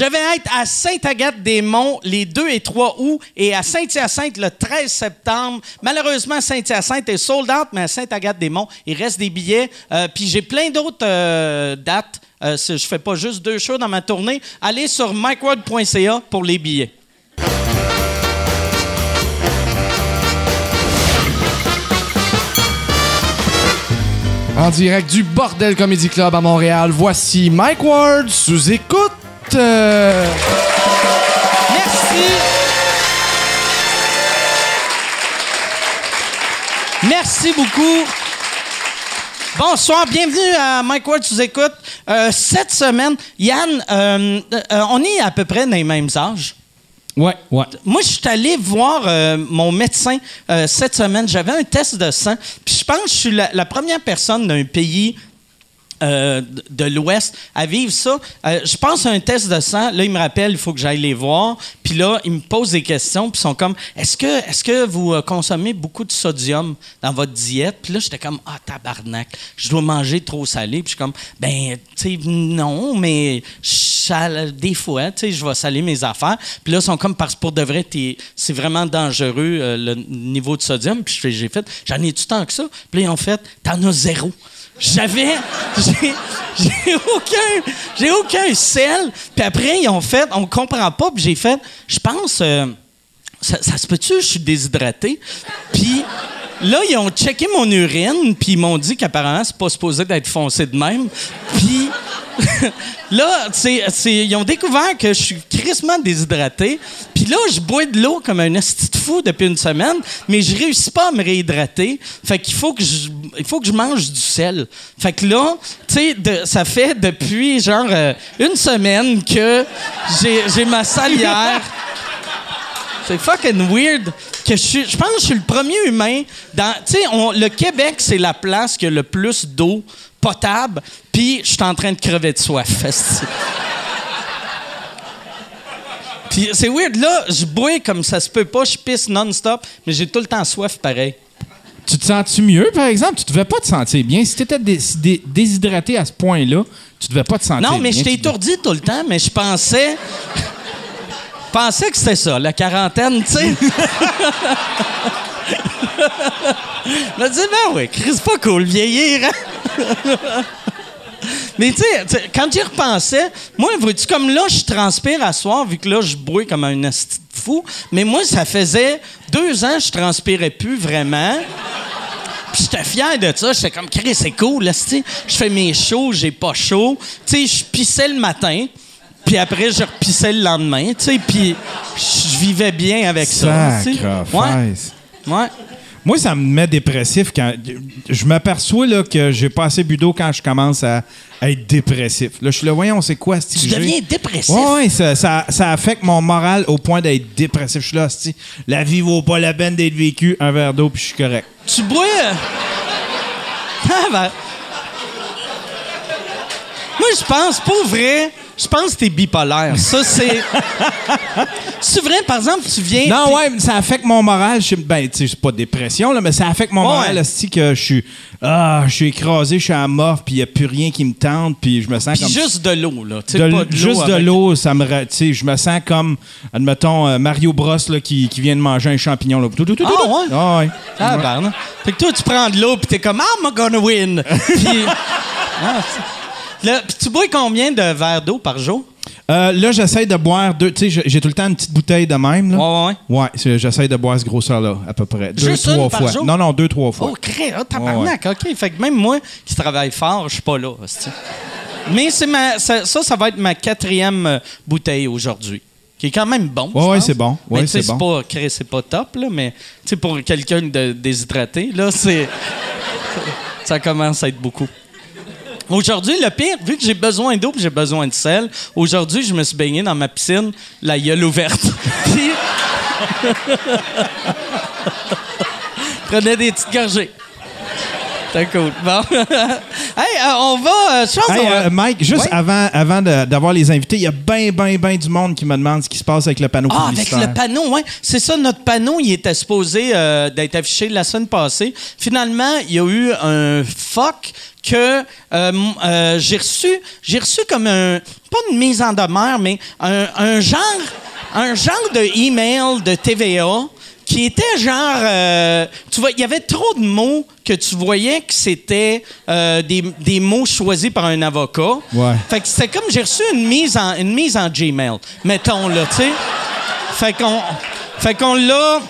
Je vais être à Sainte-Agathe-des-Monts les 2 et 3 août et à Saint-Hyacinthe le 13 septembre. Malheureusement, Saint-Hyacinthe est sold out, mais à Sainte-Agathe-des-Monts, il reste des billets. Euh, Puis j'ai plein d'autres euh, dates. Euh, je fais pas juste deux shows dans ma tournée. Allez sur micword.ca pour les billets. En direct du Bordel Comedy Club à Montréal, voici Mike Ward sous écoute. Euh, Merci. Merci beaucoup. Bonsoir, bienvenue à Mike Ward sous écoute. Euh, cette semaine, Yann, euh, euh, on est à peu près dans les mêmes âges. Ouais, ouais. Moi, je suis allé voir euh, mon médecin euh, cette semaine. J'avais un test de sang. Puis je pense que je suis la, la première personne d'un pays euh, de- l'Ouest à vivre ça. Euh, je pense à un test de sang. Là, il me rappelle, il faut que j'aille les voir. Puis là, ils me posent des questions. Puis ils sont comme, est-ce que, est-ce que vous euh, consommez beaucoup de sodium dans votre diète? Puis là, j'étais comme, ah, tabarnak, je dois manger trop salé. Puis je suis comme, ben, tu sais, non, mais des fois, tu sais, je vais saler mes affaires. Puis là, ils sont comme, parce que pour de vrai, c'est vraiment dangereux le niveau de sodium. Puis j'ai fait, j'en ai du temps que ça? Puis là, ils ont fait, t'en as zéro. J'avais. J'ai aucun. J'ai aucun sel. Puis après, ils ont fait. On comprend pas. Puis j'ai fait. Je pense. euh, ça, ça se peut-tu, je suis déshydraté? Puis là, ils ont checké mon urine. Puis ils m'ont dit qu'apparemment, c'est pas supposé d'être foncé de même. Puis. là, c'est, ils ont découvert que je suis crissement déshydraté. Puis là, je bois de l'eau comme un esti de fou depuis une semaine, mais je réussis pas à me réhydrater. Fait qu'il faut que je, il faut que je mange du sel. Fait que là, tu sais, ça fait depuis genre euh, une semaine que j'ai, ma salière. C'est fucking weird que je suis. Je pense que je suis le premier humain dans. Tu sais, le Québec, c'est la place qui a le plus d'eau potable, puis je suis en train de crever de soif. Puis c'est weird, là, je bois comme ça se peut pas, je pisse non-stop, mais j'ai tout le temps soif pareil. Tu te sens-tu mieux, par exemple? Tu devais pas te sentir bien. Si tu étais déshydraté à ce point-là, tu devais pas te sentir Non, bien. mais j'étais étourdi tout le temps, mais je pensais. Je pensais que c'était ça, la quarantaine, tu sais. Je me disais, ben oui, Chris, c'est pas cool, vieillir, hein? Mais tu sais, quand j'y repensais, moi, vois-tu, comme là, je transpire à soir, vu que là, je brouille comme un asti fou, mais moi, ça faisait deux ans que je transpirais plus vraiment. Puis j'étais fier de ça. J'étais comme, Chris, c'est cool, là, tu sais. Je fais mes shows, j'ai pas chaud. Tu sais, je pissais le matin, puis après, je repissais le lendemain, tu sais, puis je vivais bien avec ça. Sacrifice. Ouais. Ouais. Moi, ça me met dépressif quand. Je m'aperçois là, que j'ai pas assez bu d'eau quand je commence à, à être dépressif. Là, je suis là, voyons, c'est quoi, ce Tu deviens dépressif. Ouais, ouais, ça, ça, ça affecte mon moral au point d'être dépressif. Je suis là, la vie vaut pas la peine d'être vécue, un verre d'eau, puis je suis correct. Tu bois? Ah, ben. Moi, je pense, pour vrai, je pense que t'es bipolaire. Ça, c'est. c'est vrai, par exemple, tu viens. Non, ouais, mais ça affecte mon moral. Je suis- ben, tu sais, c'est pas dépression, là, mais ça affecte mon Ouais. moral, asti, que je suis. Ah, je suis écrasé, je suis à mort, puis il y a plus rien qui me tente, puis je me sens Puis comme. juste de l'eau, là. De pas de juste de l'eau, ça me. ra- Tu sais, je me sens comme, admettons, euh, Mario Bros là, qui, qui vient de manger un champignon. Là. Tout, tout, tout, Ah, ouais? Ah, ouais. Ah, ben. Fait que toi, tu prends de l'eau, puis t'es comme, ah, I'm gonna win. puis. Ah, Là, puis tu bois combien de verres d'eau par jour? Euh, là, j'essaie de boire deux. Tu sais, j'ai- tout le temps une petite bouteille de même. Là. Ouais, ouais, ouais. Ouais, j'essaie de boire ce grosseur-là, à peu près. Deux, Juste une trois par fois. jour? Non, non, deux, trois fois. Oh, crée, oh, tabarnak, OK. Fait que même moi, qui travaille fort, je suis pas là. Mais c'est ma, ça, ça, ça va être ma quatrième euh, bouteille aujourd'hui. Qui est quand même bon. Ouais, ouais, c'est bon. Ouais, c'est c'est pas, c'est pas top, là, mais tu sais, pour quelqu'un de déshydraté, là, c'est. ça commence à être beaucoup. Aujourd'hui, le pire, vu que j'ai besoin d'eau j'ai besoin de sel, aujourd'hui, je me suis baigné dans ma piscine, la gueule ouverte. Prenais des petites gorgées. Cool. Bon. hey, euh, on va. euh, je pense Hey, qu'on va- euh, Mike, juste Ouais. avant, avant d'avoir les invités, il y a bien, bien, bien du monde qui me demande ce qui se passe avec le panneau Ah, avec le panneau, oui. C'est ça, notre panneau, il était supposé d'être affiché la semaine passée. Finalement, il y a eu un fuck que j'ai reçu. J'ai reçu comme un. Pas une mise en demeure, mais un, un genre. Un genre de email de TVA qui était genre. euh, tu vois, il y avait trop de mots que tu voyais que c'était euh, des, des mots choisis par un avocat. Ouais. Fait que c'était comme j'ai reçu une mise en une mise en Gmail, mettons là, tu sais. Fait qu'on fait qu'on l'a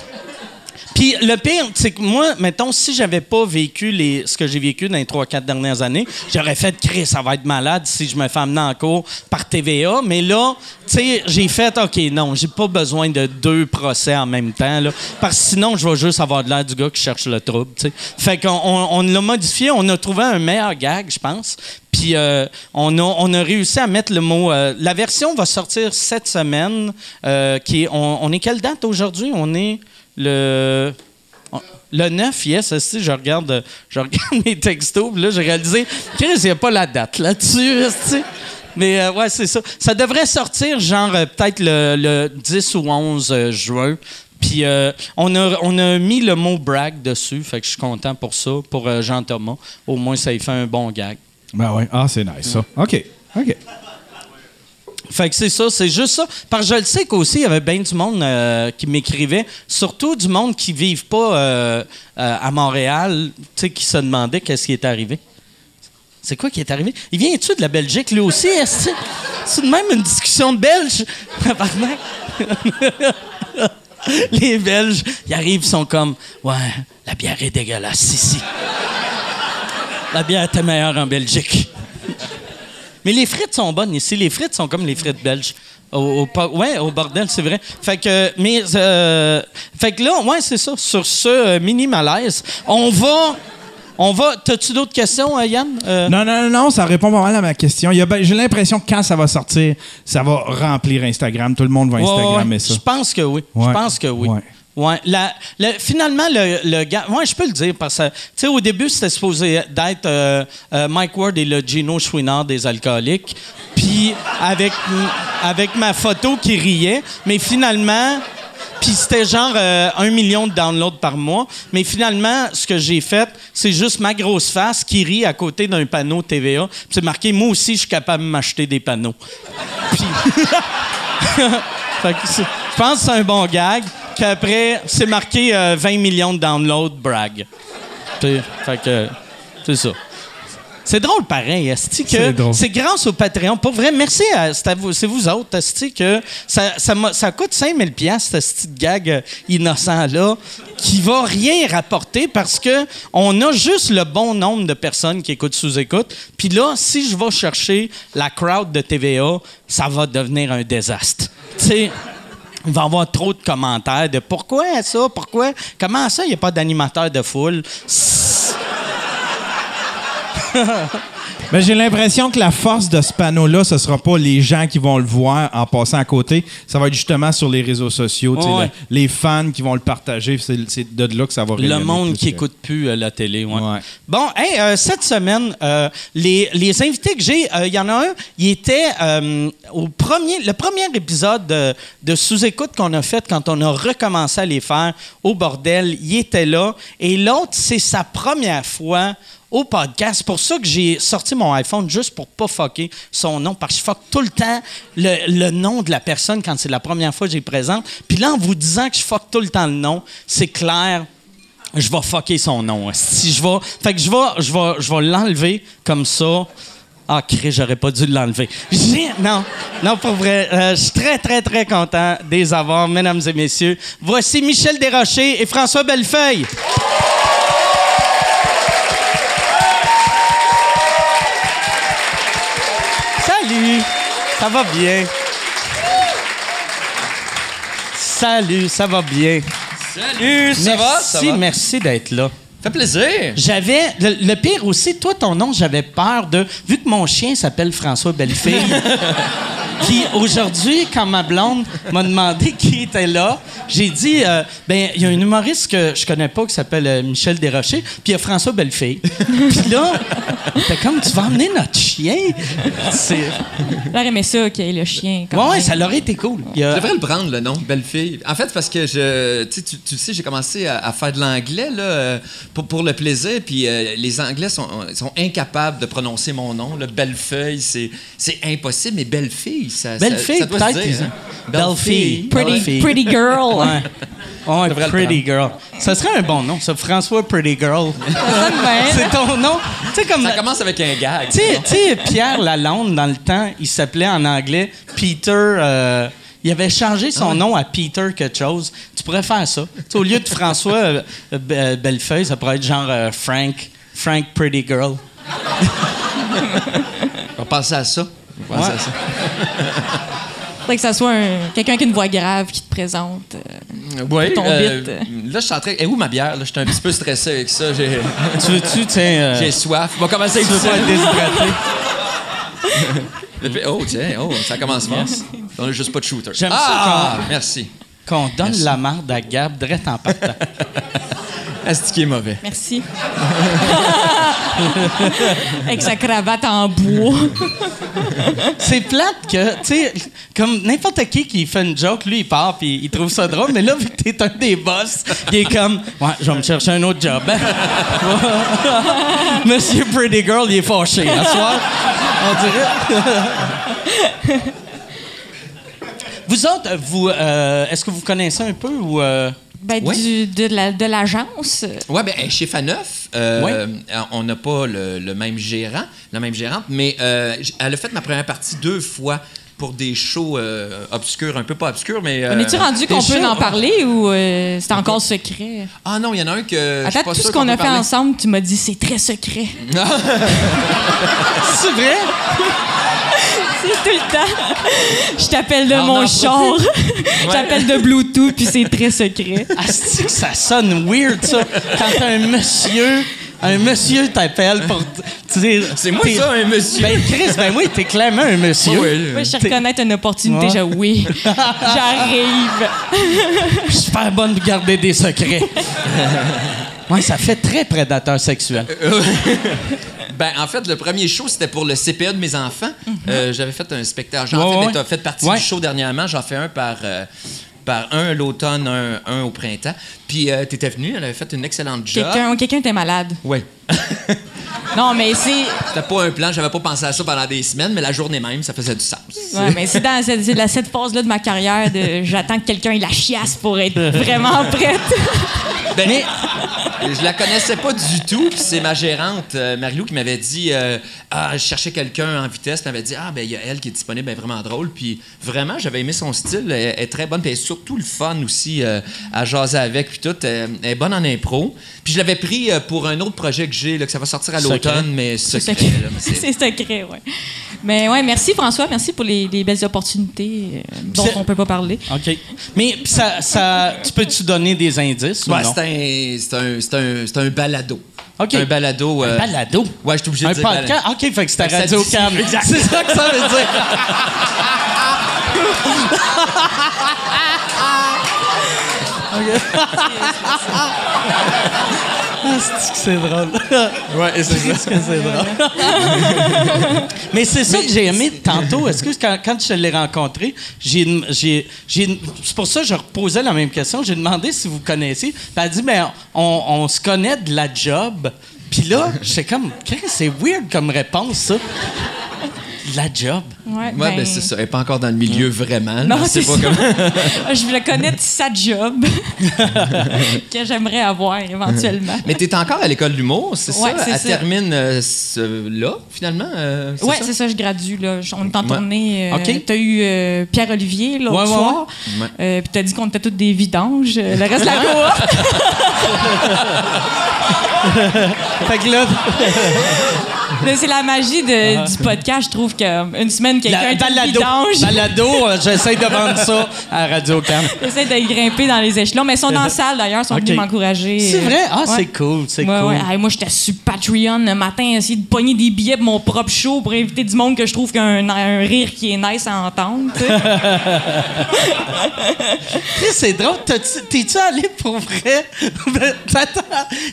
puis le pire, c'est que moi, mettons, si j'avais pas vécu ce que j'ai vécu dans les 3-4 dernières années, j'aurais fait Chris, ça va être malade si je me fais amener en cours par TVA. Mais là, tu sais, j'ai fait OK, non, j'ai pas besoin de deux procès en même temps. Là, parce que sinon, je vais juste avoir de l'air du gars qui cherche le trouble. tu sais. Fait qu'on on, l'a modifié, on a trouvé un meilleur gag, je pense. Puis euh, on, a, on a réussi à mettre le mot. euh, la version va sortir cette semaine. euh, qui on, on est quelle date aujourd'hui? On est le. Le 9, yes, esti, je regarde, je regarde mes textos, là, j'ai réalisé, Chris, il n'y a pas la date là-dessus. Mais euh, ouais, c'est ça. Ça devrait sortir, genre, euh, peut-être le, le 10 ou 11 euh, juin. Puis euh, on, a, on a mis le mot brag dessus, fait que je suis content pour ça, pour Jean-Thomas. Au moins, ça lui fait un bon gag. Ben ouais. Ah, c'est nice, ça. OK. OK. Fait que c'est ça, c'est juste ça. Parce que je le sais qu'aussi, il y avait bien du monde euh, qui m'écrivait, surtout du monde qui ne vivent pas euh, euh, à Montréal, qui se demandait qu'est-ce qui est arrivé. C'est quoi qui est arrivé? Il vient-tu de la Belgique, lui aussi? C'est de même une discussion de Belge? Les Belges, ils arrivent, ils sont comme Ouais, la bière est dégueulasse ici. La bière était meilleure en Belgique. Mais les frites sont bonnes ici. Les frites sont comme les frites belges. Au, au ouais, au bordel, c'est vrai. Fait que, mais, euh, fait que là, ouais, c'est ça. Sur ce euh, mini malaise, on va, on va. T'as-tu d'autres questions, euh, Yann? Euh, Non, non, non, non, ça répond pas mal à ma question. Ben- J'ai l'impression que quand ça va sortir, ça va remplir Instagram. Tout le monde va ouais, Instagrammer ouais. ça. Je pense que oui. Je pense que oui. Ouais. La- finalement, le, gars. Ouais, je peux le dire parce que, tu sais, au début, c'était supposé d'être euh, euh, Mike Ward et le Gino Chouinard des alcooliques. Puis avec, avec ma photo qui riait. Mais finalement. Puis c'était genre euh, un million de downloads par mois. Mais finalement, ce que j'ai fait, c'est juste ma grosse face qui rit à côté d'un panneau TVA. C'est marqué, moi aussi, je suis capable de m'acheter des panneaux. Puis. Je pense que c'est un bon gag. Après, c'est marqué euh, 20 millions de downloads, brag. Fait que, c'est ça. C'est drôle pareil, C'est que c'est grâce au Patreon. Pour vrai, merci à c'est à vous, c'est vous autres, esti, que ça, ça, ça coûte 5000 pièces ce petit gag euh, innocent-là, qui va rien rapporter parce que on a juste le bon nombre de personnes qui écoutent sous-écoute. Puis là, si je vais chercher la crowd de TVA, ça va devenir un désastre. Tu il va avoir trop de commentaires de pourquoi ça, pourquoi, comment ça, il n'y a pas d'animateur de foule? Ben, j'ai l'impression que la force de ce panneau-là, ce sera pas les gens qui vont le voir en passant à côté. Ça va être justement sur les réseaux sociaux. Ouais. le- les fans qui vont le partager. C'est de là que ça va Le monde qui écoute plus euh, la télé, ouais. Ouais. Bon, hey, euh, cette semaine, euh, les, les invités que j'ai, il y en a un, il était au premier, le premier épisode de, de sous-écoute qu'on a fait quand on a recommencé à les faire au bordel. Il était là. Et l'autre, c'est sa première fois au podcast. C'est pour ça que j'ai sorti mon iPhone juste pour pas fucker son nom, parce que je fuck tout le temps le, le nom de la personne quand c'est la première fois que j'y présente. Puis là, en vous disant que je fuck tout le temps le nom, c'est clair je vais fucker son nom. Si je vais, fait que je vais, je vais, je vais l'enlever comme ça. Ah, crée, j'aurais pas dû l'enlever. Non, non, pour vrai, euh, je suis très, très, très content de les avoir, mesdames et messieurs. Voici Michel Desrochers et François Bellefeuille. Salut, ça va bien? Salut, ça va bien? Salut, ça va? Ça Merci, va? merci d'être là. Fait plaisir. J'avais. Le, le pire aussi, toi, ton nom, j'avais peur de. Vu que mon chien s'appelle François Bellefille, Puis aujourd'hui, quand ma blonde m'a demandé qui était là, j'ai dit, euh, ben, il y a un humoriste que je connais pas qui s'appelle euh, Michel Desrochers, puis il y a François Bellefille. puis là, t'es comme, tu vas emmener notre chien? C'est... J'aurais aimé ça qu'il y ait le chien. quand Ouais, même. ça l'aurait été cool. Il y a- Je devrais le prendre, le nom, belle fille. En fait, parce que je, tu sais, tu, tu le sais, j'ai commencé à, à faire de l'anglais là, euh, pour, pour le plaisir, puis euh, les Anglais sont, sont incapables de prononcer mon nom. Le Bellefeuille, c'est, c'est impossible, mais belle fille, ça, Belle ça- fille, peut-être. hein. Belle fille. Pretty, fille. pretty girl. Ouais. Pretty Girl. Ça serait un bon nom, ça. François Pretty Girl. Même. C'est ton nom. Comme. Ça commence avec un gag. Tu sais- Pierre Lalonde, dans le temps, il s'appelait en anglais Peter. euh, il avait changé son nom à Peter quelque chose. Tu pourrais faire ça. Au lieu de François euh, euh, euh, Bellefeuille, ça pourrait être genre Frank. Frank Pretty Girl. On va penser à ça. Ouais. à ça. Faudrait que ça soit un- quelqu'un qui a une voix grave qui te présente. euh, Ouais, Ton euh, bit. là, je suis en train. Et où ma bière? Là, j'étais un petit peu stressé avec ça. J'ai, Tu veux-tu, tiens. euh, j'ai soif. On va commencer avec tu veux ça. pas être déshydraté? Depuis- Oh, tiens, oh, ça commence fort. On a juste pas de shooter. J'aime ça ah, merci. Qu'on donne Merci. la marde à Gab direct en partant. Est-ce qui est mauvais? Merci. Avec sa cravate en bois. C'est plate que, tu sais, comme n'importe qui qui fait une joke, lui, il part puis il trouve ça drôle, mais là, vu que t'es un des boss, il est comme, ouais, je vais me chercher un autre job. Monsieur Pretty Girl, il est fâché. À soir, on dirait. vous autres, vous, euh, est-ce que vous connaissez un peu ou. euh, Ben, Ouais. du- de la- de l'agence. Ouais, ben, chez Faneuf, euh, Ouais. euh, on n'a pas le, le même gérant, la même gérante, mais euh, elle a fait ma première partie deux fois pour des shows euh, obscurs, un peu pas obscurs, mais. On euh, est-tu rendu qu'on peut en parler ou euh, c'est encore secret? Ah non, il y en a un que. Attends, pas tout ce qu'on a fait parler. ensemble, tu m'as dit c'est très secret. C'est vrai? C'est tout le temps. Je t'appelle de Ah, mon non. char. Je t'appelle de Bluetooth, puis c'est très secret. Asti que ça sonne weird, ça. Quand un monsieur. Un monsieur t'appelle pour te dire. C'est moi ça, un monsieur. Ben, Chris, ben oui, t'es clairement un monsieur. Ouais, ouais. Moi, je reconnaître une opportunité, Ouais. j'ai oui. J'arrive. Je suis super bonne pour garder des secrets. ouais, ça fait très prédateur sexuel. Ben, en fait, le premier show, c'était pour le CPA de mes enfants. Euh, J'avais fait un spectacle. J'en ouais, fait, ouais. fait partie Ouais. du show dernièrement. J'en fais un par, euh, par un à l'automne, un, un au printemps. Puis, euh, t'étais venu, elle avait fait une excellente job. Quelqu'un quelqu'un était malade. Oui. Non, mais c'est. C'était pas un plan, j'avais pas pensé à ça pendant des semaines, mais la journée même, ça faisait du sens. Ouais, mais c'est dans cette, phase-là de ma carrière de j'attends que quelqu'un ait la chiasse pour être vraiment prête. Ben, je la connaissais pas du tout, puis c'est ma gérante, euh, Marilou, qui m'avait dit euh, Ah, je cherchais quelqu'un en vitesse, puis elle m'avait dit Ah, ben, il y a elle qui est disponible, elle est vraiment drôle. Puis vraiment, j'avais aimé son style, elle, elle est très bonne, puis elle est surtout le fun aussi euh, à jaser avec, puis tout. Elle, elle est bonne en impro. Puis je l'avais pris euh, pour un autre projet que j'ai, là, que ça va sortir à l'automne, mais C'est secret. c'est- secret, ouais. Mais ouais, merci François, merci pour les, les belles opportunités euh, dont on peut pas parler. OK. Mais ça, ça, tu peux-tu donner des indices ou Ouais, non? c'est un, c'est un, c'est un, c'est un balado. OK. Un balado. euh, Un balado? Ouais, je suis obligé Un de dire balado. podcast? OK, fait que c'était Radio Cam. Exact. C'est ça que ça veut dire. Ah, c'est que c'est drôle. Ouais, c'est ça. Est-ce que c'est drôle? Mais c'est ça que j'ai aimé tantôt. Est-ce que quand, quand je l'ai rencontré, j'ai, j'ai, j'ai- c'est pour ça que je reposais la même question. J'ai demandé si vous connaissez. Puis elle a dit, ben, on, on se connaît de la job. Puis là, j'étais comme, Qu'est-ce que c'est weird comme réponse, ça. De La job. Ouais, Ouais, ben, c'est ça. Elle n'est pas encore dans le milieu vraiment. Non, C'est pas comme- Je voulais connaître sa job que j'aimerais avoir éventuellement. Mais tu es encore à l'école d'humour, c'est Ouais, ça? Elle ça. termine euh, ce- là, finalement? euh, c'est ça? c'est ça, je gradue. Là. On est en Ouais. tournée. euh, OK. T'as eu euh, Pierre-Olivier l'autre Ouais, ouais, soir. ouais. Euh, Puis t'as dit qu'on était tous des vidanges. Le reste de la cohorte. Fait que là, c'est la magie de- du podcast. Je trouve qu'une semaine, quelqu'un balado. vidange. Balado, euh, j'essaie de vendre ça à Radio Can. J'essaie de grimper dans les échelons. Mais ils sont dans la salle, d'ailleurs. Ils sont Ok. venus m'encourager. C'est Euh, vrai? Ah, ouais. c'est cool, c'est Ouais, cool. ouais. Hey, moi, j'étais sur Patreon le matin, essayer de pogner des billets pour mon propre show pour inviter du monde que je trouve qui a un, rire qui est nice à entendre. C'est drôle. T'es-tu allé pour vrai?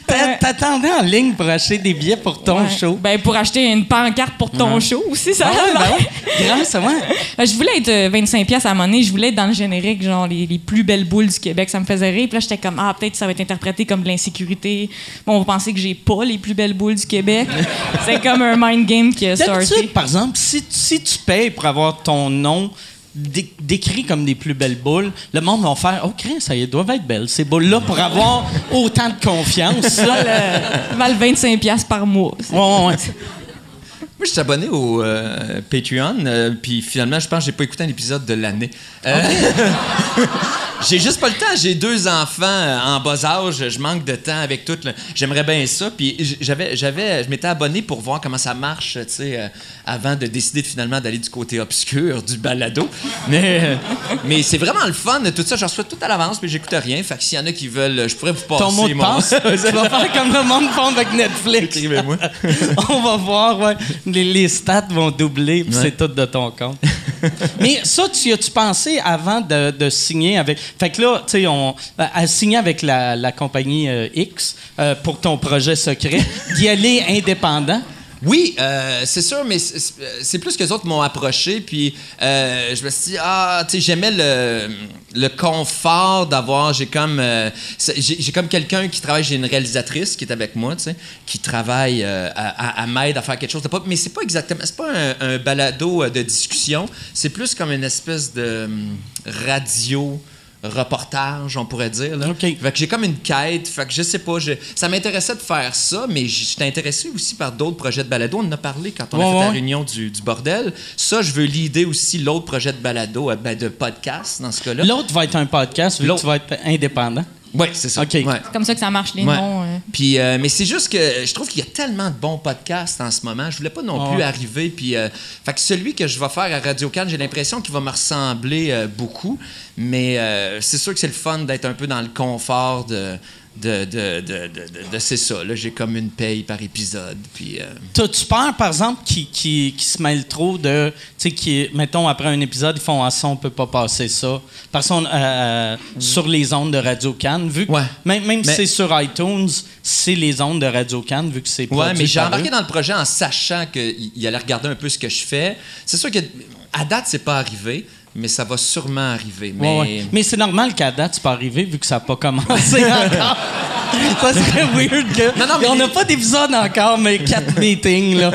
T'attendais en ligne pour acheter des billets pour ton show? Ben, pour acheter une pancarte pour ton show aussi, ça Ah ouais, ben ouais. Grâce à moi. Euh, Je voulais être euh, 25$ pièces à un moment donné. Je voulais être dans le générique, genre les, les plus belles boules du Québec. Ça me faisait rire. Puis là, j'étais comme, ah, peut-être ça va être interprété comme de l'insécurité. Bon, on va penser que j'ai pas les plus belles boules du Québec. C'est comme un mind game qui a. D'habitude, par exemple, si, si tu payes pour avoir ton nom dé- décrit comme des plus belles boules, le monde va faire Oh, Chris, ça y doivent être belles, ces boules-là, pour avoir autant de confiance. là. Euh, valent 25$ piastres par mois. Ouais, ouais, ouais. Moi, je suis abonné au euh, Patreon, euh, puis finalement, je pense que j'ai pas écouté un épisode de l'année. Euh, j'ai juste pas le temps. J'ai deux enfants euh, en bas âge. Je manque de temps avec tout. le- J'aimerais bien ça. Puis j'avais, j'avais, je m'étais abonné pour voir comment ça marche, tu sais, euh, avant de décider de, finalement d'aller du côté obscur du balado. Mais, euh, mais c'est vraiment le fun. Tout ça, je reçois tout à l'avance, puis j'écoute rien. Fait que s'il y en a qui veulent, je pourrais vous passer Ton mot de mon- passe, tu vas faire comme le monde font avec Netflix. Écrivez-moi. On va voir, ouais. Les, les stats vont doubler, puis Ouais. c'est tout de ton compte. Mais ça, tu as-tu pensé avant de, de signer avec. Fait que là, tu sais, on a signé avec la, la compagnie euh, X euh, pour ton projet secret, d'y aller indépendant. Oui, euh, c'est sûr, mais c'est plus que les autres m'ont approché, puis euh, je me suis dit, ah, tu sais, j'aimais le, le confort d'avoir, j'ai comme, euh, j'ai comme quelqu'un qui travaille, j'ai une réalisatrice qui est avec moi, tu sais, qui travaille à, à, à m'aide à faire quelque chose de pas, mais c'est pas exactement, c'est pas un, un balado de discussion, c'est plus comme une espèce de hum, radio reportage, on pourrait dire. Là. Fait que j'ai comme une quête. Fait que je sais pas. je- ça m'intéressait de faire ça, mais j'étais intéressé aussi par d'autres projets de balado. On en a parlé quand on Ouais, a fait la réunion du, du bordel. Ça, je veux l'idée aussi l'autre projet de balado, euh, ben, de podcast dans ce cas-là. L'autre va être un podcast, vu que L'autre. tu vas être indépendant. Oui, c'est ça. Ouais. C'est comme ça que ça marche, les Ouais. noms. euh. Puis, euh, mais c'est juste que je trouve qu'il y a tellement de bons podcasts en ce moment. Je voulais pas non Ah plus arriver. Puis, euh, fait que celui que je vais faire à Radio Cannes, j'ai l'impression qu'il va me ressembler euh, beaucoup. Mais euh, c'est sûr que c'est le fun d'être un peu dans le confort de. De, de, de, de, de- de- c'est ça. Là, j'ai comme une paye par épisode. Puis, euh, T'as-tu peur, par exemple, qui, qui, qui se mêlent trop de. Tu sais, qui, mettons, après un épisode, ils font Ah, ça, on peut pas passer ça. Parce qu'on. euh, sur les ondes de Radio Cannes, vu que. Ouais. Même, même si c'est sur iTunes, c'est les ondes de Radio Cannes, vu que c'est. Ouais, mais j'ai embarqué eux. dans le projet en sachant qu'il il allait regarder un peu ce que je fais. C'est sûr que à date, c'est pas arrivé, mais ça va sûrement arriver. Mais, Ouais, ouais. Mais c'est normal qu'à date, c'est pas arrivé, vu que ça n'a pas commencé encore. ça serait weird que. Non, non, mais on n'a les- pas d'épisode encore, mais quatre meetings, là.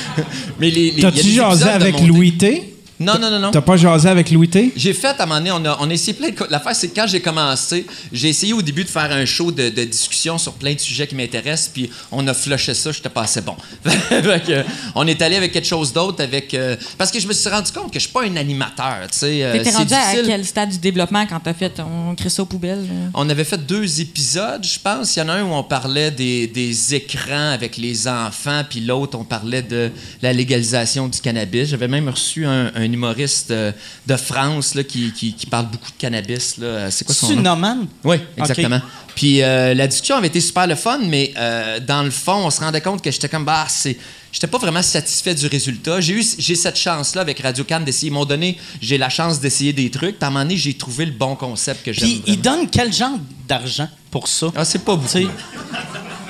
mais les, les- T'as-tu jasé avec. Louis T? Non, non, non, non. T'as pas jasé avec Louis T? J'ai fait à un moment donné, on a, on a essayé plein de. L'affaire, c'est que quand j'ai commencé, j'ai essayé au début de faire un show de, de discussion sur plein de sujets qui m'intéressent, puis on a flushé ça, j'étais pas assez bon. On est allé avec quelque chose d'autre, avec. euh, parce que je me suis rendu compte que je suis pas un animateur, tu sais. euh, T'étais rendu à quel stade du développement quand t'as fait ton crée ça aux poubelles? là? On avait fait deux épisodes, je pense. Il y en a un où on parlait des, des écrans avec les enfants, puis l'autre, on parlait de la légalisation du cannabis. J'avais même reçu un, un humoriste euh, de France là, qui, qui- qui parle beaucoup de cannabis. Euh, C'est quoi son C'est nom? Oui, exactement. Puis euh, la discussion avait été super le fun, mais euh, dans le fond, on se rendait compte que j'étais comme, bah, c'est. J'étais pas vraiment satisfait du résultat. J'ai eu j'ai cette chance-là avec Radio Cannes d'essayer. Ils m'ont donné, j'ai la chance d'essayer des trucs. À un moment donné, j'ai trouvé le bon concept que j'aime. Puis il vraiment. donne quel genre d'argent pour ça? Ah, c'est pas beaucoup.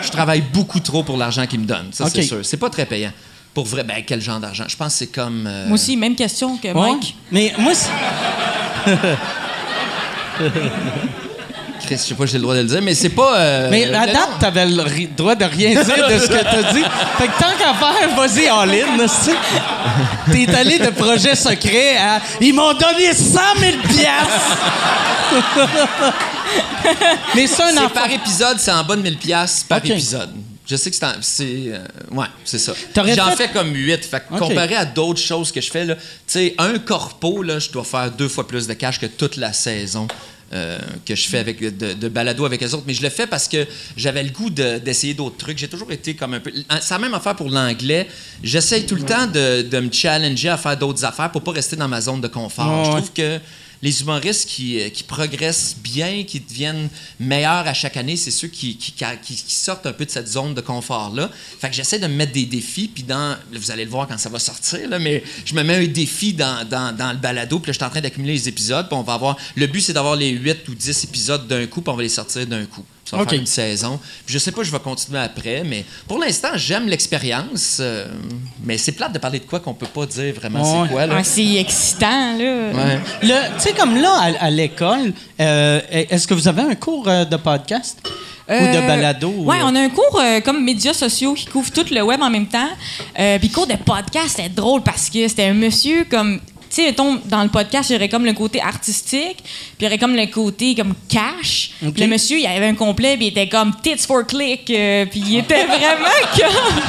Je travaille beaucoup trop pour l'argent qu'ils me donnent, ça c'est sûr. C'est pas très payant. Pour vrai, ben quel genre d'argent? Je pense que c'est comme. euh, Moi aussi, même question que ouais. Mike. Mais moi, Chris, je sais pas si j'ai le droit de le dire, mais c'est pas. euh, mais à date, t'avais le ri- droit de rien dire de ce que t'as dit. Fait que tant qu'à faire, vas-y, all-in, là, c'est- T'es allé de projet secret à « Ils m'ont donné 100 000 piastres! » Mais c'est un C'est enfant. par épisode, c'est en bas de 1000 pièces par OK. épisode. Je sais que c'est. euh, ouais, c'est ça. J'en fait- fais comme 8. Fait que comparé à d'autres choses que je fais, là, tu sais, un corpo, là, je dois faire deux fois plus de cash que toute la saison euh, que je fais avec de, de balado avec les autres, mais je le fais parce que j'avais le goût de- d'essayer d'autres trucs. J'ai toujours été comme un peu. C'est la même affaire pour l'anglais. J'essaye tout le temps de, de me challenger à faire d'autres affaires pour pas rester dans ma zone de confort. Ouais, Je trouve que les humoristes qui, euh, qui progressent bien, qui deviennent meilleurs à chaque année, c'est ceux qui, sortent un peu de cette zone de confort-là. Fait que j'essaie de me mettre des défis, puis dans. Vous allez le voir quand ça va sortir, mais je me mets un défi dans, dans, dans le balado, puis là, je suis en train d'accumuler les épisodes, puis on va avoir. Le but, c'est d'avoir les 8 ou 10 épisodes d'un coup, puis on va les sortir d'un coup. Ça va faire une saison. Puis je sais pas, je vais continuer après, mais pour l'instant, j'aime l'expérience. euh, mais c'est plate de parler de quoi qu'on peut pas dire vraiment Ouais. c'est quoi, là. Ouais, c'est excitant, là. Ouais. Tu sais, comme là, à, à l'école, euh, est-ce que vous avez un cours euh, de podcast? ou de balado? ou- Ouais, on a un cours euh, comme médias sociaux qui couvre tout le web en même temps. Euh, Puis cours de podcast, c'était drôle parce que c'était un monsieur comme. Tu sais, mettons, dans le podcast, il y aurait comme le côté artistique, puis il y aurait comme le côté comme cash. Le monsieur, il avait un complet, puis il était comme tits for click, euh, puis il était vraiment comme.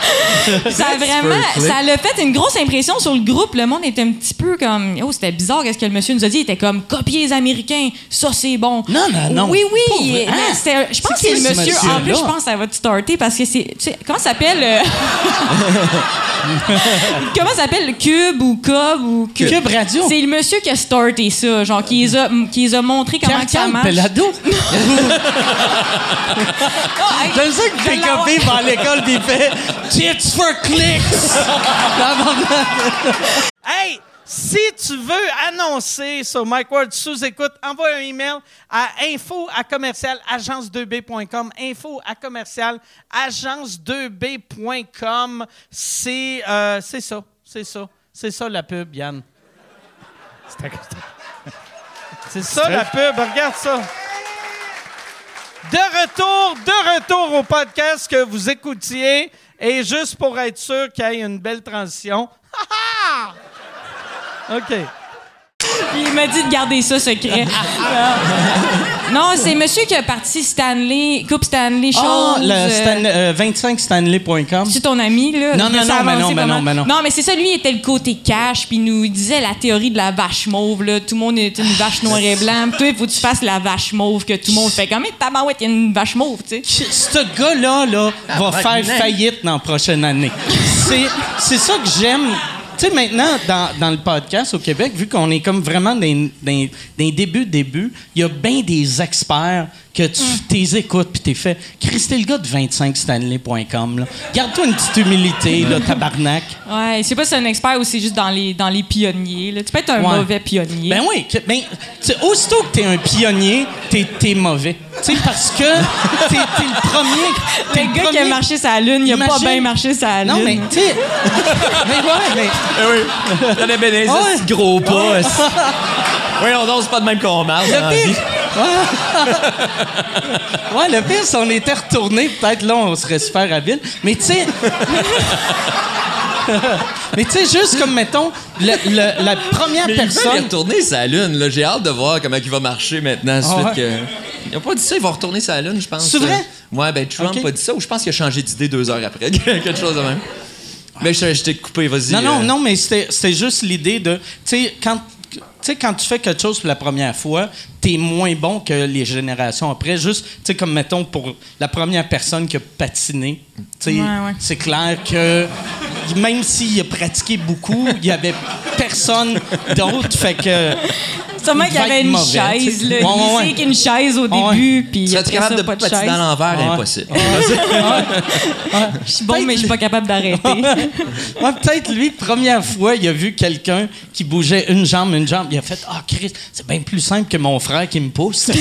ça a vraiment. Ça l'a fait une grosse impression sur le groupe. Le monde était un petit peu comme. Oh, c'était bizarre, qu'est-ce que le monsieur nous a dit? Il était comme copier les Américains, ça c'est bon. Non, non, non. Oui, oui. Hein? c'était- Je pense que C'est le monsieur. En plus, je pense que ça va te starter parce que c'est. tu sais, comment ça s'appelle? euh, comment ça s'appelle? Cube ou Cub ou Cube? Radio. C'est le monsieur qui a starté ça, genre qui les a, qui les a montré comment ça marche. Pelado. J'aime ça que tes copies par l'école pis il fait Tits for clicks! hey! Si tu veux annoncer sur Mike Ward sous écoute, envoie un email à info à commercial agence2b.com. Info à commercial agence2b.com. C'est euh, c'est ça. C'est ça. C'est ça la pub, Yann. C'est ça la pub. Regarde ça. De retour, de retour au podcast que vous écoutiez. Et juste pour être sûr qu'il y ait une belle transition. OK. Puis il m'a dit de garder ça secret. non, c'est monsieur qui a parti Stanley, Coupe Stanley Show. Ah, le Stan- euh, 25stanley.com. C'est ton ami, là? Non, non, non, mais non, mais non, mais non. Non, mais c'est ça, lui, il était le côté cash, puis il nous disait la théorie de la vache mauve, là. Tout le monde est une vache noire et blanc. Toi, il faut que tu fasses la vache mauve, que tout le monde fait comme, mais tabarouette, il y a une vache mauve, tu sais. Ce gars-là là, va faire faillite dans la prochaine année. C'est, c'est ça que j'aime. Tu sais, maintenant, dans, dans le podcast au Québec, vu qu'on est comme vraiment dans les débuts, débuts, il y a bien des experts que tu t'es écoutes puis t'es fait. Christy, le gars de 25stanley.com, là. Garde-toi une petite humilité, là, tabarnak. Ouais, je sais pas si c'est un expert ou c'est juste dans les, dans les pionniers, là. Tu peux être un Ouais. mauvais pionnier. Ben oui, ben, aussitôt que t'es un pionnier, t'es, t'es mauvais. Tu sais, parce que t'es, t'es le premier. T'es le gars qui a marché sa lune, il a pas Imagine- bien marché sa lune. Non, mais tu sais. mais ouais, mais. Bien des Ah ouais. petits gros pas. oui, on danse pas de même qu'on marche. dans la Le vie. pire. Ouais. le pire, si on était retourné, peut-être là, on serait super habile. Mais tu sais. Mais tu sais, juste comme, mettons, le- le- la première Mais il personne. retourner sa lune. là. J'ai hâte de voir comment il va marcher maintenant. suite ouais? que... Il a pas dit ça, il va retourner sa lune, je pense. C'est vrai? Ouais, ben Trump Ok. a dit ça, ou je pense qu'il a changé d'idée deux heures après. Quelque chose de même. Mais je, je t'ai coupé, vas-y. Non, non, euh. non, mais c'était juste l'idée de. Tu sais, quand. Tu sais, quand tu fais quelque chose pour la première fois, t'es moins bon que les générations après. Juste, tu sais, comme mettons pour la première personne qui a patiné, tu sais, Ouais, ouais. c'est clair que même s'il a pratiqué beaucoup, il y avait personne d'autre. Fait que. Sûrement il qu'il y va avait une mauvais, chaise, tu sais. là. Ouais, il ouais, sait ouais. qu'il y a une chaise au Ouais. début, puis Serais-tu après capable ça, de pas de patiner à l'envers? Ouais. Impossible. Je suis bon, mais je suis pas capable d'arrêter. Ouais, peut-être lui, première fois, il a vu quelqu'un qui bougeait une jambe, une jambe. Il a fait Ah, Chris, c'est bien plus simple que mon frère qui me pousse.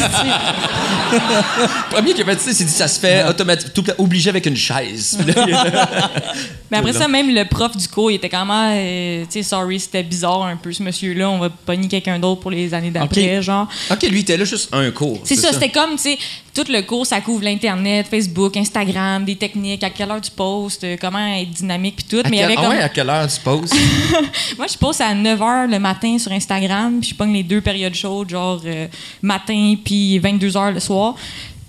Tu premier qui a fait ça, il s'est dit ça se fait automatiquement, obligé avec une chaise. Mais après ça, même le prof du cours, il était quand même, euh, tu sais, sorry, c'était bizarre un peu, ce monsieur-là. On va pogner quelqu'un d'autre pour les années d'après, Ok. genre. OK, lui, il était là juste un cours. C'est ça, c'était comme, tu sais, tout le cours, ça couvre l'Internet, Facebook, Instagram, des techniques, à quelle heure tu postes, euh, comment être dynamique, puis tout. À Mais ah comme. ouais, à quelle heure tu poses? Moi, je poste à 9 h le matin sur Instagram, puis je pogne les deux périodes chaudes, genre euh, matin puis 22 h le soir.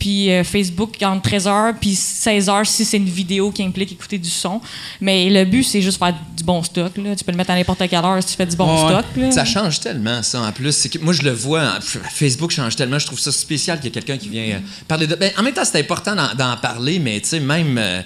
Puis euh, Facebook entre 13h puis 16h si c'est une vidéo qui implique écouter du son. Mais le but, c'est juste faire du bon stock. Là. Tu peux le mettre à n'importe quelle heure si tu fais du bon Ouais. stock. là. Ça change tellement, ça, en plus. Que moi, je le vois. hein, Facebook change tellement. Je trouve ça spécial qu'il y ait quelqu'un qui vient euh, parler de. Ben, en même temps, c'est important d'en, parler, mais tu sais, même. euh,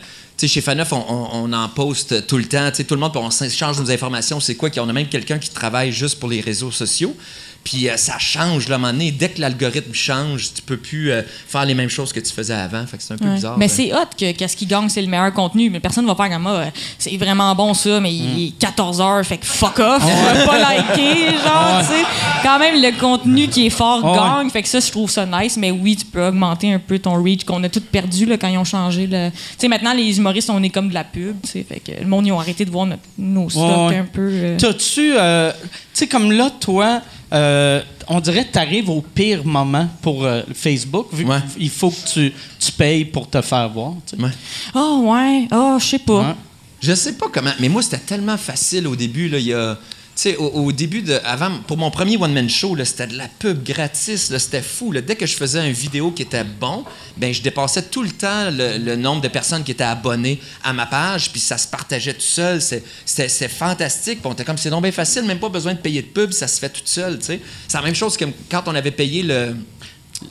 chez Faneuf, on, on- on en poste tout le temps. Tu sais, tout le monde, on s'échange nos informations. C'est quoi? qu'on a même quelqu'un qui travaille juste pour les réseaux sociaux. Puis euh, ça change, là, à un moment donné. Dès que l'algorithme change, tu peux plus euh, faire les mêmes choses que tu faisais avant. Fait que c'est un peu Ouais. bizarre. Mais euh. c'est hot que qu'est-ce qui gagne, c'est le meilleur contenu. Mais personne va faire comme moi. C'est vraiment bon ça, mais il est 14 heures, fait que fuck off. Je vais pas liker, genre, tu sais. Quand même, le contenu qui est fort Ouais. gagne. Fait que ça, je trouve ça nice. Mais oui, tu peux augmenter un peu ton reach qu'on a tout perdu là, quand ils ont changé. le- Tu sais, maintenant, les humoristes, on est comme de la pub. tu sais. Fait que le monde, ils ont arrêté de voir notre- nos stocks un peu. euh. T'as-tu. tu sais, comme là, toi, euh, on dirait que tu arrives au pire moment pour euh, Facebook, vu Ouais. qu'il faut que tu, tu payes pour te faire voir. tu sais. Ouais. Oh, ouais. Oh, je sais pas. Ouais. Je sais pas comment, mais moi c'était tellement facile au début là, il y a tu sais, au, début de avant pour mon premier one man show c'était de la pub gratis, c'était fou. Dès que je faisais une vidéo qui était bon, ben je dépassais tout le temps le, nombre de personnes qui étaient abonnées à ma page, puis ça se partageait tout seul. C'est- C'était fantastique. On comme c'est donc bien facile, même pas besoin de payer de pub, ça se fait tout seul. tu. C'est la même chose que quand on avait payé le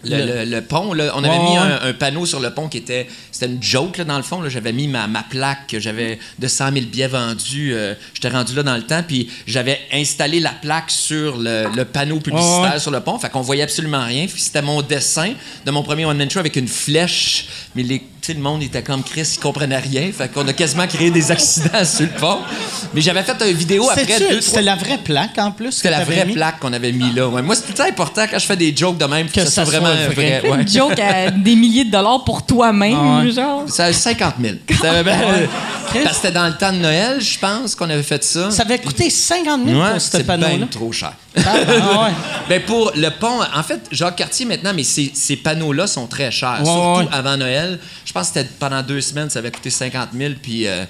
le, Le- le- le pont, là, on avait mis un, un panneau sur le pont qui était. C'était une joke, là, dans le fond. là. J'avais mis ma, ma plaque, que j'avais de 100 000 billets vendus. euh, J'étais rendu là dans le temps, puis j'avais installé la plaque sur le, le panneau publicitaire sur le pont. Fait qu'on voyait absolument rien. C'était mon dessin de mon premier One Man Show avec une flèche. Mais les, le monde était comme Chris, il comprenait rien. Fait qu'on a quasiment créé des accidents sur le pont. Mais j'avais fait une vidéo après deux, C'était trois- la vraie plaque en plus. C'était la vraie mis? plaque qu'on avait mis là. Ouais. Moi, c'est tout le temps important quand je fais des jokes de même que, Que ça, ça soit vraiment soit vrai. vrai. Ouais. Une joke à des milliers de dollars pour toi-même, Ah ouais. genre. Ça a 50 000. C'était ben, parce que c'était dans le temps de Noël, je pense, qu'on avait fait ça. Ça avait coûté 50 000 Ouais, pour ce panneau-là. trop cher. Ah, ah, ouais. Ben pour le pont, en fait, Jacques Cartier maintenant, mais ces, ces panneaux-là sont très chers. Ouais, Surtout ouais. avant Noël. Je pense que c'était pendant deux semaines, ça avait coûté 50 000. Puis euh,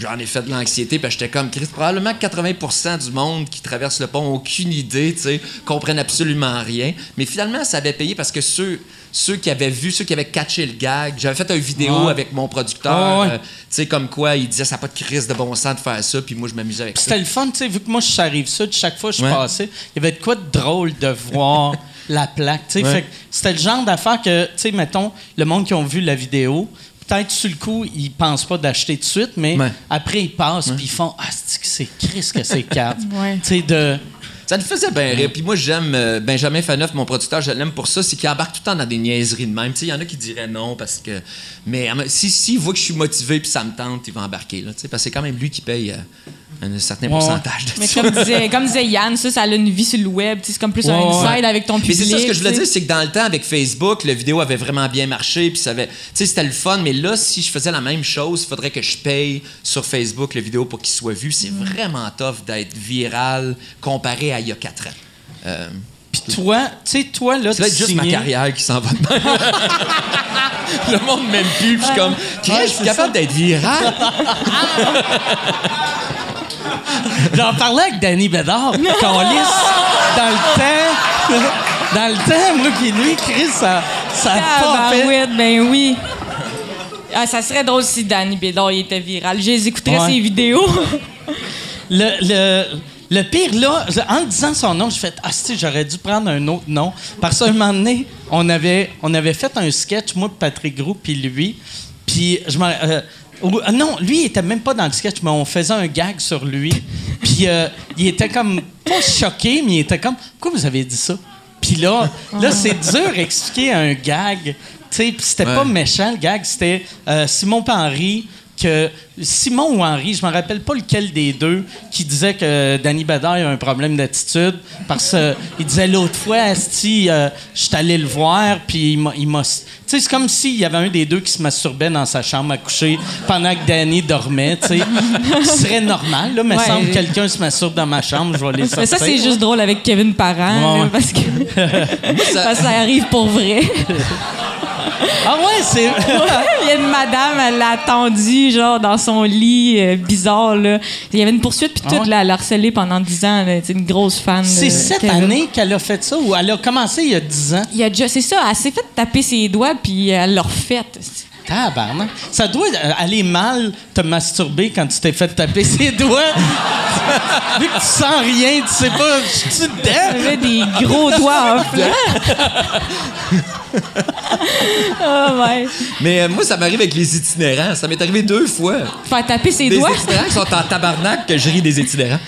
j'en ai fait de l'anxiété. Puis j'étais comme, Chris, probablement que 80% du monde qui traverse le pont aucune idée, tu sais, comprennent absolument rien. Mais finalement, ça avait payé parce que ceux, ceux qui avaient vu, ceux qui avaient catché le gag, j'avais fait une vidéo Ouais. avec mon producteur, Ouais, ouais. euh, tu sais, comme quoi il disait, ça n'a pas de crise de bon sens de faire ça. Puis moi, je m'amusais avec ça. C'était le fun, tu sais, vu que moi, je arrive sud, chaque fois que je passais, il y avait de quoi de drôle de voir la plaque. Ouais. Fait C'était le genre d'affaire que, tu sais, mettons, le monde qui ont vu la vidéo, peut-être sur le coup, ils pensent pas d'acheter tout de suite, mais Ouais. après, ils passent puis ils font Ah, c'est que c'est Chris que c'est cave. Ouais. Tu sais, de. Ça le faisait bien rire. Puis moi, j'aime euh, Benjamin Faneuf, mon producteur, je l'aime pour ça. C'est qu'il embarque tout le temps dans des niaiseries de même. Tu sais, il y en a qui diraient non parce que. Mais euh, si, s'il voit que je suis motivé puis ça me tente, il va embarquer. Là, tu sais, parce que c'est quand même lui qui paye euh, un certain Ouais. pourcentage de Mais ça. comme disait, comme disait Yann, ça, ça a une vie sur le web. tu sais, C'est comme plus un Ouais, inside avec ton Mais public. c'est ça ce que je voulais dire, c'est que dans le temps avec Facebook, la vidéo avait vraiment bien marché, puis ça avait, tu sais, c'était le fun. Mais là, si je faisais la même chose, il faudrait que je paye sur Facebook la vidéo pour qu'il soit vu. C'est vraiment tough d'être viral comparé à il y a quatre ans. Euh, Puis toi, tu sais, toi, là, tu être juste ma carrière qui s'en va de même. Le monde m'aime plus, puis je suis comme, Chris, je suis capable d'être viral. J'en parlais avec Danny Bédard, qu'on lisse dans le temps. Dans le temps, moi puis lui, Chris, ça ça a Ah, pas fait. ben oui, ben oui. Ah, ça serait drôle si Danny Bédard il était viral. Je les écouterais Ouais. ses vidéos. Le, le, le pire, là, en disant son nom, j'ai fait Ah, si, j'aurais dû prendre un autre nom. Parce qu'à un moment donné, on avait, on avait fait un sketch, moi, Patrick Gros, puis lui. Puis, je m'en. euh, non, lui, il était même pas dans le sketch, mais on faisait un gag sur lui. Puis, euh, il était comme. Pas choqué, mais il était comme Pourquoi vous avez dit ça? Puis là, là c'est dur d'expliquer un gag. Tu sais, puis c'était pas méchant, le gag. C'était euh, Simon Henry que Simon ou Henri, je me rappelle pas lequel des deux, qui disait que Danny Badard a un problème d'attitude parce qu'il disait l'autre fois, Asti, euh, je suis allé le voir, puis il m'a. Tu sais, c'est comme s'il y avait un des deux qui se masturbait dans sa chambre à coucher pendant que Danny dormait, tu sais. Ce serait normal, là, mais Ouais. semble que quelqu'un se masturbe dans ma chambre, je vais les sortir. Mais ça, c'est juste drôle avec Kevin Parent, Ouais. là, parce, que, Ça- parce que ça arrive pour vrai. Ah ouais, c'est. Il y a une madame, elle l'a attendu, genre, dans son lit, euh, bizarre, là. Il y avait une poursuite, puis Ah tout, ouais? là, elle l'a harcelée pendant 10 ans. C'est une grosse fan. C'est cette année qu'elle a fait ça ou elle a commencé il y a 10 ans? Il y a déjà, c'est ça, elle s'est fait taper ses doigts, puis elle l'a refait. Tabarnak. Ça doit aller mal te masturber quand tu t'es fait taper ses doigts. Vu que tu sens rien, tu sais pas, je suis dedans. des gros doigts enflants. oh, ouais. Mais euh, moi, ça m'arrive avec les itinérants. Ça m'est arrivé deux fois. Faire taper ses Des doigts. itinérants qui sont en tabarnak que je ris des itinérants.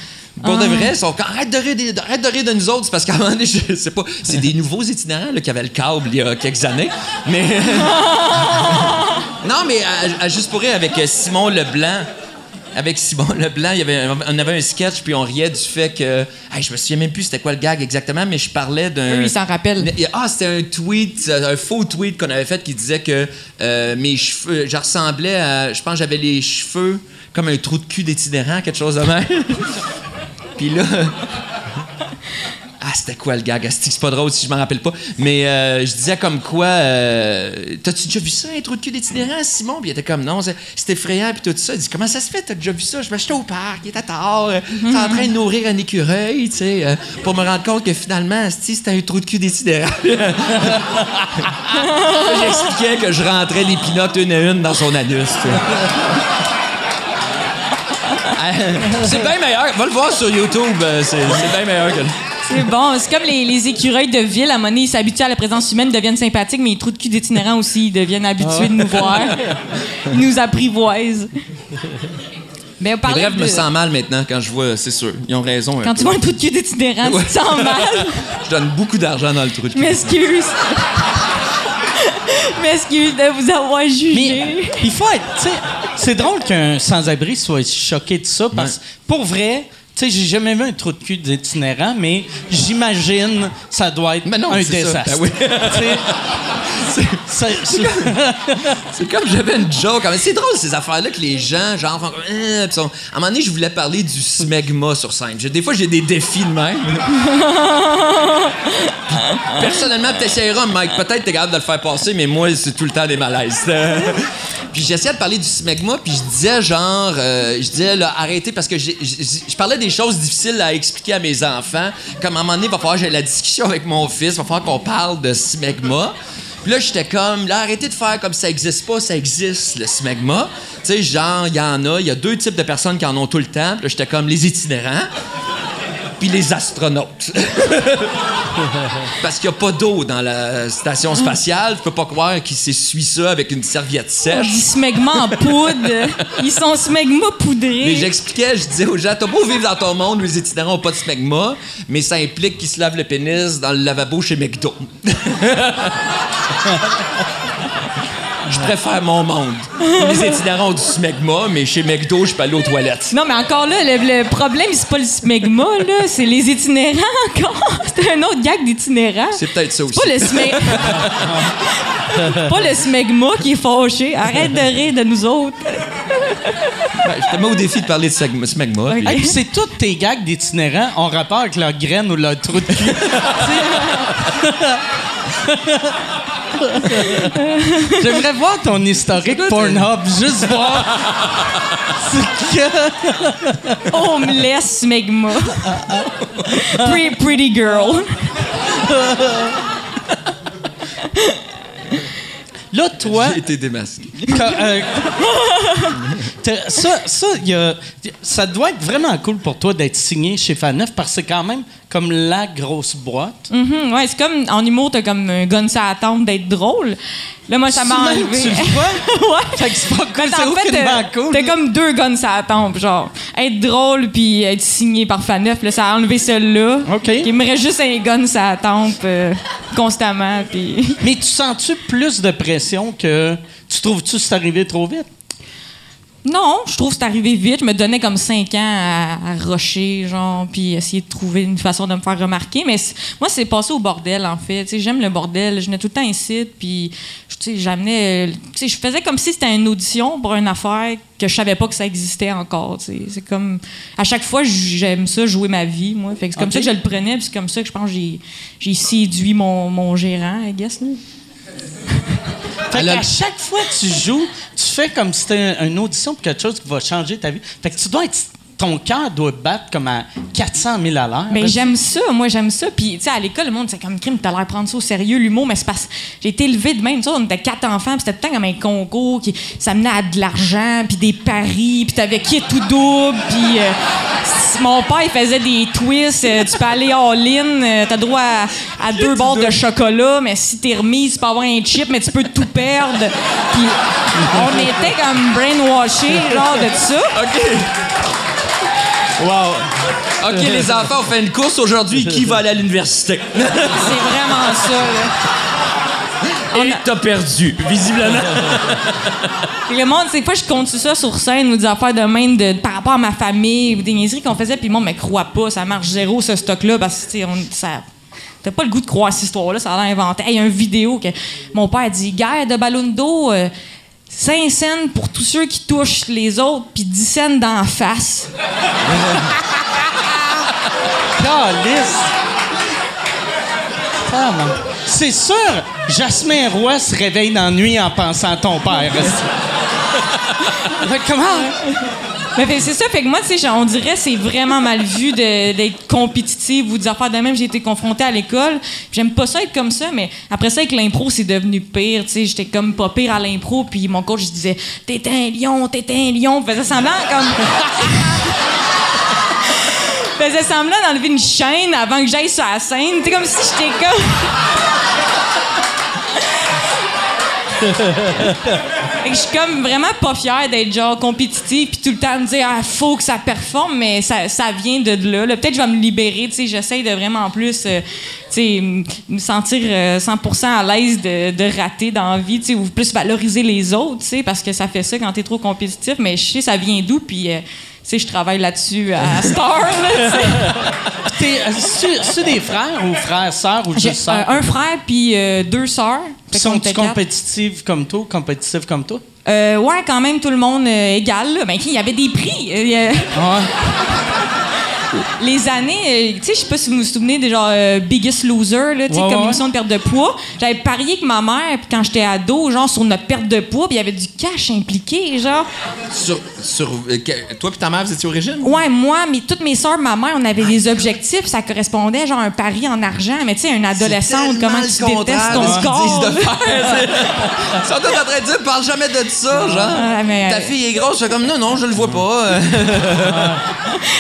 Pour Ah. de vrai, ils sont comme, arrête de rire, arrête de rire de nous autres, c'est parce qu'à un moment donné, je sais pas, c'est des nouveaux itinérants là, qui avaient le câble il y a quelques années. Mais. Non, mais à, à juste pour rire avec euh, Simon Leblanc. Avec Simon Leblanc, il y avait, un- on avait un sketch, puis on riait du fait que. Hey, je me souviens même plus c'était quoi le gag exactement, mais je parlais d'un. Oui, il s'en rappelle. Ah, c'était un tweet, euh, un faux tweet qu'on avait fait qui disait que euh, mes cheveux, je ressemblais à. Je pense que j'avais les cheveux comme un trou de cul d'itinérant, quelque chose de même. Puis là. Ah, c'était quoi le gag? C'est pas drôle si je m'en rappelle pas. Mais euh, je disais comme quoi. euh, T'as-tu déjà vu ça, un trou de cul d'itinérant, Simon? Puis il était comme non, c'est effrayant, puis tout ça. Il dit Comment ça se fait, t'as déjà vu ça? Je me j'étais au parc, il était tard, j'étais en train de nourrir un écureuil, tu sais, euh, pour me rendre compte que finalement, c'était un trou de cul d'itinérant. J'expliquais que je rentrais les pinottes une à une dans son anus. c'est bien meilleur. Va le voir sur YouTube. C'est c'est bien meilleur que. C'est bon. C'est comme les, les écureuils de ville. À un moment donné, ils s'habituent à la présence humaine, deviennent sympathiques, mais les trous de cul d'itinérants aussi, ils deviennent habitués de nous voir. Ils nous apprivoisent. Mais parlait bref, je me sens mal maintenant quand je vois, c'est sûr. Ils ont raison. Quand peu. tu vois un trou de cul d'itinérant, tu te sens mal. Je donne beaucoup d'argent dans le trou de cul. m'excuse. M'excuse de vous avoir jugé. Mais il faut être. C'est drôle qu'un sans-abri soit choqué de ça parce que pour vrai. Tu sais, j'ai jamais vu un trou de cul d'itinérant, mais j'imagine ça doit être Mais non, un ça. désastre. Ben oui. C'est- C'est comme j'avais une joke. C'est drôle ces affaires-là que les gens, genre, font comme. Euh, sont- À un moment donné, je voulais parler du smegma sur scène. Des fois, j'ai des défis de même. Personnellement, t'essaieras, Mike. Peut-être t'es capable de le faire passer, mais moi, c'est tout le temps des malaises. puis j'essayais de parler du smegma, puis je disais, genre, euh, je disais, là, arrêtez, parce que je parlais des choses difficiles à expliquer à mes enfants. Comme à un moment donné, il va falloir que j'ai la discussion avec mon fils, il va falloir qu'on parle de smegma. Puis là, j'étais comme, arrêtez de faire comme ça existe pas, ça existe, le smegma. Tu sais, genre, il y en a, il y a deux types de personnes qui en ont tout le temps. Puis là, j'étais comme les itinérants, puis les astronautes. Parce qu'il n'y a pas d'eau dans la station spatiale. Tu peux pas croire qu'il s'essuie ça avec une serviette sèche. dit smegma en poudre. Ils sont smegma Mais poudrés. j'expliquais, je disais aux gens, t'as beau vivre dans ton monde, les itinérants n'ont pas de smegma, mais ça implique qu'ils se lavent le pénis dans le lavabo chez McDo. je préfère mon monde. Les itinérants ont du smegma, mais chez McDo, je peux aller aux toilettes. Non, mais encore là, le, le problème, c'est pas le smegma, là. C'est les itinérants, encore. C'est un autre gag d'itinérants. C'est peut-être ça aussi. Pas le smegma. pas le smegma qui est fâché. Arrête de rire de nous autres. Ben, je te mets au défi de parler de smegma. smegma, puis- Hey, puis c'est tous tes gags d'itinérants ont rapport avec leur graine ou leur trou de cul. J'aimerais voir ton historique Pornhub, juste voir. C'est que. Homeless smegma. Pretty, pretty girl. Là, toi, J'ai été démasqué. Quand, euh, ça, ça, y a- ça doit être vraiment cool pour toi d'être signé chez Faneuf parce que c'est quand même comme la grosse boîte. Mhm, ouais, c'est comme en humour, t'as comme un gun ça attendre d'être drôle. Là, moi, ça m'a enlevé. tu le vois? ouais. Fait que c'est pas cool, c'est aucunement euh, cool. T'as comme deux guns ça attendre, genre être drôle puis être signé par Faneuf. Là, ça a enlevé celle-là. OK. Il me reste juste un gun ça attendre constamment. Puis Mais tu sens-tu plus de pression que. Tu trouves-tu que c'est arrivé trop vite? Non, je trouve que c'est arrivé vite. Je me donnais comme cinq ans à, à rusher, genre, puis essayer de trouver une façon de me faire remarquer. Mais moi, c'est passé au bordel, en fait. Tu sais, j'aime le bordel. Je venais tout le temps ici, puis tu sais, j'amenais... Tu sais, je faisais comme si c'était une audition pour une affaire que je savais pas que ça existait encore, tu sais. C'est comme... À chaque fois, j'aime ça, jouer ma vie, moi. Fait que c'est comme ça que je le prenais, puis c'est comme ça que je pense que j'ai, j'ai séduit mon, mon gérant, I guess, là. Fait qu'à chaque fois que tu joues, tu fais comme si c'était une audition pour quelque chose qui va changer ta vie. Fait que tu dois être. Ton cœur doit battre comme à 400 000 à l'heure. Ben, j'aime ça, moi, j'aime ça. Puis, tu sais, à l'école, le monde, c'est comme crime, t'as l'air de prendre ça au sérieux, l'humour, mais c'est parce que j'ai été élevée de même. Tu sais, on était quatre enfants, puis c'était tout le temps comme un concours qui ça menait à de l'argent, puis des paris, puis t'avais qui est tout double, puis euh, si mon père, il faisait des twists, euh, tu peux aller all-in, euh, t'as droit à, à deux barres de chocolat, mais si t'es remise, tu peux avoir un chip, mais tu peux tout perdre. Puis, on était comme brainwashés, genre, de ça. OK, les enfants, on fait une course aujourd'hui. Qui va aller à l'université? C'est vraiment ça, là. Et t'as perdu, visiblement. Puis le monde, c'est fois je compte ça sur scène ou des affaires de même de, par rapport à ma famille ou des niaiseries qu'on faisait, puis le monde me croit pas, ça marche zéro ce stock-là parce que on- ça. T'as pas le goût de croire cette histoire-là, ça a l'air inventé. Hey, Il y a une vidéo que mon père dit Guerre de ballon d'eau, 5 cents pour tous ceux qui touchent les autres, puis 10 cents d'en face. Ah. C'est sûr, Jasmin Roy se réveille dans la nuit en pensant à ton père. Comment? Mais c'est ça, fait que moi, tu sais, on dirait c'est vraiment mal vu d'être compétitive ou des affaires de même. J'ai été confrontée à l'école. J'aime pas ça être comme ça, mais après ça, avec l'impro, c'est devenu pire. Tu sais, j'étais comme pas pire à l'impro, puis mon coach disait T'es un lion, t'es un lion. Faisait semblant comme. Faisait semblant d'enlever une chaîne avant que j'aille sur la scène. C'est comme si j'étais comme. Je suis comme vraiment pas fière d'être genre compétitive puis tout le temps me dire ah faut que ça performe mais ça, ça vient de là. là. Peut-être je vais me libérer, tu sais, j'essaie de vraiment plus euh, tu sais me sentir euh, 100% à l'aise de, de rater dans la vie, tu sais, ou plus valoriser les autres, tu sais parce que ça fait ça quand t'es trop compétitif, mais je sais ça vient d'où puis euh, sais, je travaille là-dessus à Star. là, euh, c'est- c'est des frères ou frères, sœurs ou juste sœurs? euh, un frère puis euh, deux sœurs. Sont-tu compétitives comme toi, compétitifs comme toi? Euh, ouais, quand même, tout le monde euh, égal. Là. Ben, il y avait des prix. Euh, a- Les années, euh, tu sais, je sais pas si vous vous souvenez des genre euh, Biggest Loser, là, tu sais, Ouais, comme ouais. émission de perte de poids. J'avais parié avec ma mère, puis quand j'étais ado, genre sur notre perte de poids, puis il y avait du cash impliqué, genre. sur, sur, euh, que- toi puis ta mère, vous étiez au régime? Ouais, moi, mais toutes mes sœurs, ma mère, on avait des objectifs, ça correspondait genre à un pari en argent, mais tu sais, une adolescente, comment tu détestes ton score? de faire. Ils sont tous en train de dire, parle jamais de ça, genre. Ah, mais, Ta euh, fille est grosse, je fais comme, non, non, je le vois pas.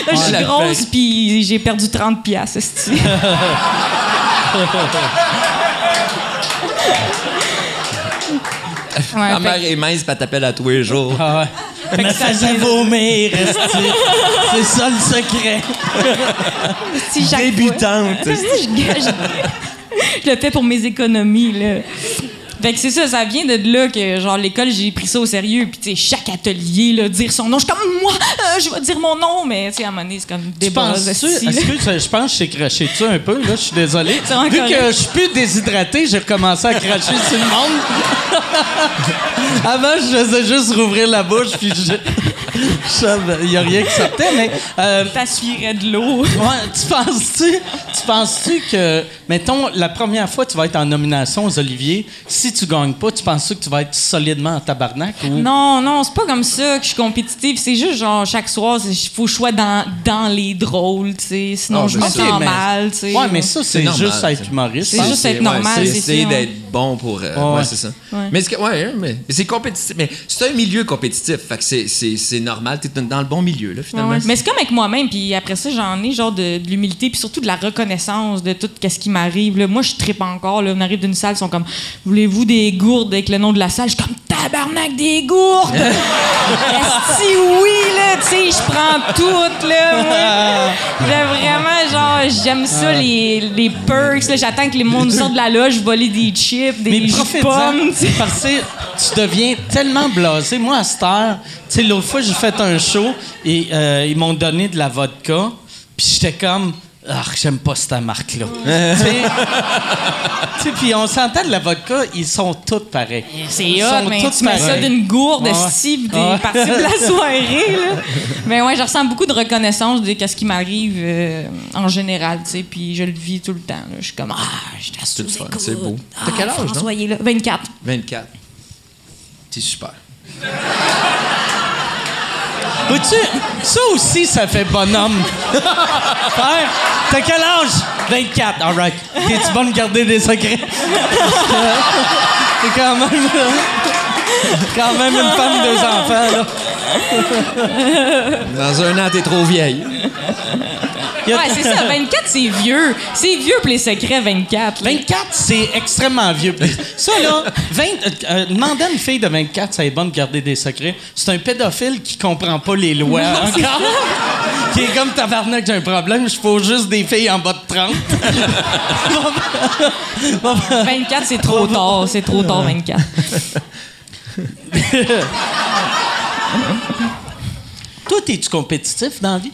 Là, je suis la grosse, puis j'ai perdu 30 piastres, esti. Ouais, fait- mère est mince, elle t'appelle à tous les jours. Ah ouais. Me faisait vomir, esti. C'est ça le secret. Débutante. je, je- je le fais pour mes économies, là. Fait que c'est ça, ça vient de là que, genre, l'école, j'ai pris ça au sérieux. Puis, tu sais, chaque atelier, là, dire son nom, je suis comme, moi, euh, je vais dire mon nom, mais, tu sais, à un moment donné, c'est comme des là. excuse, je pense que j'ai craché dessus un peu, là, je suis désolé. Vu que je suis plus déshydraté, j'ai recommencé à cracher sur le monde. Avant, je faisais juste rouvrir la bouche, puis je... Il n'y a rien qui sortait, mais... euh, T'assuierais de l'eau. Ouais, tu penses-tu, tu penses-tu que, mettons, la première fois que tu vas être en nomination aux Oliviers, si tu gagnes pas, tu penses-tu que tu vas être solidement en tabarnak? Ou... Non, non, c'est pas comme ça que je suis compétitive. C'est juste, genre, chaque soir, il faut que je sois dans, dans les drôles, tu sais. Sinon, Ah, je me sens mais- mal, tu sais. Ouais, mais ça, c'est normal, juste être humoriste. C'est juste être normal, c'est c'est essayer d'être bon pour. euh, Ouais. ouais, c'est ça. Ouais. Mais, c'est que- ouais, hein, mais, mais c'est compétitif. Mais c'est un milieu compétitif. Fait que c'est normal. T'es dans le bon milieu, là, finalement. ouais. Mais c'est comme avec moi-même, puis après ça, j'en ai genre de, de l'humilité, puis surtout de la reconnaissance de tout ce qui m'arrive. là. Moi, je tripe encore. Là. On arrive d'une salle, ils sont comme Voulez-vous des gourdes avec le nom de la salle? Je suis comme Tabarnak, des gourdes Si oui, là, tu sais, je prends toutes, là. moi. Vraiment, genre, j'aime ça, les, les perks. là. J'attends que les monde sortent de la loge, voler des chips, des Mais jus pommes, tu sais. parce que tu deviens tellement blasé. Moi, à cette heure, tu sais, l'autre fois, j'ai fait un show et euh, ils m'ont donné de la vodka, puis j'étais comme... Ah, j'aime pas cette marque-là. Tu sais, puis on s'entend de la vodka, ils sont tous pareils. C'est Ils hot, mais tous tu mets ça d'une gourde, Ouais. Steve, des Ouais. parties de la soirée, là. Mais ouais, je ressens beaucoup de reconnaissance de ce qui m'arrive euh, en général, tu sais, puis je le vis tout le temps, là. Je suis comme, ah, je C'est le fun, écoute. c'est beau. Ah, T'as quel âge, François, est là. 24. 24. T'es super. Ça aussi, ça fait bonhomme. Père, t'as quel âge? 24. All right. T'es-tu de garder des secrets? T'es quand même... quand même une femme, deux enfants, là. Dans un an, t'es trop vieille. Ouais, c'est ça. 24, c'est vieux. C'est vieux pour les secrets, 24. là. 24, c'est extrêmement vieux. Ça, là, 20, euh, euh, demander à une fille de 24 ça est bon de garder des secrets, c'est un pédophile qui comprend pas les lois encore. qui est comme tabarnak, j'ai un problème, je faut juste des filles en bas de 30. 24, c'est trop tard. C'est trop tard, 24. Toi, es-tu compétitif dans la vie?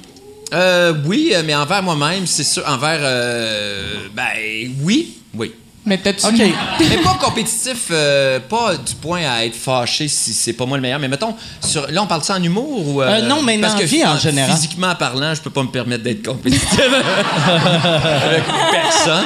Euh, oui, euh, mais envers moi-même, c'est sûr. Envers. euh, ben, oui. Oui. Mais t'as-tu. OK. mais pas compétitif, euh, pas du point à être fâché si c'est pas moi le meilleur. Mais mettons, sur, là, on parle de ça en humour ou. Euh, non, mais parce dans que vie, en général. Physiquement parlant, je peux pas me permettre d'être compétitif avec personne.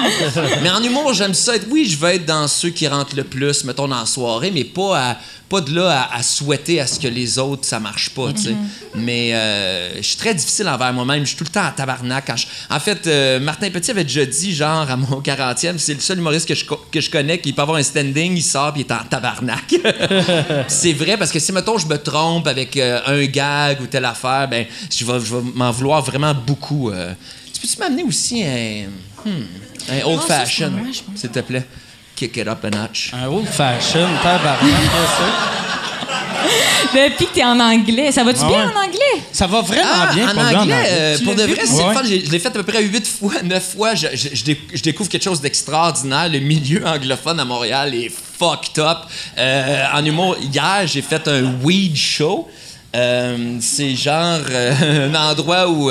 Mais en humour, j'aime ça être. Oui, je veux être dans ceux qui rentrent le plus, mettons, dans la soirée, mais pas à. Pas de là à, à souhaiter à ce que les autres, ça marche pas, tu sais. Mais euh, je suis très difficile envers moi-même. Je suis tout le temps en tabarnak. Quand je- En fait, euh, Martin Petit avait déjà dit, genre, à mon 40e, c'est le seul humoriste que je, que je connais qui peut avoir un standing, il sort puis il est en tabarnak. c'est vrai, parce que si, mettons, je me trompe avec euh, un gag ou telle affaire, ben, je vais, je vais m'en vouloir vraiment beaucoup. Tu peux-tu m'amener aussi un, hmm, un old ça, c'est fashion, pas moi, je pense. s'il te plaît? Kick it up a notch. Un old fashion, tabarnak, ça. Depuis que t'es en anglais, ça va-tu Ah bien en anglais? Ça va vraiment Ah, bien en pour anglais, euh, Tu pour de vrai, c'est Ouais. fun. J'ai- Je l'ai fait à peu près huit fois, neuf fois. Je, je- je dé- je découvre quelque chose d'extraordinaire. Le milieu anglophone à Montréal est fucked up. Euh, en humour, hier, j'ai fait un weed show. Euh, c'est genre euh, un endroit où...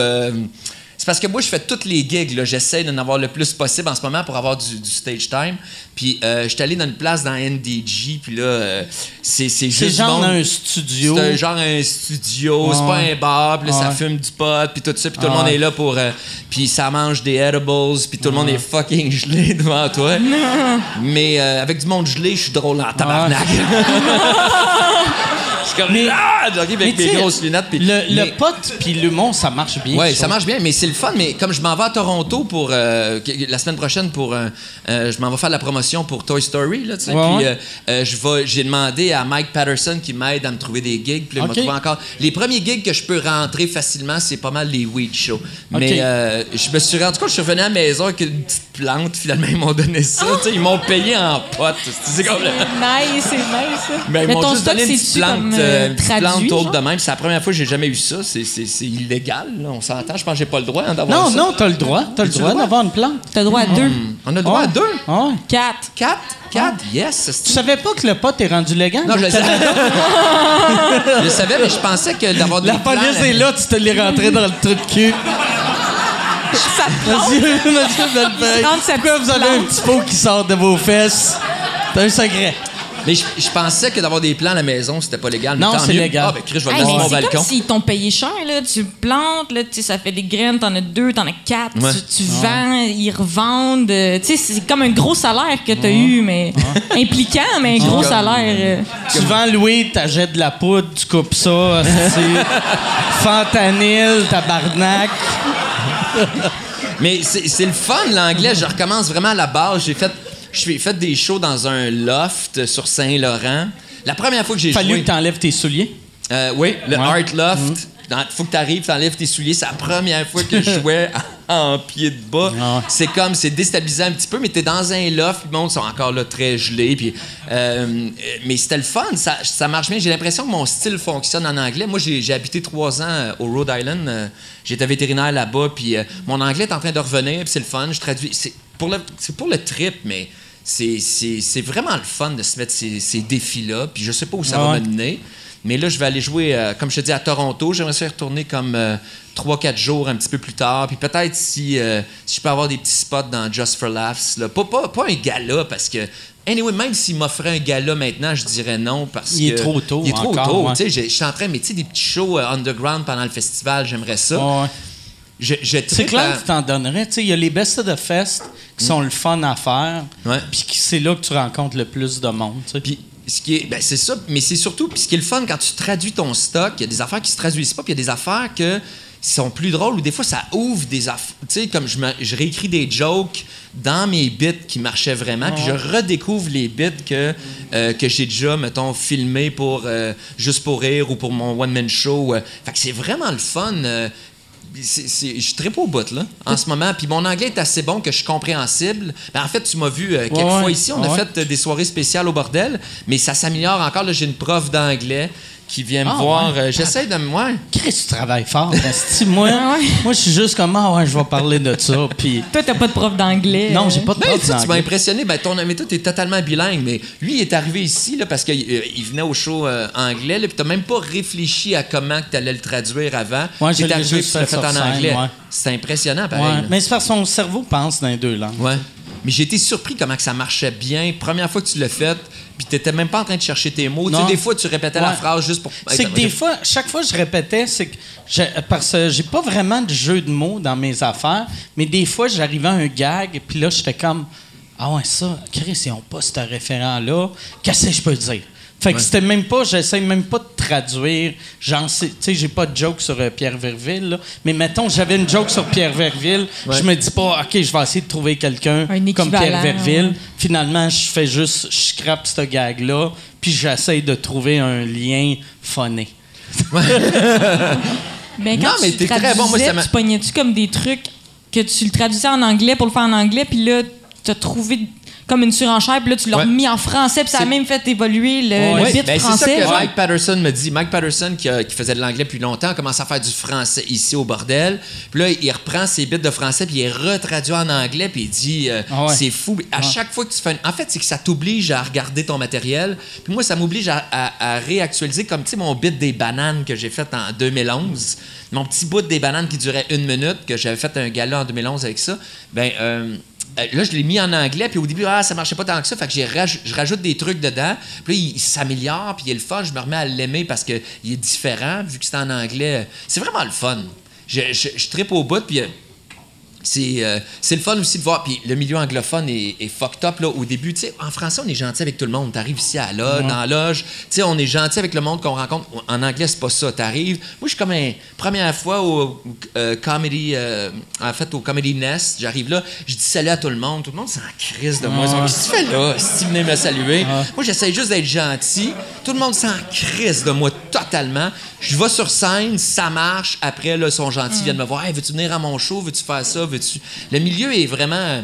c'est parce que moi, je fais toutes les gigs. J'essaie d'en avoir le plus possible en ce moment pour avoir du, du stage time. Puis, euh, je suis allé dans une place dans NDG. Puis là, euh, c'est c'est C'est juste du genre monde- un studio. c'est un genre un studio, c'est pas un bar, puis là, ça fume du pot, puis tout ça, puis tout le monde est là pour... euh, puis ça mange des edibles, puis tout le monde est fucking gelé devant toi. Mais euh, avec du monde gelé, je suis drôle en tabarnak. Comme... Mais- ah! J'arrive Mais avec mes grosses lunettes, puis... Le, pote puis l'humour, ça marche bien. Je ça marche bien, mais c'est le fun. Mais comme je m'en vais à Toronto pour euh, la semaine prochaine pour un- euh, je m'en vais faire la promotion pour Toy Story là, tu sais. Ouais, puis ouais. euh, euh, je vais, j'ai demandé à Mike Patterson qui m'aide à me trouver des gigs. Puis encore. Les premiers gigs que je peux rentrer facilement, c'est pas mal les weed shows. Mais euh, je me suis rendu compte, je suis revenu à la maison avec une petite plante. Finalement, ils m'ont donné ça. ils m'ont payé en pote. C'est Nice, c'est nice. ben, ils Mais m'ont ton juste stock, donné une petite plante, euh, euh, plante traduit? haute genre? de même. C'est la première fois que j'ai jamais eu ça. C'est, illégal, là. on s'entend. Je pense que j'ai pas le droit hein, d'avoir Non, ça. non, t'as le droit. T'as le droit le droit? d'avoir une plante. T'as droit à deux. On a le droit à deux. Ah. Quatre. Quatre? Quatre? Yes! Tu savais pas que le pot est rendu légal? Non, je le savais. Je le savais, mais je pensais que d'avoir La police est là, tu te l'es rentré dans le trou de cul. Ça Monsieur, monsieur pourquoi vous avez un plante? petit pot qui sort de vos fesses? C'est un secret. Mais je, je pensais que d'avoir des plans à la maison, c'était pas légal. mais Non, c'est légal. Ah, ben, Chris, je vais Hey, mon c'est balcon. comme s'ils t'ont payé cher, là. Tu plantes, là, tu sais, ça fait des graines, t'en as deux, t'en as quatre, Ouais. tu, tu vends, ils revendent. euh, tu sais, c'est comme un gros salaire que t'as eu, mais impliquant, mais un gros Comme- salaire. euh. Tu vends Louis, t'achètes de la poudre, tu coupes ça, c'est fentanyl, tabarnak. Mais c'est c'est le fun, l'anglais. Je recommence vraiment à la base. J'ai fait, j'ai fait des shows dans un loft sur Saint-Laurent. La première fois que j'ai Fallu joué... que t'enlèves tes souliers. Euh, oui, le Ouais. Art Loft. Dans- faut que tu arrives, tu enlèves tes souliers. C'est la première fois que je jouais en pied de bas. Ah. C'est comme, c'est déstabilisant un petit peu, mais tu es dans un loft, puis le monde sont encore là très gelés. Puis, euh, mais c'était le fun, ça, ça marche bien. J'ai l'impression que mon style fonctionne en anglais. Moi, j'ai habité trois ans euh, au Rhode Island. euh, J'étais vétérinaire là-bas, puis mon anglais est en train de revenir, puis c'est le fun. Je traduis. C'est pour le, c'est pour le trip, mais c'est- vraiment le fun de se mettre ces, ces défis-là. Puis je sais pas où ça va ouais. me mener. Mais là, je vais aller jouer, euh, comme je te dis, à Toronto. J'aimerais ça y retourner comme euh, 3-4 jours un petit peu plus tard. Puis peut-être si, euh, si je peux avoir des petits spots dans Just for Laughs. Là. Pas, pas, pas un gala, parce que... Anyway, même s'il m'offrait un gala maintenant, je dirais non parce Il est que... trop tôt Il est trop encore, tôt. ouais. Tu sais, j'ai- Je suis en train, mais tu sais, des petits shows euh, underground pendant le festival, j'aimerais ça. Ouais. Je, je C'est clair à- que tu t'en donnerais. Il y a les Best of the Fest qui sont le fun à faire. Puis c'est là que tu rencontres le plus de monde. Puis ce qui est, ben c'est ça, mais c'est surtout, puis ce qui est le fun quand tu traduis ton stock, il y a des affaires qui se traduisent pas, puis il y a des affaires que sont plus drôles ou des fois ça ouvre des affaires. Tu sais, comme je, me- je réécris des jokes dans mes bits qui marchaient vraiment, puis je redécouvre les bits que, euh, que j'ai déjà, mettons, filmés pour euh, Juste pour rire ou pour mon one-man show. euh. Fait que c'est vraiment le fun. euh, c'est- c'est- je tripe au bout, là, en ce moment. Puis mon anglais est assez bon que je suis compréhensible. Ben, en fait, tu m'as vu euh, quelques Ouais, fois ici. On a fait euh, des soirées spéciales au bordel, mais ça s'améliore encore. Là, j'ai une prof d'anglais qui vient me Ah, voir. ouais. Euh, J'essaie de me. Ouais. Chris, tu travailles fort. esti. moi, Ah moi je suis juste comme, ah ouais, je vais parler de ça. Puis, Toi, t'as pas de prof d'anglais. non, euh, j'ai pas de Ben, prof tu sais, tu m'as d'anglais. impressionné. Ben, ton ami, toi, t'es totalement bilingue, mais lui, il est arrivé ici là, parce qu'il il venait au show euh, anglais, là, puis t'as même pas réfléchi à comment tu allais le traduire avant. Ouais, T'es arrivé, juste puis tu l'as fait fait en scène, anglais. ouais. C'est impressionnant, pareil. Ouais, là. Mais c'est parce que son cerveau pense dans les deux langues. Ouais. Mais j'ai été surpris comment que ça marchait bien. Première fois que tu l'as fait, puis t'étais même pas en train de chercher tes mots. Tu sais, des fois, tu répétais la phrase juste pour. C'est que des fois, chaque fois que je répétais, c'est que j'ai- parce que j'ai pas vraiment de jeu de mots dans mes affaires, mais des fois j'arrivais à un gag, puis là j'étais comme ah ouais ça, Chris ils ont pas ce référent là, qu'est-ce que je peux dire Fait que c'était même pas, j'essaie même pas de traduire. J'en sais, tu sais, j'ai pas de joke sur euh, Pierre Verville, là, mais mettons j'avais une joke sur Pierre Verville, je me dis pas ok je vais essayer de trouver quelqu'un Un comme Pierre Verville. ouais. Finalement je fais juste, je scrape ce gag là, puis j'essaie de trouver un lien phoné. Ben, quand Non, mais tu t'es très bon. Moi, ça tu pognais-tu comme des trucs que tu le traduisais en anglais pour le faire en anglais, puis là, tu as trouvé comme une surenchère, puis là, tu l'as Ouais. remis en français, puis ça a même fait évoluer le, bit ben, c'est ça français. que. Mike Patterson me dit. Mike Patterson, qui, a- qui faisait de l'anglais depuis longtemps, a commencé à faire du français ici au bordel. Puis là, il reprend ses bits de français, puis il est retraduit en anglais, puis il dit euh, Ah ouais. c'est fou. À chaque fois que tu fais. un- En fait, c'est que ça t'oblige à regarder ton matériel. Puis moi, ça m'oblige à, à- à réactualiser, comme tu sais, mon bit des bananes que j'ai fait en 2011. Mon petit bout des bananes qui durait une minute, que j'avais fait un gala en 2011 avec ça. Ben. euh, euh, là, je l'ai mis en anglais, puis au début, ah, ça marchait pas tant que ça, fait que j'ai je rajoute des trucs dedans, puis là, il, s'améliore, puis il est le fun, je me remets à l'aimer parce qu'il est différent, vu que c'est en anglais. C'est vraiment le fun. Je, je, je trippe au bout, puis euh, c'est euh, c'est le fun aussi de voir. Puis le milieu anglophone est, est fucked up là, au début. Tu sais, en français, on est gentil avec tout le monde. Tu arrives ici à la loge, dans la loge. Tu sais, on est gentil avec le monde qu'on rencontre. En anglais, c'est pas ça. Tu arrives. Moi, je suis comme un. Première fois au euh, Comedy. euh, en fait, au Comedy Nest, j'arrive là. Je dis salut à tout le monde. Tout le monde s'en crise de moi. Ils Qu'est-ce que tu fais là? Si tu venais me saluer. Moi, j'essaie juste d'être gentil. Tout le monde s'en crise de moi totalement. Je vais sur scène, ça marche. Après, là, ils sont gentils, ils viennent me voir. Hey, veux-tu venir à mon show? Veux-tu faire ça? Veux-tu? Le milieu est vraiment.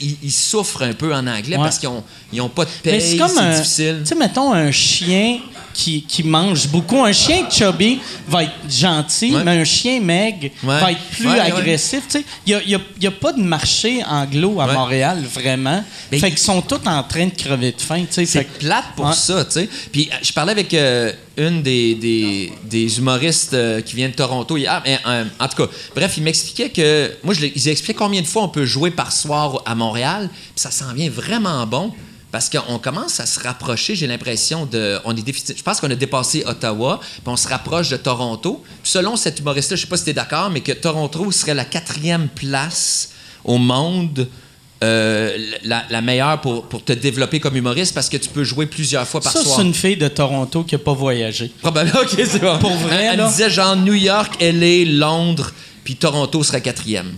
Ils, souffrent un peu en anglais Ouais. parce qu'ils ont, ils ont pas de paye. c'est comme un. C'est Tu difficile. sais, mettons un chien qui, qui mange beaucoup. Un chien chubby va être gentil, Ouais. mais un chien meg Ouais. va être plus Ouais, agressif. Il n'y a, y a pas de marché anglo à. Montréal, vraiment. Mais fait il- qu'ils sont tous en train de crever de faim. C'est que- plate pour ça, tu sais. Puis euh, je parlais avec euh, une des, des, des humoristes euh, qui vient de Toronto hier. Mais, euh, en tout cas, bref, il m'expliquait que. Moi, je, ils expliquaient combien de fois on peut jouer par soir à Montréal. Puis ça s'en vient vraiment bon. Parce qu'on commence à se rapprocher, j'ai l'impression de. On est déficit- je pense qu'on a dépassé Ottawa, puis on se rapproche de Toronto. Puis selon cet humoriste-là, je sais pas si tu es d'accord, mais que Toronto serait la quatrième place au monde euh, la, la meilleure pour, pour te développer comme humoriste parce que tu peux jouer plusieurs fois par Ça, soir. c'est une fille de Toronto qui n'a pas voyagé. Probablement, ok, c'est bon. Pour vrai, Elle, disait genre New York, LA, Londres, puis Toronto serait quatrième.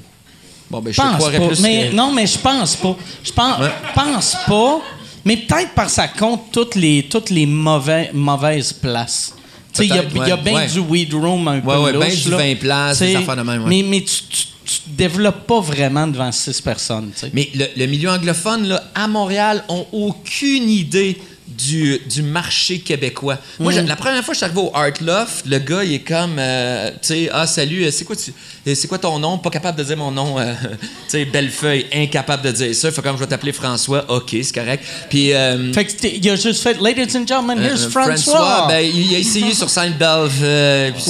Bon, ben, je te pense croirais pas. plus. Mais, que- Non, mais je pense pas. Je pense, Ouais. pense pas. Mais peut-être parce que ça compte toutes les, toutes les mauvais, mauvaises places. Tu sais, Il y a, ouais, bien ouais. du weed room un peu ben louche, du là. 20 places, des affaires de même. Mais, mais tu, tu, tu te développes pas vraiment devant six personnes. tu sais. Mais le, le milieu anglophone, là, à Montréal, ont aucune idée du, du marché québécois. Moi, Mm. la première fois que je suis arrivé au Art Loft, le gars, il est comme, euh, tu sais, ah, salut, euh, c'est quoi, tu- euh, c'est quoi ton nom? Pas capable de dire mon nom. euh, tu sais, Bellefeuille, incapable de dire ça. Il faut comme je vais t'appeler François. OK, c'est correct. Puis. euh, Fait que il a juste fait Ladies and gentlemen, here's euh, François. ben, il a essayé sur scène Belve,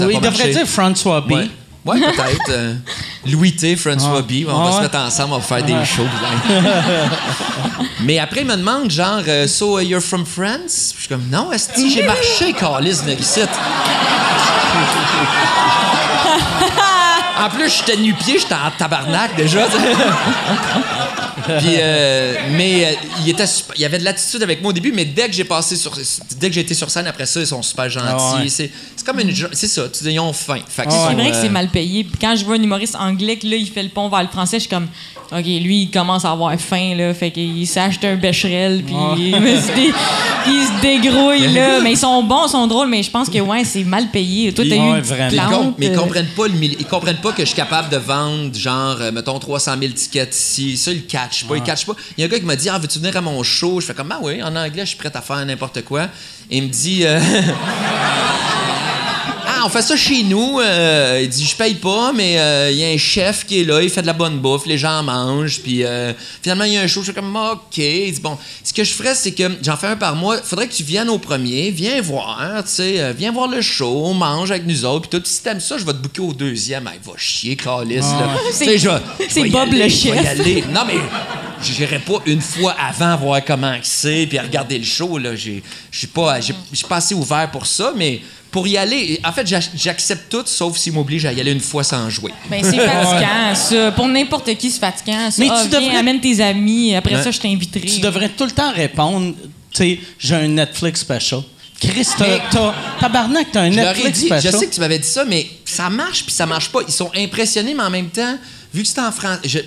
oui, il devrait dire François B. Ouais, Ouais, peut-être. euh, Louis T, François Ah. B. On Ah va se ouais? mettre ensemble, on va faire des shows. bilingues. Mais après, il me demande, genre, euh, So, uh, you're from France? Je suis comme, non, est j'ai marché, Carlis, ici? En plus, j'étais nu-pied, j'étais en tabarnak déjà. Puis, euh, mais euh, il, était super- il avait de l'attitude avec moi au début, mais dès que j'ai passé sur, dès que j'ai été sur scène après ça, ils sont super gentils. Ah ouais. C'est, c'est comme une, c'est ça, tu dis, ils ont faim. Fait que C'est vrai que c'est mal payé. Puis quand je vois un humoriste anglais que là, il fait le pont vers le français, je suis comme, OK, lui, il commence à avoir faim, là. Fait qu'il s'est acheté un bécherel, puis il, se dé- il se dégrouille, là. Mais ils sont bons, ils sont drôles, mais je pense que, ouais, c'est mal payé. Toi, t'as Ouais, eu une plante, mais ils euh, comprennent pas le ils comprennent pas que je suis capable de vendre genre mettons 300 000 tickets ici ça ils le catchent pas ils catchent pas. Il y a un gars qui m'a dit ah veux-tu venir à mon show je fais comme ah oui en anglais je suis prêt à faire n'importe quoi et il me dit euh, Ah, on fait ça chez nous. Euh, il dit, je paye pas, mais euh, il y a un chef qui est là, il fait de la bonne bouffe, les gens mangent, puis euh, finalement, il y a un show. Je suis comme, OK. Il dit, bon, ce que je ferais, c'est que j'en fais un par mois. faudrait que tu viennes au premier, viens voir, tu sais, viens voir le show, on mange avec nous autres, puis tout. Si t'aimes ça, je vais te booker au deuxième. Hey, va chier, calice, là. C'est- Bob aller, le chef. Non, mais j'irai pas une fois avant voir comment c'est, puis regarder le show, Je suis pas, j'ai- je suis pas assez ouvert pour ça, mais pour y aller, en fait, j'accepte tout, sauf s'il m'oblige à y aller une fois sans jouer. Ben, c'est fatigant, ça. Pour n'importe qui, c'est fatigant. Ça. Mais tu Ah, viens, devrais- amène tes amis. Après ça, je t'inviterai. Tu devrais tout le temps répondre, tu sais, j'ai un Netflix special. Chris, t'as, tabarnak, t'as un Je Netflix dit, je special. sais que tu m'avais dit ça, mais ça marche puis ça marche pas. Ils sont impressionnés, mais en même temps, vu que c'est en France, je,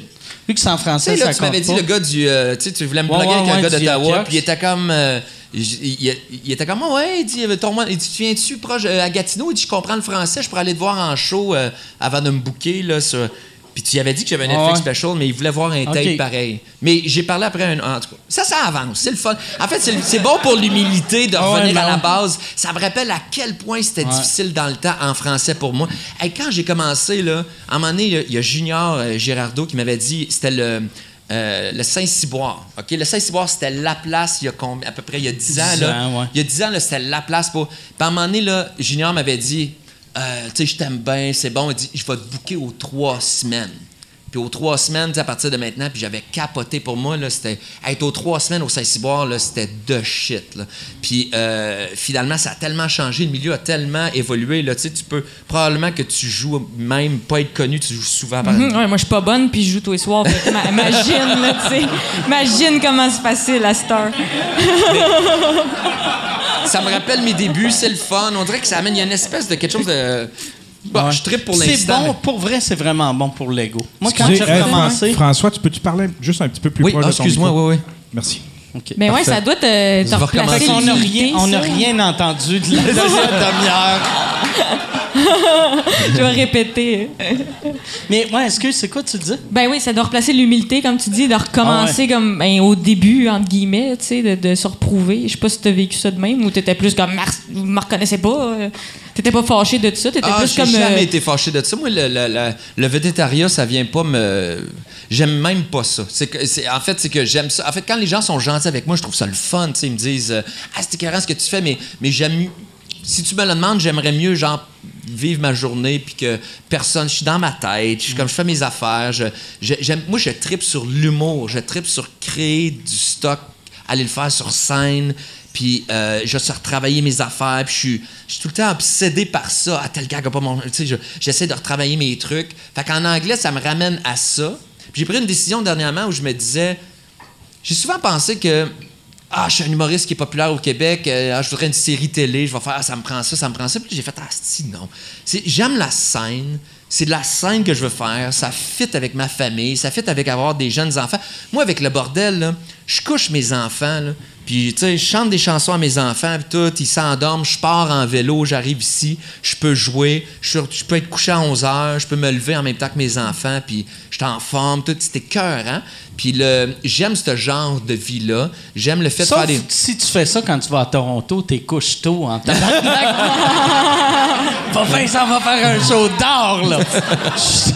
Vu que c'est en Tu français, là, ça tu m'avais dit pas. le gars du. euh, tu sais, tu voulais me Ouais, plugger ouais, avec un ouais, gars d'Ottawa, puis il était comme. euh, il, était comme, ouais, il dit, ton- il dit, tu viens-tu proche euh, à Gatineau? Il dit, je comprends le français, je pourrais aller te voir en show euh, avant de me booker, là, sur. Puis tu avais dit que j'avais un Netflix ouais. special, mais il voulait voir un tape pareil. Mais j'ai parlé après un. En tout cas, ça, ça avance. C'est le fun. En fait, c'est bon pour l'humilité de ouais, revenir à la base. Ça me rappelle à quel point c'était difficile dans le temps en français pour moi. Hey, quand j'ai commencé, là, à un moment donné, il y a- il y a Junior euh, Girardeau qui m'avait dit c'était le. Euh, le Saint-Cyboire. OK? Le Saint-Cyboire, c'était la place il y a combien- à peu près il y a 10 ans. 10 là. ans, ouais. Il y a 10 ans, c'était la place pour. Puis à un moment donné, là, Junior m'avait dit euh, Tu sais, je t'aime bien, c'est bon. Il dit Je vais te booker aux trois semaines. Puis aux trois semaines, à partir de maintenant, puis j'avais capoté pour moi, là, c'était être aux trois semaines au Saint-Cyboire, là, c'était de shit. Là. Puis euh, finalement, ça a tellement changé, le milieu a tellement évolué. Là, tu sais, tu peux probablement que tu joues, même pas être connu, tu joues souvent par Mhm, ouais, moi, je suis pas bonne, puis je joue tous les soirs. Fait imagine, là, tu sais. Imagine comment c'est à cette heure. Ça me rappelle mes débuts, c'est le fun. On dirait que ça amène, il y a une espèce de quelque chose de. Bon, Ouais. je tripe pour C'est l'instant. bon, mais- pour vrai, c'est vraiment bon pour l'ego. Moi, quand j'ai euh, recommencé... François, tu peux-tu parler juste un petit peu plus Oui, proche ah, de ton excuse-moi, oui, oui. Merci. Mais ouais, ça doit te, te replacer n'a rien, on n'a ça. rien entendu de la deuxième demi-heure. Je vais répéter. Mais ouais, excuse, c'est quoi tu dis? Ben oui, ça doit replacer l'humilité, comme tu dis, de recommencer Ah comme ben, au début, entre guillemets, tu sais, de, de se reprouver. Je sais pas si t'as vécu ça de même ou t'étais plus comme, vous me reconnaissez pas, euh, t'étais pas fâché de ça, t'étais Ah, plus j'ai comme... jamais euh, été fâché de ça. Moi, le, le, le- le végétariat, ça vient pas me. J'aime même pas ça. C'est que, c'est, en fait, c'est que j'aime ça. En fait, quand les gens sont gentils avec moi, je trouve ça le fun. tu Ils me disent euh, Ah, c'est écœurant ce que tu fais, mais, mais j'aime Si tu me le demandes, j'aimerais mieux, genre, vivre ma journée, puis que personne. Je suis dans ma tête, je comme je fais mes affaires. Moi, je tripe sur l'humour, je tripe sur créer du stock, aller le faire sur scène. Puis euh, je vais retravailler mes affaires. Puis je suis, je suis tout le temps obsédé par ça. Ah, tel gars qui a pas mon. Tu sais, je- j'essaie de retravailler mes trucs. Fait qu'en anglais, ça me ramène à ça. J'ai pris une décision dernièrement où je me disais. J'ai souvent pensé que. Ah, je suis un humoriste qui est populaire au Québec. euh, ah, je voudrais une série télé. Je vais faire. Ah, ça me prend ça, ça me prend ça. Puis j'ai fait. Ah, si, non. J'aime la scène. C'est de la scène que je veux faire. Ça fit avec ma famille. Ça fit avec avoir des jeunes enfants. Moi, avec le bordel, là, je couche mes enfants. puis, tu sais, je chante des chansons à mes enfants. Puis tout, ils s'endorment. Je pars en vélo. J'arrive ici. Je peux jouer. Je peux être couché à 11 heures. Je peux me lever en même temps que mes enfants. Puis, je suis en forme. Tout, c'était cœur, hein? Puis, le, j'aime ce genre de vie-là. J'aime le fait Sauf de faire des. si tu fais ça quand tu vas à Toronto, t'es couches tôt en faire ça, va faire un show d'or, là.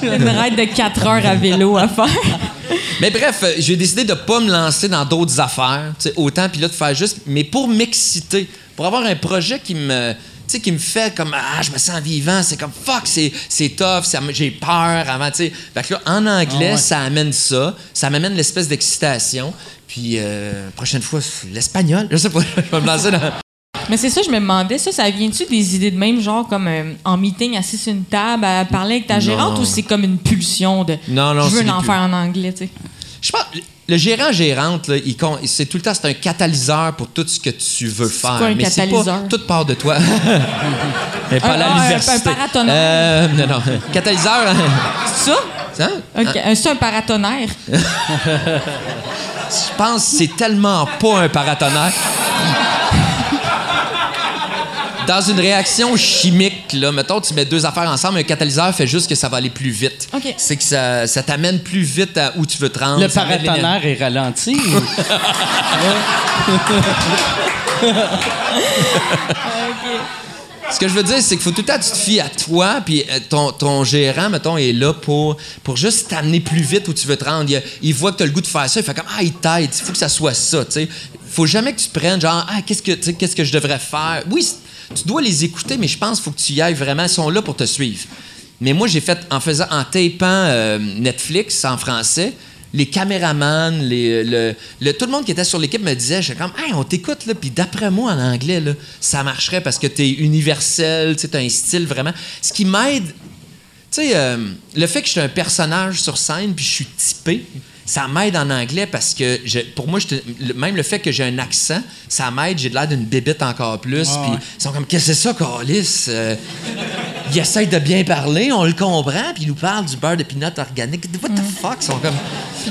une ride de 4 heures à vélo à faire. Mais bref, euh, j'ai décidé de pas me lancer dans d'autres affaires, autant puis là de faire juste, mais pour m'exciter, pour avoir un projet qui me, sais, qui me fait comme ah, je me sens vivant, c'est comme fuck, c'est c'est tough, ça j'ai peur avant, tu sais. Fait que là, en anglais, Ah ouais. ça amène ça, ça m'amène l'espèce d'excitation. Puis euh, prochaine fois, l'espagnol, je sais pas, je vais me lancer dans. Mais c'est ça, je me demandais, ça, ça vient-tu des idées de même, genre comme euh, en meeting, assis sur une table, à parler avec ta gérante, Non. ou c'est comme une pulsion de Non, non, je veux en faire en anglais, tu sais? Je pense, le gérant gérante, là, il con- c'est tout le temps c'est un catalyseur pour tout ce que tu veux faire. quoi un mais c'est pas toute part de toi. Mais pas Un- la un- un. Euh, non, non. Catalyseur. hein? C'est ça? Hein? Un C'est un paratonnerre. Je pense que c'est tellement pas un paratonnerre. Dans une réaction chimique, là, mettons, tu mets deux affaires ensemble, un catalyseur fait juste que ça va aller plus vite. OK. C'est que ça, ça t'amène plus vite à où tu veux te rendre. Le paratonnerre est ralenti. ou- Ce que je veux dire, c'est qu'il faut tout le temps que tu te fies à toi, puis euh, ton, ton gérant, mettons, est là pour, pour juste t'amener plus vite où tu veux te rendre. Il, il voit que tu as le goût de faire ça, il fait comme Ah, il t'aide, il faut que ça soit ça, tu sais. faut jamais que tu prennes genre Ah, qu'est-ce que, tu sais, qu'est-ce que je devrais faire? Oui, tu dois les écouter, mais je pense qu'il faut que tu y ailles vraiment. Ils sont là pour te suivre. Mais moi, j'ai fait, en faisant, en tapant euh, Netflix en français, les caméramans, le, tout le monde qui était sur l'équipe me disait, j'étais comme, hey, on t'écoute, là, puis d'après moi, en anglais, là, ça marcherait parce que t'es universel, tu t'as un style vraiment. Ce qui m'aide, tu sais, euh, le fait que je suis un personnage sur scène puis je suis typé, ça m'aide en anglais parce que je- pour moi, même le fait que j'ai un accent, ça m'aide. J'ai de l'air d'une bébite encore plus. Puis ils sont comme, qu'est-ce que c'est ça, Carlis? Euh, il essaie de bien parler, on le comprend, puis il nous parle du beurre de pinot organique. What the fuck? Ils sont comme.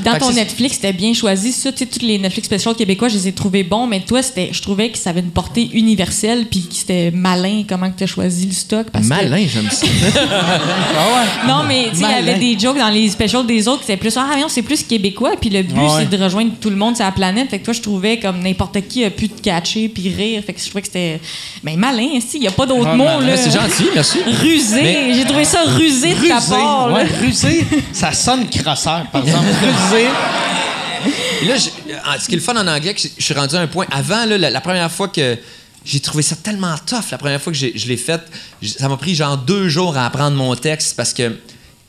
Dans ton Netflix, c'était bien choisi. Ça, tu sais, tous les Netflix spéciaux québécois, je les ai trouvés bons, mais toi, c'était, je trouvais que ça avait une portée universelle, puis que c'était malin comment tu as choisi le stock. Parce que- Malin, j'aime ça. non, mais tu sais, il y Malin. avait des jokes dans les specials des autres qui étaient plus Ah, non, c'est plus québécois. Puis le but, Ouais. c'est de rejoindre tout le monde sur la planète. Fait que toi, je trouvais comme n'importe qui a pu te catcher puis rire. Fait que je trouvais que c'était. Ben, malin, si, il n'y a pas d'autre Ah, mot, malin. là. C'est gentil, merci. Rusé. Mais- J'ai trouvé ça rusé de ta Rusé, part, ouais, rusé, ça sonne crosseur, par exemple. là, je- ce qui est le fun en anglais, je suis rendu à un point. Avant, là, la, première fois que j'ai trouvé ça tellement tough, la première fois que je l'ai fait, ça m'a pris genre deux jours à apprendre mon texte parce que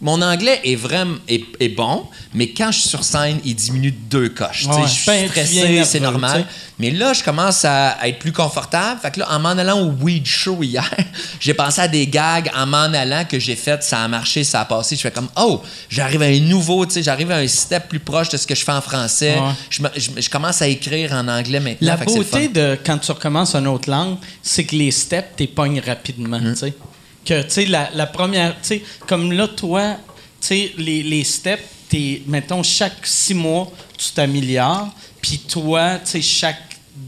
mon anglais est vraiment est, est bon, mais quand je suis sur scène, il diminue de deux coches. Ouais. je suis Ben, stressé, c'est normal. Mais là, je commence à, être plus confortable. Fait que là, en m'en allant au Weed Show hier, j'ai pensé à des gags en m'en allant que j'ai fait, ça a marché, ça a passé. Je fais comme, oh, j'arrive à un nouveau, j'arrive à un step plus proche de ce que je fais en français. Ouais. Je, me- je- je commence à écrire en anglais maintenant. La fait beauté de quand tu recommences une autre langue, c'est que les steps, t'es pognes rapidement, Mm. Que, tu sais, la, la première, tu sais, comme là, toi, tu sais, les, les steps, t'es, mettons, chaque six mois, tu t'améliores, puis toi, tu sais, chaque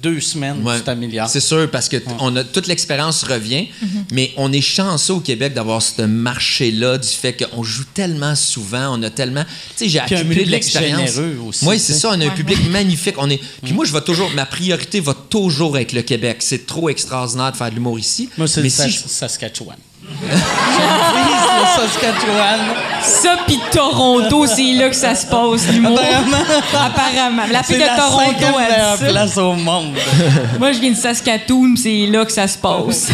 deux semaines, Ouais. tu t'améliores. C'est sûr, parce que t- on a, toute l'expérience revient, mais on est chanceux au Québec d'avoir ce marché-là du fait qu'on joue tellement souvent, on a tellement. Tu sais, j'ai Puis un accumulé de public l'expérience. généreux aussi, Oui, c'est ça, on a un public magnifique. On est. Puis moi, je vais toujours. Ma priorité va toujours être le Québec. C'est trop extraordinaire de faire de l'humour ici. Moi, c'est si je- Saskatchewan. Le Saskatchewan. Ça, puis Toronto, c'est là que ça se passe, l'humour. Apparemment. La fille de la Toronto, elle meilleure ça. place au monde. Moi, je viens de Saskatoon, c'est là que ça se passe.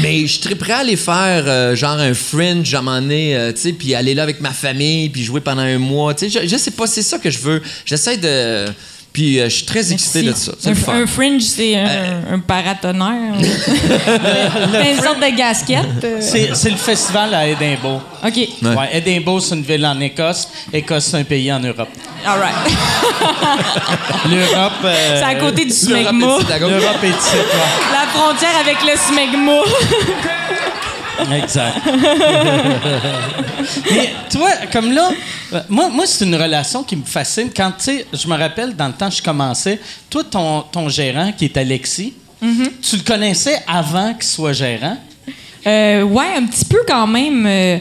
Mais je serais prêt à aller faire euh, genre un fringe à un moment donné, euh, tu sais, puis aller là avec ma famille, puis jouer pendant un mois. Tu sais, je, je sais pas, c'est ça que je veux. J'essaie de. Puis euh, je suis très excité de ça. C'est un, le fun. un fringe, c'est un, un paratonnerre. c'est une sorte de gasquette. euh. C'est, c'est le festival à Édimbourg. OK. Ouais. Ouais, Édimbourg, c'est une ville en Écosse. Écosse, c'est un pays en Europe. All right. L'Europe. euh, c'est à côté du smegma. L'Europe est ici, ouais. La frontière avec le smegma. Exact. Mais toi, comme là, euh, moi, moi c'est une relation qui me fascine. Quand, tu sais, je me rappelle, dans le temps que je commençais, toi, ton, ton gérant, qui est Alexis, tu le connaissais avant qu'il soit gérant? Euh, ouais, un petit peu quand même. euh,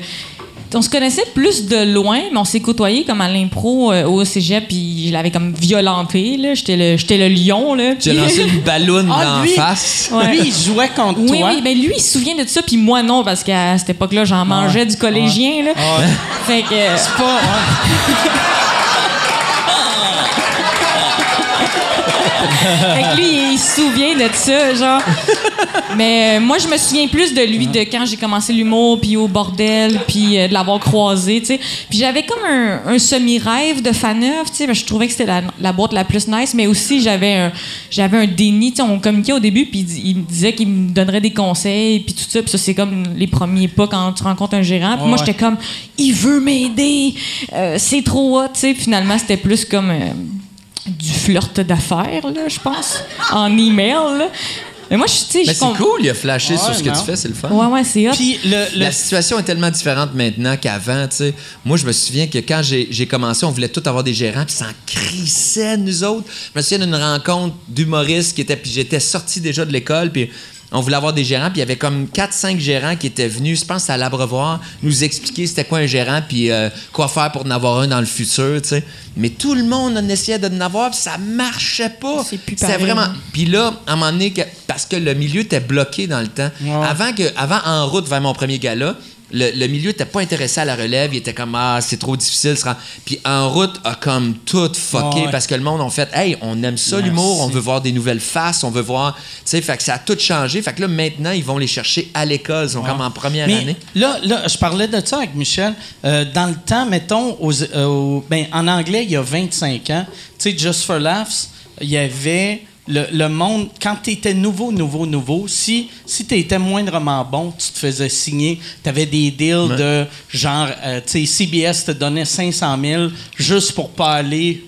on se connaissait plus de loin, mais on s'est côtoyés comme à l'impro euh, au cégep, puis je l'avais comme violenté. là. J'étais le, j'étais le lion. Là, J'ai lancé une balloune Ah, d'en lui, face. Ouais. lui, il jouait contre Oui, toi. oui, ben lui, il se souvient de ça, puis moi non, parce qu'à cette époque-là, j'en mangeais du collégien. Là. Fait que. euh, C'est pas. fait que lui, il se souvient de ça, genre. Mais euh, moi, je me souviens plus de lui de quand j'ai commencé l'humour, puis au bordel, puis euh, de l'avoir croisé, tu sais. Puis j'avais comme un, un semi-rêve de Faneuf, tu sais. Je trouvais que c'était la, la boîte la plus nice, mais aussi j'avais un, j'avais un déni, tu sais. On communiquait au début, puis il, me disait qu'il me donnerait des conseils, puis tout ça. Puis ça, c'est comme les premiers pas quand tu rencontres un gérant. Puis moi, j'étais comme, il veut m'aider, euh, c'est trop hot, tu sais. Finalement, c'était plus comme. Du flirt d'affaires, là, je pense, en email. Là. Mais moi, je tu sais, Mais c'est cool, il a flashé Ouais, sur ce que tu fais, c'est le fun. Ouais, ouais, c'est hot. Puis le, le- La situation est tellement différente maintenant qu'avant, tu sais. Moi, je me souviens que quand j'ai commencé, on voulait tous avoir des gérants, puis ça en crissait, nous autres. Je me souviens d'une rencontre d'humoristes qui était, puis j'étais sorti déjà de l'école, puis on voulait avoir des gérants, puis il y avait comme 4-5 gérants qui étaient venus, je pense à l'Abreuvoir, nous expliquer c'était quoi un gérant, puis euh, quoi faire pour en avoir un dans le futur, tu sais. Mais tout le monde en essayait de en avoir, puis ça marchait pas. C'est plus C'était pareil. vraiment puis là, à un moment donné, parce que le milieu était bloqué dans le temps, avant, que, avant En route vers mon premier gala, le, le milieu n'était pas intéressé à la relève. Il était comme, ah, c'est trop difficile. se rend- Puis En route a comme tout fucké Ouais. parce que le monde a fait, hey, on aime ça l'humour, on veut voir des nouvelles faces, on veut voir. Tu sais, fait que ça a tout changé. Fait que là, maintenant, ils vont les chercher à l'école. Ils sont comme en première Mais année. là, là, je parlais de ça avec Michel. Euh, dans le temps, mettons, aux, euh, ben, en anglais, il y a 25 ans, tu sais, Just for Laughs, il y avait le, le monde, quand tu étais nouveau, nouveau, nouveau, si, si tu étais moindrement bon, tu te faisais signer, tu avais des deals de genre, euh, tu sais, CBS te donnait 500 000 juste pour pas aller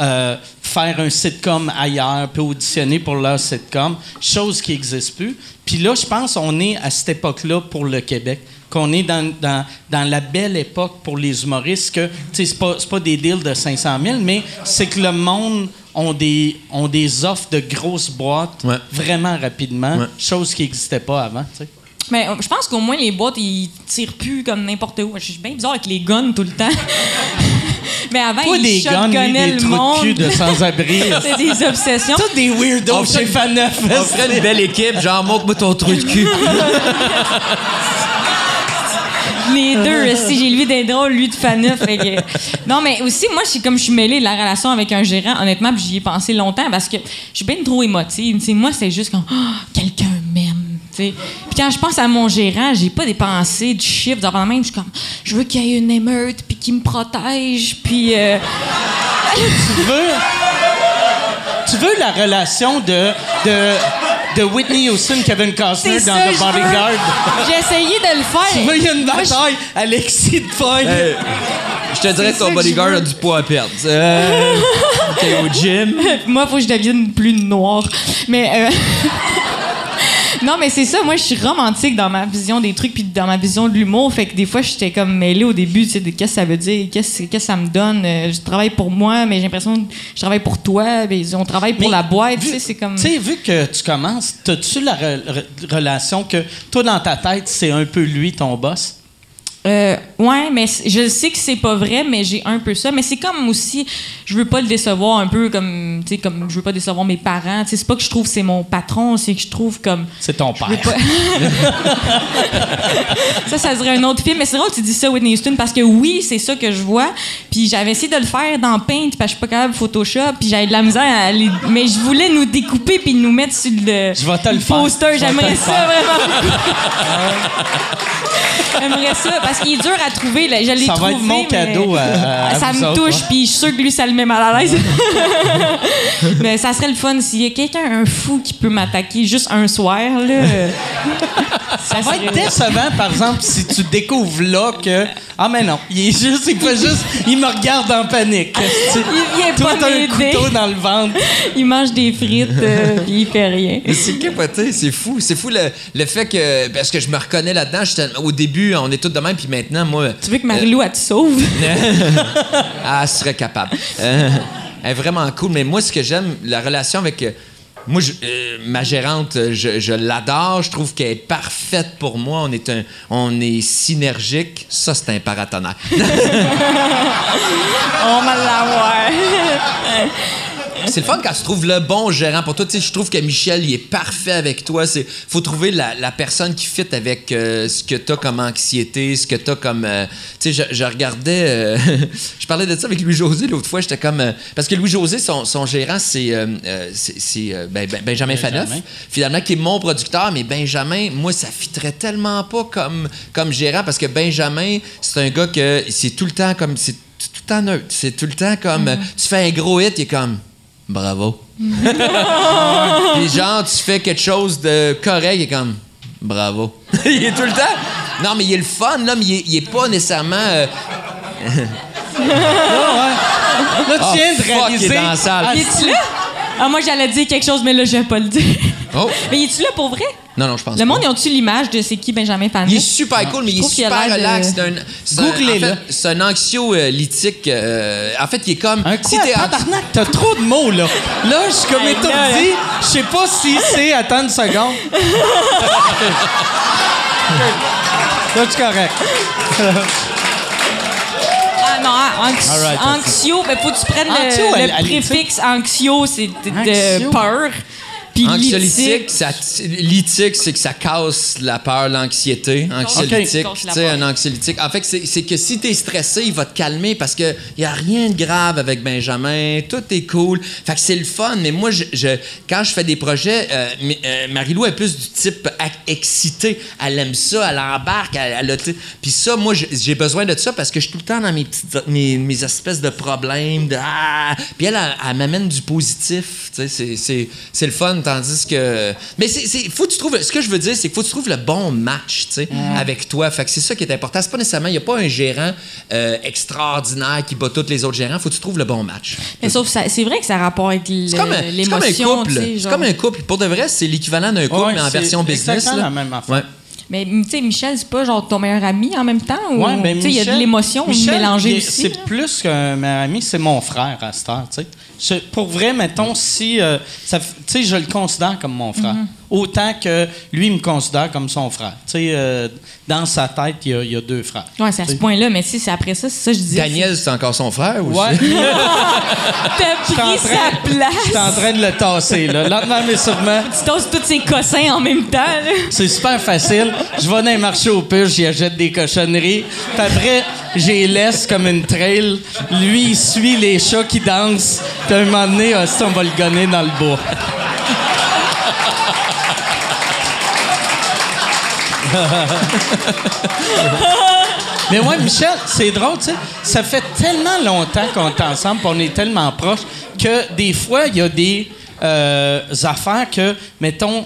euh, faire un sitcom ailleurs, puis auditionner pour leur sitcom, chose qui n'existe plus. Puis là, je pense qu'on est à cette époque-là pour le Québec, qu'on est dans, dans, dans la belle époque pour les humoristes, que, tu sais, c'est pas, pas des deals de 500 000, mais c'est que le monde ont des, ont des offres de grosses boîtes Ouais. vraiment rapidement, Ouais. chose qui n'existait pas avant, tu sais. Mais euh, je pense qu'au moins, les boîtes, ils tirent plus comme n'importe où. Je suis bien bizarre avec les guns tout le temps. Mais avant, Toi, ils des shotgunnaient des le monde. cul de sans-abri. C'est des obsessions. Tous des weirdos On chez Faneuf. On ferait une belle équipe, genre, montre-moi ton trou de cul. Les deux, si j'ai lui des drôles, lui de Faneuf. fait que- Non, mais aussi, moi, je suis comme je suis mêlée de la relation avec un gérant, honnêtement, puis j'y ai pensé longtemps parce que je suis bien trop émotive. Tu sais, moi, c'est juste comme Ah, quelqu'un m'aime. tu sais. Puis quand je pense à mon gérant, j'ai pas des pensées du chiffre. Avant même, je suis comme je veux qu'il y ait une émeute, puis qu'il me protège, puis. euh, tu veux, tu veux la relation de, de, de Whitney Houston, Kevin Costner dans The. Bodyguard. J'ai essayé de le faire. Tu veux, il y a une Moi, je- bataille, Alexis de Foy. Je te dirais que ton bodyguard a du poids à perdre. Euh, T'es au gym. moi, faut que je devienne plus noire. Mais. euh, Non, mais c'est ça. Moi, je suis romantique dans ma vision des trucs puis dans ma vision de l'humour. Fait que des fois, j'étais comme mêlée au début, tu sais, de qu'est-ce que ça veut dire, qu'est-ce que ça me donne. Euh, je travaille pour moi, mais j'ai l'impression que je travaille pour toi. Mais on travaille pour Mais la boîte, tu sais, c'est comme. Tu sais, vu que tu commences, as-tu la re- re- relation que toi, dans ta tête, c'est un peu lui, ton boss? Euh, ouais, mais je sais que c'est pas vrai, mais j'ai un peu ça. Mais c'est comme aussi, je veux pas le décevoir un peu comme, tu sais, comme je veux pas décevoir mes parents. Tu sais, c'est pas que je trouve c'est mon patron, c'est que je trouve comme. C'est ton père. Pas- ça, ça serait un autre film. Mais c'est drôle que tu dis ça, Whitney Houston, parce que oui, c'est ça que je vois. Puis j'avais essayé de le faire dans Paint, parce que je suis pas capable de Photoshop. Puis j'avais de la misère à les... Mais je voulais nous découper puis nous mettre sur le, Je vais te le poster. J'aimerais ça vraiment. J'aimerais ça, parce qu'il est dur à trouver. là. Je l'ai Ça va trouvé, être mon mais- cadeau à- Ça vous me autres, touche, ouais. puis je suis sûre que lui, ça le met mal à l'aise. mais ça serait le fun s'il y a quelqu'un, un fou, qui peut m'attaquer juste un soir. Là. Ça va être décevant, par exemple, si tu découvres là que. Ah, mais non, il est juste, il fait juste. Il me regarde en panique. Il vient Toi, pas t'as un couteau dans le ventre. Il mange des frites, euh, puis il fait rien. C'est capoté, c'est fou. C'est fou le, le fait que. Parce que je me reconnais là-dedans. j'étais- Au début, on est tous de même, puis maintenant, moi. Tu veux que Marie-Lou, elle te sauve? ah, elle serait capable. Euh, elle est vraiment cool. Mais moi, ce que j'aime, la relation avec. euh, Moi, je- euh, ma gérante, euh, je, je l'adore. Je trouve qu'elle est parfaite pour moi. On est, un, on est synergique. Ça, c'est un paratonnerre. On va l'avoir. c'est le fun quand tu trouves le bon gérant pour toi. Tu sais, je trouve que Michel, il est parfait avec toi. C'est faut trouver la, la personne qui fit avec euh, ce que tu as comme anxiété, ce que tu as comme. euh, tu sais, je, je regardais. euh, je parlais de ça avec Louis-José l'autre fois. J'étais comme. parce que Louis-José, son, son gérant, c'est ben- ben- Benjamin. Faneuf, finalement, qui est mon producteur. Mais Benjamin, moi, ça fitterait tellement pas comme, comme gérant parce que Benjamin, c'est un gars que c'est tout le temps comme. C'est tout le temps neutre. C'est tout le temps comme. euh, Tu fais un gros hit, il est comme. Bravo. Puis genre, tu fais quelque chose de correct, il est comme bravo. il est tout le temps. Non, mais il est le fun, là, mais il est, il est pas nécessairement. euh, Là, tu Ah, viens de fuck, il est réaliser. dans la salle. Ah, est-tu là? Ah, moi, j'allais dire quelque chose, mais là, je vais pas le dire. Oh! Mais es-tu là pour vrai? Non, non, je pense Le pas. monde, ils ont-tu l'image de c'est qui Benjamin Fanet? Il est super cool, mais il est super relax. Un, c'est un- Googlez-le. en fait, C'est un anxiolytique. euh, en fait, il est comme. Un si quoi? t'es Tabarnak, t'as trop de mots, là. Là, je suis comme Hey, étourdi. Je sais pas si c'est... Attends une seconde. Là, tu es correct. Ah non, hein, anx- All right, anxio, ben faut que tu prennes le, Anxio, le elle- elle- préfixe anxio, c'est de, de Anxio. peur. Puis Anxiolytique, ça, c'est que ça casse la peur, l'anxiété. Anxiolytique, tu sais, un anxiolytique. En fait, c'est que si t'es stressé, il va te calmer parce que y a rien de grave avec Benjamin, tout est cool. Fait que c'est le fun. Mais moi, je, je- quand je fais des projets, euh, euh, Marie-Lou est plus du type excité. Elle aime ça, elle embarque, elle, elle. Puis ça, moi, j'ai- besoin de ça parce que je suis tout le temps dans mes petites, mes, mes espèces de problèmes. De, ah! Puis elle, elle, elle m'amène du positif. Tu sais, c'est le fun. Tandis que. Mais c'est. c'est- Faut que tu trouves. Ce que je veux dire, c'est qu'il faut que tu trouves le bon match, tu sais, avec toi. Fait que c'est ça qui est important. C'est pas nécessairement. Il n'y a pas un gérant euh, extraordinaire qui bat tous les autres gérants. Faut que tu trouves le bon match. Mais sauf ça, c'est vrai que ça a rapport avec le- C'est comme, un- c'est comme un l'émotion. couple. C'est genre. comme un couple. Pour de vrai, c'est l'équivalent d'un couple, Ouais, mais en c'est version business. là. la même affaire. Ouais. Mais tu sais, Michel, c'est pas genre ton meilleur ami en même temps? Ou, Ouais, ben tu sais, il y a de l'émotion mélangée aussi. C'est plus qu'un meilleur ami, c'est mon frère à cette heure, tu sais. Pour vrai, mettons, si... euh, tu sais, je le considère comme mon frère. Mm-hmm. Autant que lui me considère comme son frère. Tu sais, euh, dans sa tête, il y a, il y a deux frères. Ouais, c'est à ce point-là, mais sais, c'est après ça, c'est ça que je disais. Daniel, c'est encore son frère aussi. Ouais. T'as pris train- sa place. J'étais en train de le tasser, là. Lentement, mais sûrement. Tu tosses tous ses cossins en même temps. C'est super facile. Je vais dans les marchés aux puces, j'y achète des cochonneries. Puis après, j'ai laisse comme une trail. Lui, il suit les chats qui dansent. Puis à un moment donné, hostie, on va le gonner dans le bois. Mais ouais, Michel, c'est drôle, tu sais. Ça fait tellement longtemps qu'on est ensemble, on est tellement proches, que des fois, il y a des euh, affaires que, mettons,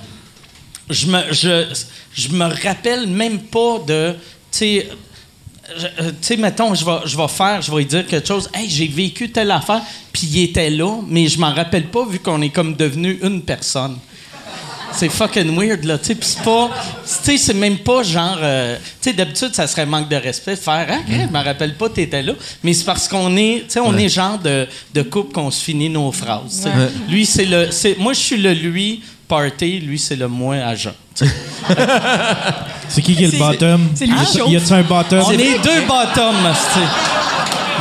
je me, je, je me rappelle même pas de. Tu sais, euh, tu sais, mettons, je vais, faire, je vais dire quelque chose. Hey, j'ai vécu telle affaire, puis il était là, mais je m'en rappelle pas vu qu'on est comme devenu une personne. C'est fucking weird, là. Tu c'est pas. Tu sais, c'est même pas genre. euh, tu sais, d'habitude, ça serait manque de respect de faire. Ah, je me rappelle pas, t'étais là. Mais c'est parce qu'on est. Tu sais, on est genre de, de couple qu'on se finit nos phrases. tu sais. Lui, c'est le. c'est- Moi, je suis le lui party, lui, c'est le moi agent. tu sais. C'est qui qui est le bottom? c'est lui Y a- Y a-tu un bottom? On est deux bottoms, tu sais.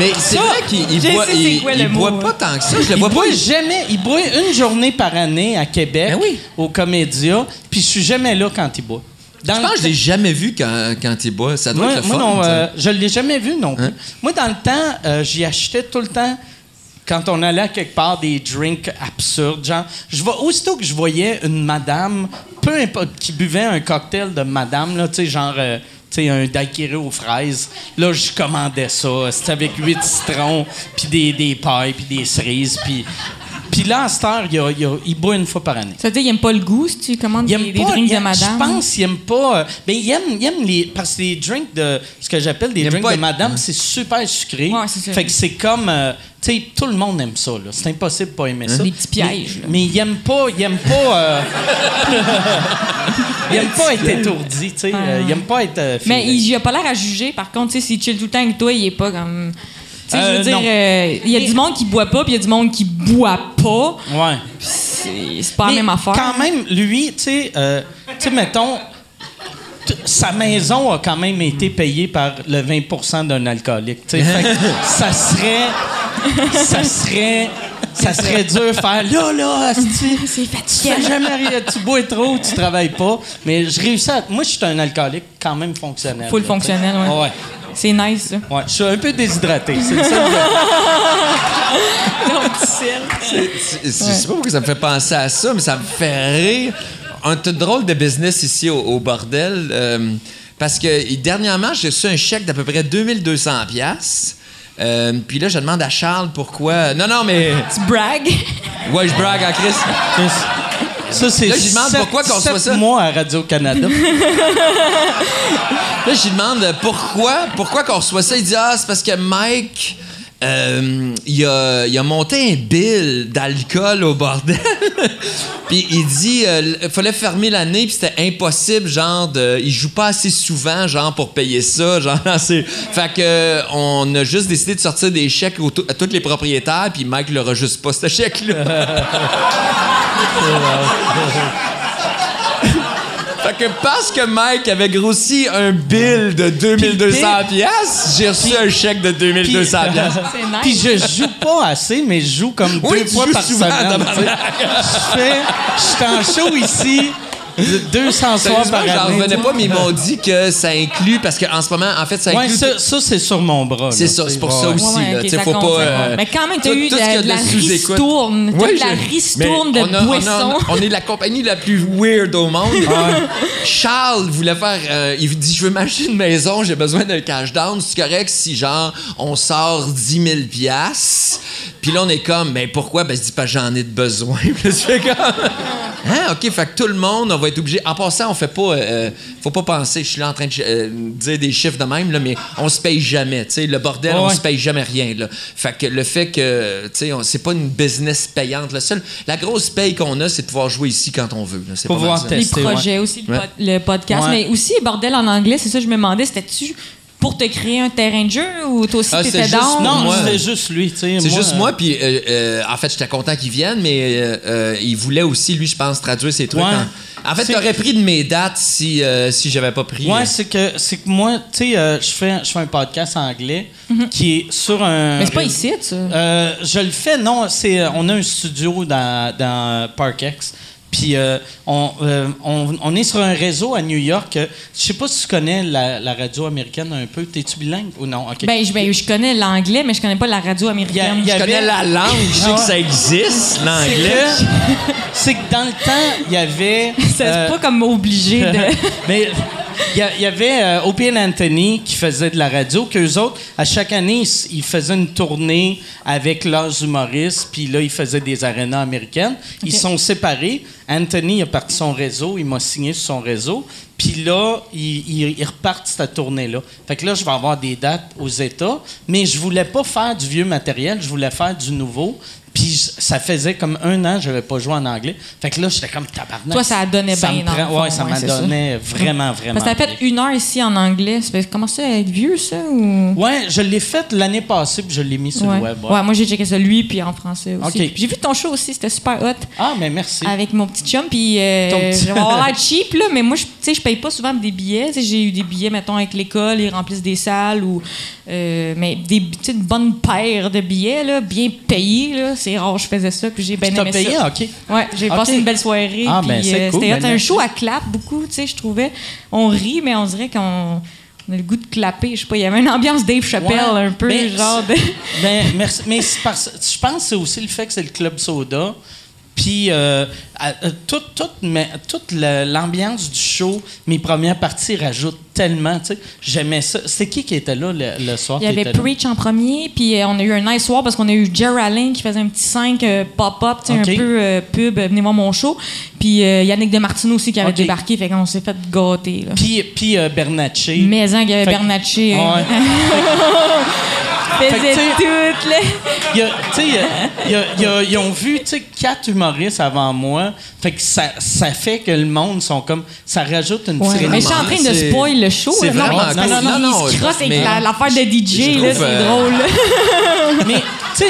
Mais c'est Ça, vrai qu'il il boit, c'est il, quoi il le boit pas tant que ça. Je le Il boit pas. jamais. Il boit une journée par année à Québec, Ben oui. au Comédia, puis je suis jamais là quand il boit. Dans Je le pense que je l'ai jamais vu quand, quand il boit. Ça doit Moi, être le moi, fun. non, tu sais. euh, je l'ai jamais vu non plus. Hein? Moi, dans le temps, euh, j'y achetais tout le temps quand on allait à quelque part des drinks absurdes. Genre, je vois, aussitôt que je voyais une madame, peu importe, qui buvait un cocktail de madame, là, tu sais, genre. euh, sais, un daiquiri aux fraises. Là, je commandais ça. C'était avec huit citrons, puis des, des pailles, puis des cerises. Puis, puis là, à cette heure, il, y a- il y a- il boit une fois par année. Ça veut dire qu'il aime pas le goût si tu commandes Il aime des pas, drinks il de madame. Je pense qu'il aime pas. ben, il aime, il aime les. Parce que les drinks de. Ce que j'appelle des drinks pas de madame, c'est super sucré. Ouais, c'est ça. Fait que c'est comme. euh, tu sais, tout le monde aime ça, là. C'est impossible de pas aimer ça. Des petits pièges, Mais, là. mais il aime pas. Il aime pas. euh, il aime pas être étourdi, tu sais. euh, il aime pas être. euh, Mais il a pas l'air à juger. Par contre, tu sais, s'il chill tout le temps avec toi, il est pas comme. Tu sais, je Euh, veux dire, non. euh, il y a du monde qui boit pas, puis il y a du monde qui boit pas. Ouais. C'est c'est pas la même affaire. Quand même, lui, tu sais, euh, tu sais, mettons, sa maison a quand même été payée par le 20% d'un alcoolique. Fait que ça serait. Ça serait. ça serait dur de faire là, là. C'est fais jamais rien, tu bois trop, tu travailles pas. Mais je réussis à. Moi, je suis un alcoolique quand même fonctionnel. Full là, fonctionnel, sais. ouais. C'est nice, ça. Ouais, je suis un peu déshydraté. C'est le seul. C'est- Je sais pas pourquoi ça me fait penser à ça, mais ça me fait rire. Un tout drôle de business ici au, au bordel. euh, parce que dernièrement, j'ai reçu un chèque d'à peu près 2200 pièces. puis là, je demande à Charles pourquoi. Non, non, mais. Tu bragues? Ouais, je brague en Chris. Ça, c'est Là, je lui demande pourquoi qu'on reçoit ça. mois à Radio-Canada. Là, je lui demande pourquoi, pourquoi qu'on reçoit ça? Il dit Ah, c'est parce que Mike. Euh, il, a, il a monté un bill d'alcool au bordel. puis il dit euh, il fallait fermer l'année, puis c'était impossible, genre, de, il joue pas assez souvent, genre, pour payer ça. Genre, c'est, fait que on a juste décidé de sortir des chèques à tous les propriétaires, puis Mike l'aura juste pas, ce chèque-là. Fait que parce que Mike avait grossi un bill de 2200 pièces, j'ai reçu un chèque de 2200 pièces. C'est nice. Puis je joue pas assez, mais je joue comme Oui, deux tu fois joues par souvent, semaine. tu sais. Je fais. Je suis en show ici. 200 soirs par j'en année. revenais tu sais. pas, mais ils m'ont dit que ça inclut, parce qu'en ce moment, en fait, ça Ouais, inclut. ça, ça, c'est sur mon bras. C'est ça, c'est pour Ouais, ça ouais. aussi. Ouais, ouais, faut compte, pas. euh. Mais quand même, t'as eu tout de, de la ristourne. T'as Oui, eu de la je- ristourne de on a- on a- boissons. On, est la compagnie la plus weird au monde. Charles voulait faire. euh, il dit Je veux m'acheter une maison, j'ai besoin d'un cash down. C'est correct si, genre, on sort 10 000 piastres. Puis là, on est comme Mais pourquoi? Ben, je dis pas j'en ai de besoin. Puis là, tu fais comme. Hein, OK, fait que tout le monde, on va être obligé. En passant, on fait pas. euh, faut pas penser, je suis là en train de euh, dire des chiffres de même, là, mais on se paye jamais. Tu sais, le bordel, on Ouais. se paye jamais rien. Là. Fait que le fait que, tu sais, on- c'est pas une business payante. Le seul, la grosse paye qu'on a, c'est de pouvoir jouer ici quand on veut. C'est pas mal voir ça. tes- les projets aussi, le, Ouais. pod- le podcast. Ouais. Mais aussi, bordel en anglais, c'est ça, je me demandais, c'était-tu pour te créer un terrain de jeu ou toi aussi Ah, t'étais c'est juste- down? Non, c'était juste lui. tu sais, C'est juste euh, moi, puis euh, euh, en fait, j'étais content qu'il vienne, mais euh, euh, il voulait aussi, lui, je pense, traduire ses trucs. Ouais. En, en fait, t'aurais pris de mes dates si, euh, si j'avais pas pris. Ouais, euh, c'est que, c'est que moi, tu sais, euh, je fais, je fais un podcast anglais qui est sur un. Mais c'est pas ici, ça. Euh, je le fais, non. C'est, on a un studio dans, dans Parkex. Puis euh, on, euh, on, on est sur un réseau à New York. euh, Je sais pas si tu connais la, la radio américaine un peu. T'es-tu bilingue ou non? Ben, je, ben, je connais l'anglais, mais je connais pas la radio américaine. Il y a- je connais avait- la langue, je sais Ah que ça existe, c'est l'anglais. que, c'est que dans le temps, il y avait. C'est euh, pas comme obligé de. Mais il y, avait euh, Opie Anthony qui faisait de la radio, qu'eux autres, à chaque année, ils, faisaient une tournée avec leurs humoristes, puis là, ils faisaient des arénas américaines. Ils sont séparés. Anthony a parti son réseau, il m'a signé sur son réseau, puis là, ils repartent cette tournée-là. Fait que là, je vais avoir des dates aux États, mais je voulais pas faire du vieux matériel, je voulais faire du nouveau. Puis ça faisait comme un an que je n'avais pas joué en anglais. Fait que là, j'étais comme tabarnak. Toi, ça a donné Ça bien, prend- Ouais, ça ouais, m'a ça. donné vraiment, vraiment. Parce que t'as fait une heure ici en anglais. Comment ça, être vieux, ça? Ou... Ouais, je l'ai fait l'année passée, puis je l'ai mis sur Ouais. le web. ouais. Ouais, moi j'ai checké ça lui puis en français aussi. Ok. Puis J'ai vu ton show aussi, c'était super hot Ah, mais merci. avec mon petit chum puis euh, Ton petit- je vais avoir l'air cheap là, mais moi tu sais je paye pas souvent des billets, j'ai eu des billets mettons avec l'école, ils remplissent des salles ou euh, mais des tu sais, une bonne paire de billets là, bien payés là, c'est rare je faisais ça puis j'ai bien aimé payé, ça. OK. Ouais, j'ai passé une belle soirée. Ah, ben, c'est euh, cool, C'était ben, hot. un show à clap beaucoup, tu sais, je trouvais. On rit, mais on dirait qu'on on a le goût de clapper. Je sais pas, il y avait une ambiance Dave Chappelle Ouais, un peu, ben, genre de. Ben, merci. Mais parce- je pense que c'est aussi le fait que c'est le Club Soda. Puis, euh, euh, toute, toute, mais- toute le- l'ambiance du show, mes premières parties rajoutent tellement. tu sais. J'aimais ça. C'était qui qui était là le, le soir? Il y avait là? Preach en premier, puis euh, on a eu un nice soir parce qu'on a eu Allen qui faisait un petit 5 euh, pop-up, tu sais, un peu euh, pub, venez voir mon show. Puis Yannick Demartino aussi qui avait débarqué, fait qu'on s'est fait gâter. Puis, puis Bernatchez. Mais hein, y avait Bernatchez. Ah ouais. faisait Fait que, tu sais- tout, là. Il y a- tu sais, il y a- il y a- il y a- ils ont vu quatre humoristes avant moi. Fait que ça, ça fait que le monde sont comme. Ça rajoute une Ouais. petite Mais je suis en train de spoil le show. c'est là. Non, vraiment cool. qu'il- Non, non, il se crosse avec l'affaire de DJ, là, trouve, c'est euh, drôle. Mais,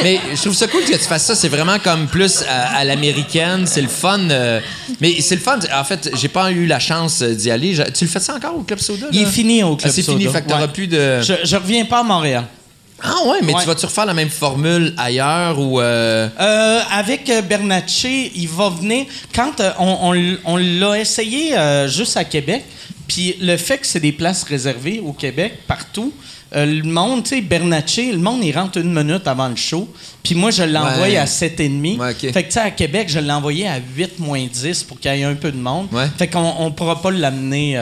Mais je trouve ça cool que tu fasses ça. C'est vraiment comme plus à, à l'américaine. C'est le fun. euh, mais c'est le fun. En fait, j'ai pas eu la chance euh, d'y aller. Je- tu le fais ça encore au Club Soda? il là? est fini au Ah, Club c'est fini. Soda. Fait que t'auras Ouais. plus de. Je, je reviens pas à Montréal. Ah ouais, mais Ouais. tu vas-tu refaire la même formule ailleurs ou. euh, Euh, avec euh, Bernatchez, il va venir. Quand euh, on, on l'a essayé juste à Québec, puis le fait que c'est des places réservées au Québec, partout, le monde, tu sais, Bernatchez, le monde, il rentre une minute avant le show. Puis moi, je l'envoie Ouais. à 7,5. Ouais, ok. Fait que, tu sais, à Québec, je l'ai envoyé à 8 moins 10 pour qu'il y ait un peu de monde. Fait qu'on on pourra pas l'amener.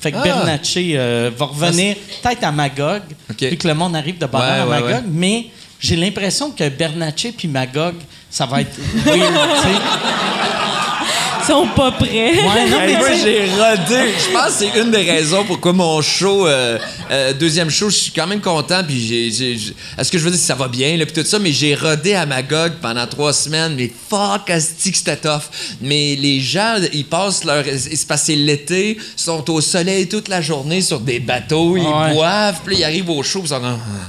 Fait que Ah. Bernatchez euh, va revenir peut-être à Magog, Ok. vu que le monde arrive de Ouais, heure à Magog, ouais. mais j'ai l'impression que Bernatchez puis Magog, ça va être. Ils sont pas prêts. Ouais, non, mais Hey, moi, j'ai rodé. Je pense que c'est une des raisons pourquoi mon show, euh, euh, deuxième show, je suis quand même content. Puis j'ai, j'ai- j'ai- est-ce que je veux dire si ça va bien, là, puis tout ça, mais j'ai rodé à Magog pendant trois semaines. Mais fuck, asti que c'était tough. Mais les gens, ils passent leur. Il se passe l'été, sont au soleil toute la journée sur des bateaux, ils Ouais. boivent, puis ils arrivent au show, puis ils sont.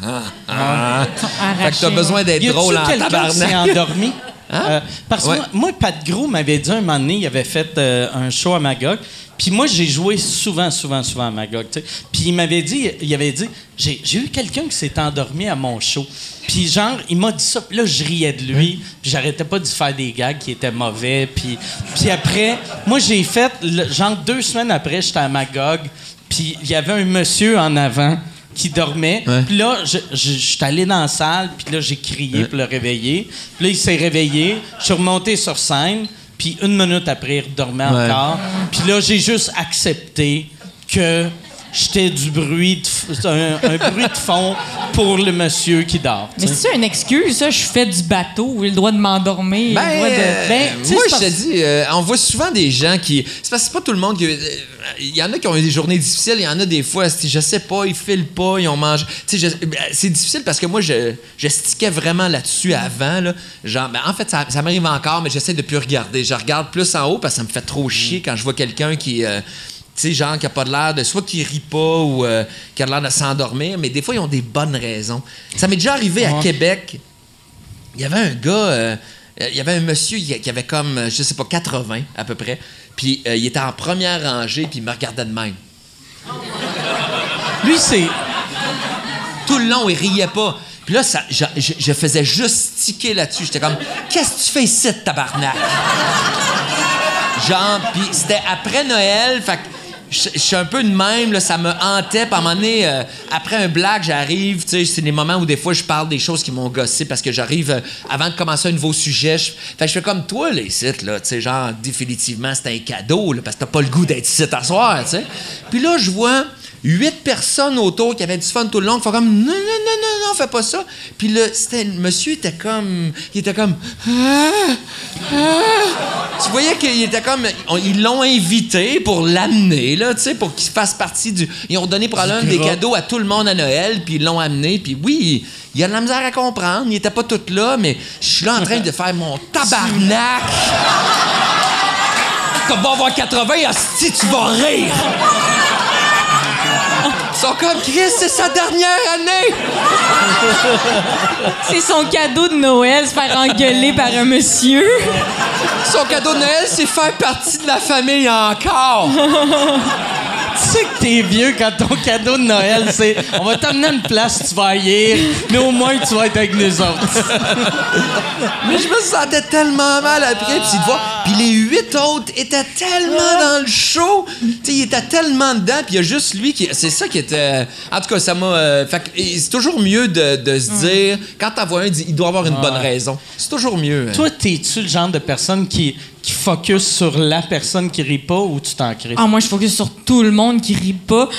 Ah, ah, ah. Fait que t'as besoin d'être drôle en tabarnak. s'est endormi? Hein? Euh, parce que Ouais. moi, moi, Pat Gros m'avait dit un moment donné, il avait fait euh, un show à Magog. Puis moi, j'ai joué souvent, souvent, souvent à Magog. Puis il m'avait dit, il avait dit, j'ai j'ai eu quelqu'un qui s'est endormi à mon show. Puis genre, il m'a dit ça. Puis là, je riais de lui. Puis j'arrêtais pas de faire des gags qui étaient mauvais. Puis, puis après, moi, j'ai fait, le- genre deux semaines après, j'étais à Magog. Puis il y avait un monsieur en avant qui dormait. Ouais. Puis là, je, je, je suis allé dans la salle, puis là, j'ai crié pour le réveiller. Puis là, il s'est réveillé. Je suis remonté sur scène, puis une minute après, il redormait Ouais. encore. Puis là, j'ai juste accepté que j'étais du bruit, de f- un, un bruit de fond pour le monsieur qui dort. Mais c'est ça une excuse, ça? Je fais du bateau, j'ai le droit de m'endormir. Ben, le droit de... euh, ben, moi, je te dis, euh, on voit souvent des gens qui. C'est parce que c'est pas tout le monde qui. euh, Il y en a qui ont eu des journées difficiles, il y en a des fois, je sais pas, ils filent pas, ils ont mangé. Je- ben, c'est difficile parce que moi, je, je stickais vraiment là-dessus avant. Là. Genre, ben, en fait, ça, ça m'arrive encore, mais j'essaie de plus regarder. Je regarde plus en haut parce que ça me fait trop chier quand je vois quelqu'un qui. euh, tu sais, genre, qui a pas de l'air de. Soit qui rit pas ou euh, qui a l'air de s'endormir, mais des fois, ils ont des bonnes raisons. Ça m'est déjà arrivé à Québec il y avait un gars, euh, il y avait un monsieur qui avait comme, euh, je sais pas, 80 à peu près. Puis euh, il était en première rangée, puis il me regardait de même. Lui, c'est. Tout le long, il riait pas. Puis là, ça, je, je- je faisais juste tiquer là-dessus. J'étais comme, qu'est-ce que tu fais ici, tabarnak? Genre, puis c'était après Noël, fait que je suis un peu de même, là, ça me hantait. Puis à un moment donné, euh, après un blague, j'arrive, tu sais, c'est des moments où des fois je parle des choses qui m'ont gossé parce que j'arrive euh, avant de commencer un nouveau sujet. Je, fait je fais comme toi, les sites, là, tu genre, définitivement, c'est un cadeau, là, parce que t'as pas le goût d'être ici à. Puis là, je vois huit personnes autour qui avaient du fun tout le long, qui font comme, non, non, non, non, non, fais pas ça. Puis le monsieur était comme, il était comme, Ah, ah. tu voyais qu'il était comme, on- ils l'ont invité pour l'amener, là, tu sais, pour qu'il fasse partie du. Ils ont donné probablement des cadeaux à tout le monde à Noël, puis ils l'ont amené, puis oui, il y a de la misère à comprendre, il était pas tout là, mais je suis là en train de faire mon tabarnak. T'as beau avoir 80, si tu vas rire. Ils sont comme Chris, c'est sa dernière année. C'est son cadeau de Noël, se faire engueuler par un monsieur. Son cadeau de Noël, c'est faire partie de la famille encore. Tu sais que t'es vieux quand ton cadeau de Noël, c'est on va t'emmener à une place, tu vas ailleurs, mais au moins tu vas être avec nous autres. Mais je me sentais tellement mal après, puis de voir. Puis les huit autres étaient tellement dans le show. Tu sais, ils étaient tellement dedans, puis il y a juste lui qui. C'est ça qui était. En tout cas, ça m'a. euh, fait que, et c'est toujours mieux de, de se dire, quand t'en vois un, il doit avoir une bonne raison. C'est toujours mieux. hein. Toi, t'es-tu le genre de personne qui, qui focus sur la personne qui rit pas ou tu t'en crées? Ah, moi, je focus sur tout le monde qui rit pas.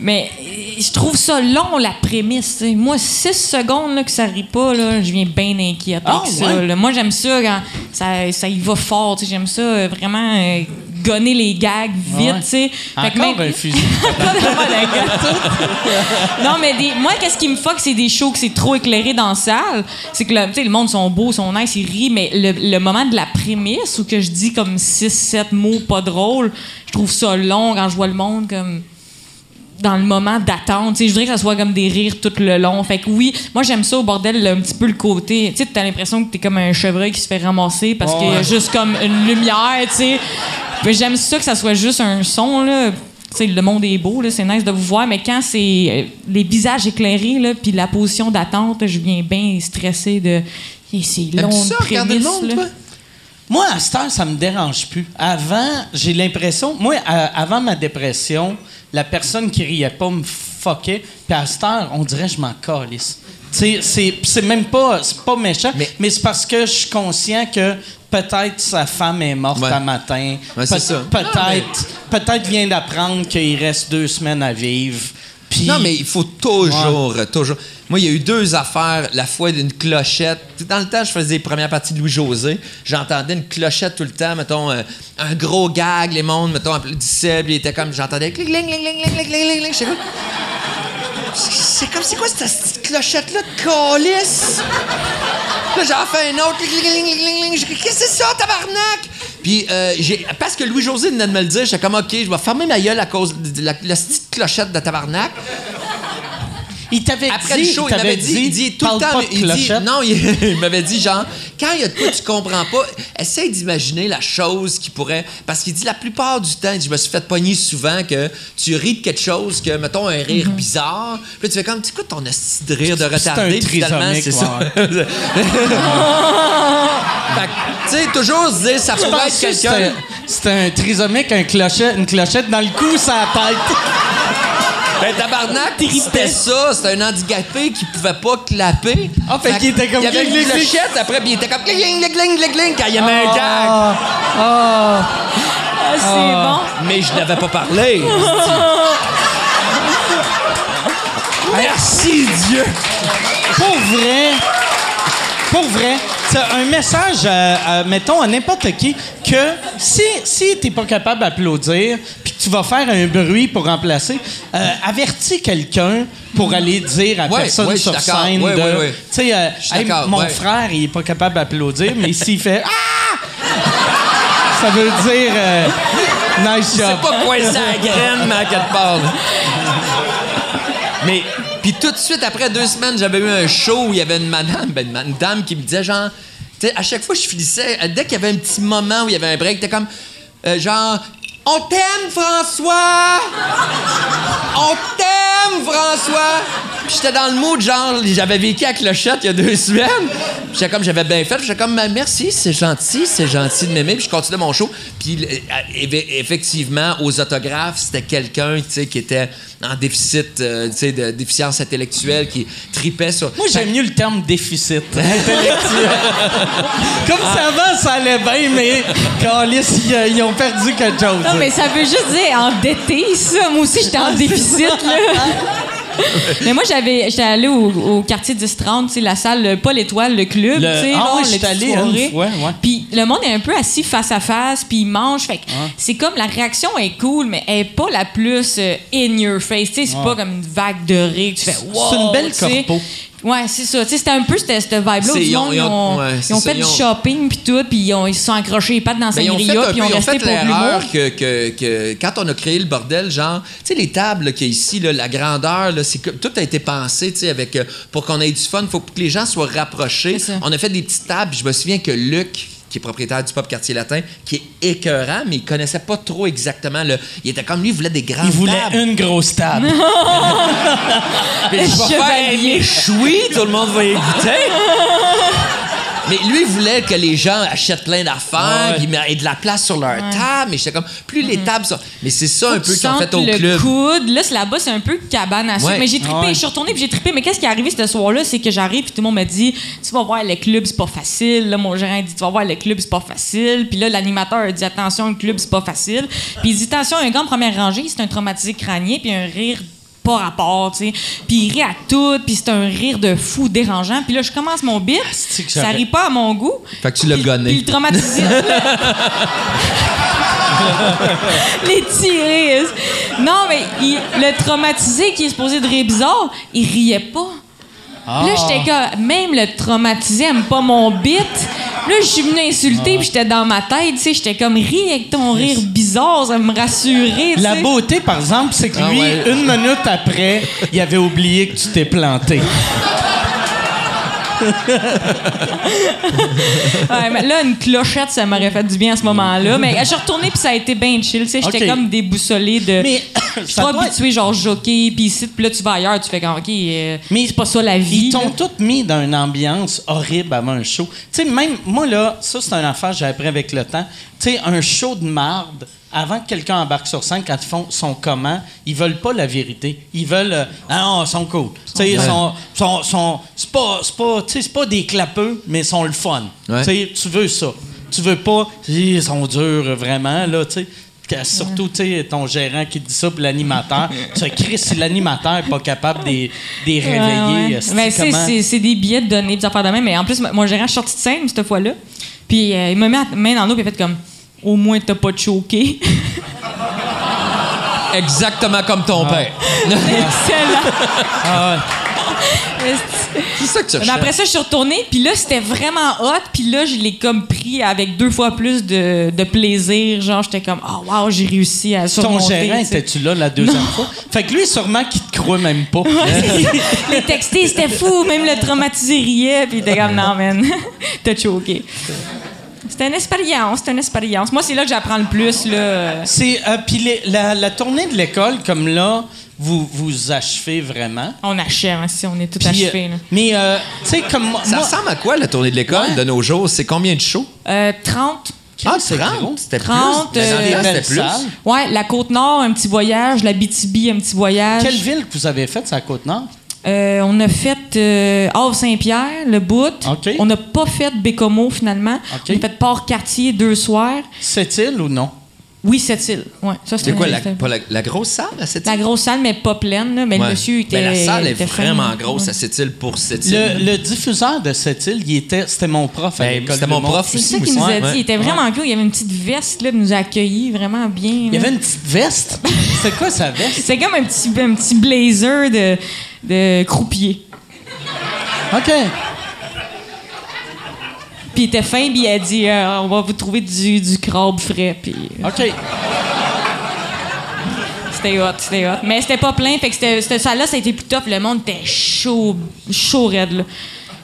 Mais euh, je trouve ça long, la prémisse. Moi, six secondes là, que ça rit pas, là, je viens bien inquiète Ah, avec ça. ouais? là. Moi, j'aime ça quand ça, ça y va fort. J'aime ça euh, vraiment euh, gonner les gags vite. Ouais. tu sais. Encore même- un fusil. Non, mais des- moi, qu'est-ce qui me fuck, c'est des shows que c'est trop éclairé dans la salle. C'est que le, tu sais, le monde sont beaux, sont nice, ils rient, mais le, le moment de la prémisse où que je dis comme 6-7 mots pas drôles, je trouve ça long quand je vois le monde comme dans le moment d'attente. Je voudrais que ça soit comme des rires tout le long. Fait que oui, moi j'aime ça au bordel, un petit peu le côté. Tu sais, t'as l'impression que t'es comme un chevreuil qui se fait ramasser parce qu'il y a juste comme une lumière, tu sais. Puis J'aime ça que ça soit juste un son, là. le monde est beau, c'est nice de vous voir, mais quand c'est euh, les visages éclairés, là, puis la position d'attente, je viens bien stressé de. Et c'est long, ça, de regarder le prémisse, monde, là. toi? Moi, à cette heure, ça me dérange plus. Avant, j'ai l'impression... Moi, à- avant ma dépression, la personne qui riait pas me fuckait. Puis à cette heure, on dirait que je m'en calisse. Tu sais, c'est c'est même pas... C'est pas méchant, mais, Mais- c'est parce que je suis conscient que peut-être sa femme est morte Ouais. un matin. Ouais, Peut-. Peut-être peut-être vient d'apprendre qu'il reste deux semaines à vivre. Non, mais il faut toujours, toujours. Moi, il y a eu deux affaires. La fois d'une clochette. Dans le temps, je faisais les premières parties de Louis-José. J'entendais une clochette tout le temps, mettons, euh, un gros gag, les mondes, mettons, applaudissaient, puis il était comme, j'entendais cling, cling, cling, cling, cling, cling, cling, c'est comme, c'est quoi cette clochette-là de calice? Là, j'en fais un autre. Cling, cling, cling, cling, Qu'est-ce que c'est ça, tabarnak? Puis, euh, parce que Louis-José venait de me le dire, j'étais comme, OK, je vais fermer ma gueule à cause de la petite clochette de tabarnak. Il t'avait Après dit... le show, il m'avait dit, il dit tout le temps, il dit, non, il, il m'avait dit genre, quand il y a de quoi tu comprends pas, essaye d'imaginer la chose qui pourrait, parce qu'il dit la plupart du temps, je me suis fait pogner souvent que tu ris de quelque chose, que mettons un rire bizarre, puis là, tu fais comme, tu écoutes ton asti de rire de Mhm. C'est un retardé, puis finalement trisomique, c'est ça. Tu sais, toujours se dire, ça pourrait être que quelqu'un. c'était- un trisomique, un clochette, une clochette dans le cou, ça la tête. Ben, tabarnak, c'était ça. C'était un handicapé qui pouvait pas clapper. Ah, fait qu'il était comme Il y avait gling, une gling, gling. clochette après, puis il était comme gling, gling, gling, gling, gling, quand il y avait un gag. Ah, ah. Ah, c'est bon. Mais je n'avais pas parlé. Merci Dieu. Pour vrai, pour vrai, c'est un message, euh, euh, mettons, à n'importe qui, que si, si t'es pas capable d'applaudir, tu vas faire un bruit pour remplacer, euh, avertis quelqu'un pour aller dire à Ouais, personne ouais, sur scène Ouais, de... Tu sais, euh, Hey, mon frère, il est pas capable d'applaudir, mais s'il fait « Ah! » Ça veut dire euh, Nice job. pas quoi ça à graine, mais à. Mais, puis tout de suite, après deux semaines, j'avais eu un show où il y avait une madame, ben, une dame qui me disait genre, tu sais, à chaque fois que je finissais, dès qu'il y avait un petit moment où il y avait un break, t'es comme, euh, genre, on t'aime, François! On t'aime, François! J'étais dans le mood, genre, j'avais vécu à Clochette il y a deux semaines. J'étais comme, j'avais bien fait. J'étais comme, Ben, merci, c'est gentil, c'est gentil de m'aimer. Puis je continuais mon show. Puis euh, éve- effectivement, aux autographes, c'était quelqu'un, tu sais, qui était en déficit, euh, tu sais, de déficience intellectuelle, qui tripait sur... Moi, j'aime mieux le terme déficit intellectuel. Comme ça avant, ça allait bien, mais euh, ils ont perdu quelque chose. Non, mais ça veut juste dire endetté, ça. Moi aussi, j'étais en déficit, là. Mais moi, j'avais, j'étais allée au, au quartier 10-30, tu sais, la salle, pas l'étoile, le club, Le- tu sais. Ah oui, j'étais une fois, ouais. Puis le monde est un peu assis face à face, puis ils mangent. Fait que c'est comme la réaction est cool, mais elle est pas la plus euh, in your face. Tu sais, c'est pas comme une vague de rire. Tu fais wow. C'est une belle tu sais. corpo. Ouais, c'est ça. C'était un peu cette, cette vibe-là. Ils ont- ils ont- ont, ouais, ils c'est ont ça, fait ils du shopping, puis tout, puis ils, se sont accrochés les pattes dans Ben, ont fait, Sangria, puis ils ont resté fait pour l'humour. que, que, que quand on a créé le bordel, genre, tu sais, les tables qu'il y a ici, là, la grandeur, là, c'est que tout a été pensé, tu sais, avec, euh, pour qu'on ait du fun, il faut que les gens soient rapprochés. On a fait des petites tables, je me souviens que Luc, qui est propriétaire du pop quartier latin, qui est écœurant, mais il connaissait pas trop exactement le. Il était comme lui, il voulait des grandes Il voulait tables. une grosse table. Puis je vais faire tout le monde va y goûter. Mais lui, il voulait que les gens achètent plein d'affaires, qu'ils aient de la place sur leur table. Mais j'étais comme, plus les tables sont. Mais c'est ça un peu qu'ils ont fait au le club. coude. Là, c'est là-bas, c'est un peu cabane à sucre. Ouais. Mais j'ai trippé. Ouais. Je suis retournée puis j'ai trippé. Mais qu'est-ce qui est arrivé ce soir-là? C'est que j'arrive puis tout le monde me dit Tu vas voir, le club, c'est pas facile. Là, mon gérant dit Tu vas voir, le club, c'est pas facile. Puis là, l'animateur a dit Attention, le club, c'est pas facile. Puis il dit Attention, un gars en première rangée, c'est un traumatisé crânien puis un rire pas rapport, tu sais. Puis il rit à tout, puis c'est un rire de fou dérangeant. Puis là, je commence mon bit, que ça j'aurais- rit pas à mon goût. Fait que tu l'as Puis- gonné. Puis le traumatisé. Les tirés. Non, mais il- le traumatisé qui est supposé de rire bizarre, il riait pas. Puis Là, j'étais comme, même le traumatisé aime pas mon bit. Là, je suis venue insulter, puis j'étais dans ma tête, tu sais, j'étais comme, ris avec ton rire bizarre, ça me rassurait, La beauté, par exemple, c'est que Ah lui, ouais. une minute après, il avait oublié que tu t'es planté. Ouais, mais là, une clochette, ça m'aurait fait du bien à ce moment-là. Mais je suis retournée, puis ça a été bien chill. Tu sais, j'étais comme déboussolée de. Mais Je suis être- habituée, genre, jockey, puis ici, puis là, tu vas ailleurs, tu fais comme, OK, euh, Mais c'est pas ça la vie. Ils t'ont tous mis dans une ambiance horrible avant un show. Tu sais, même moi, là, ça, c'est une affaire que j'ai appris avec le temps. Tu sais, un show de marde, avant que quelqu'un embarque sur scène, quand ils font son comment, ils veulent pas la vérité. Ils veulent. euh, ah non, ils sont cool. Tu sais, ils sont. sont, sont- c'est pas, c'est pas, tu sais, c'est pas des clapeux, mais ils sont le fun. Ouais. Tu veux ça. Tu veux pas. Ils sont durs, vraiment, là, tu Surtout, tu sais, ton gérant qui dit ça, puis l'animateur. tu sais, Chris, si l'animateur n'est pas capable de les réveiller, Mais c'est- comment- c'est c'est des billets de données, des affaires de même. Mais en plus, mon gérant est sorti de scène cette fois-là. Puis euh, il m'a mis la main dans l'eau, puis il a fait comme Au moins, t'as pas choqué. Exactement comme ton père. Excellent. Ah, C'est ça que tu Mais après ça, je suis retournée, puis là, c'était vraiment hot, puis là, je l'ai comme pris avec deux fois plus de, de plaisir. Genre, j'étais comme, oh wow, j'ai réussi à Ton surmonter. gérant, tu sais. étais-tu là la deuxième fois? Fait que lui, sûrement qu'il te croit même pas. Les textés, c'était fou, même le traumatisé riait, puis il était comme, non, man, t'as choqué. C'était une expérience, c'était une expérience. Moi, c'est là que j'apprends le plus, là. C'est euh, puis les- la, la tournée de l'école, comme là, vous vous achevez vraiment? On achève, hein, si on est tout Puis, achevé, euh, là. mais euh, tu sais comme moi, Ça ressemble à quoi, la tournée de l'école Ouais. de nos jours? C'est combien de shows? Euh, 30. Ah, c'est gros? C'était 30, plus. Mais dans les euh, plus. Ouais, la Côte-Nord, un petit voyage. La BTB, un petit voyage. quelle ville que vous avez faite, c'est à Côte-Nord? Euh, on a fait euh, Havre-Saint-Pierre, le bout. On n'a pas fait Bécomo, finalement. On a fait Port-Cartier deux soirs. Cette-île ou non? Oui, cette île. Ouais, ça, C'est quoi, la, c'était- pas la, la grosse salle à cette La île? grosse salle, mais pas pleine. là. Mais Ouais. le monsieur était. Ben, la salle est vraiment grosse Ouais. à cette île pour cette Le, île. le diffuseur de cette île, il était, c'était mon prof à Ben, l'école c'était mon prof C'est aussi. ça qu'il nous a Ouais, dit. ouais. Il était vraiment cool. Il y avait une petite veste, là, il nous a accueillis vraiment bien. Il y avait une petite veste? C'est quoi sa veste? C'était comme un petit, un petit blazer de, de croupier. OK. Puis il était fin, puis il a dit euh, On va vous trouver du, du crabe frais. Puis euh, OK. c'était hot, c'était hot. Mais c'était pas plein, fait que c'était- cette salle-là, ça a été plus tough. Le monde était chaud, chaud raide, là.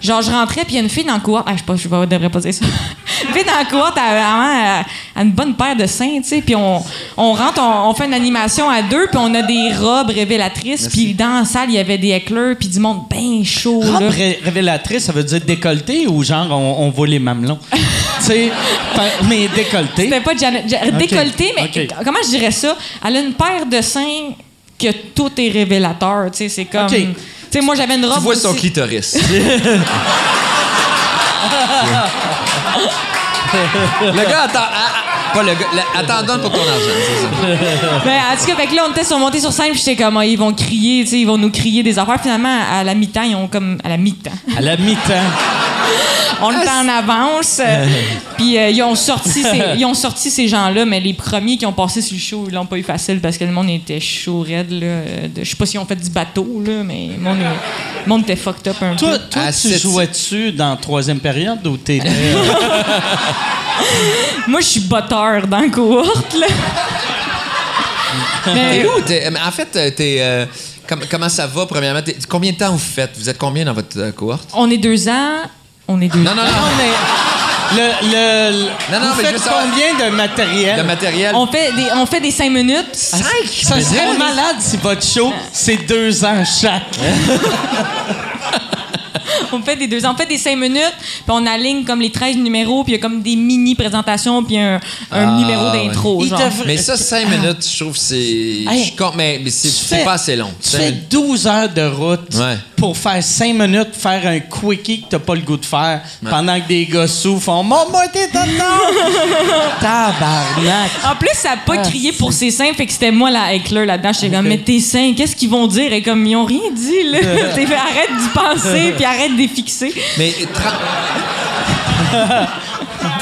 Genre, je rentrais, puis il y a une fille dans le couloir. Ah, je sais pas, je devrais pas dire ça. une fille dans le couloir, t'as vraiment euh, une bonne paire de seins, tu sais. Puis on, on rentre, on, on fait une animation à deux, puis on a des robes révélatrices. Puis dans la salle, il y avait des éclairs, puis du monde bien chaud, Robe ré- révélatrice, ça veut dire décolleté ou genre on, on voit les mamelons? tu sais, mais décolleté. C'était pas Janet- décolleté, mais comment je dirais ça? Elle a une paire de seins que tout est révélateur. Tu sais, c'est comme. Tu sais, moi, j'avais une robe. Tu vois son clitoris. le gars attend. ah, ah, pas le gars. le- attends, donne pour ton argent, c'est ça. Ben, en tout cas, fait que là, on était sur monté sur scène, puis j'étais comme, ah, ils vont crier, tu sais, ils vont nous crier des affaires. Finalement, à la mi-temps, ils ont comme. À la mi-temps. À la mi-temps. On était en avance. euh, puis euh, ils ont sorti ces, ils ont sorti ces gens-là, mais les premiers qui ont passé sur le show, ils l'ont pas eu facile parce que le monde était chaud, raide. Euh, Je sais pas s'ils ont fait du bateau, là, mais le monde, est- le monde était fucked up un Toi, peu. toi À tu jouais-tu dans la troisième période ou t'étais. Moi, je suis botteur dans la cohorte, là. Mais- T'es où? T'es- mais en fait, euh, t'es. euh, com- comment ça va, premièrement? T'es- combien de temps vous faites? Vous êtes combien dans votre euh, cohorte? on est deux ans. On est deux Non, non, non. Mais. Le, le, le- Non, non, vous mais faites combien de matériel? Le matériel. On fait des, on fait des cinq minutes. Cinq? Ça serait malade si votre show, c'est deux ans chaque. On fait des deux ans. On fait des cinq minutes, puis on aligne comme les 13 numéros, puis il y a comme des mini-présentations, puis un, un Ah, numéro d'intro. Mais ça, cinq minutes, je trouve que c'est. Hey, je compte, mais, mais c'est Tu c'est fais- pas assez long. Tu Cinq fais minutes. 12 heures de route Ouais. pour faire 5 minutes, faire un quickie que t'as pas le goût de faire pendant que des gars sous font Mon moi, t'es Tabarnak! En plus, ça a pas Ah, crié pour ses seins, fait que c'était moi la éclair là-dedans. J'étais comme, mais tes seins, qu'est-ce qu'ils vont dire? Et comme, ils ont rien dit, là. Fait, arrête d'y penser, puis arrête fixer. Mais 30...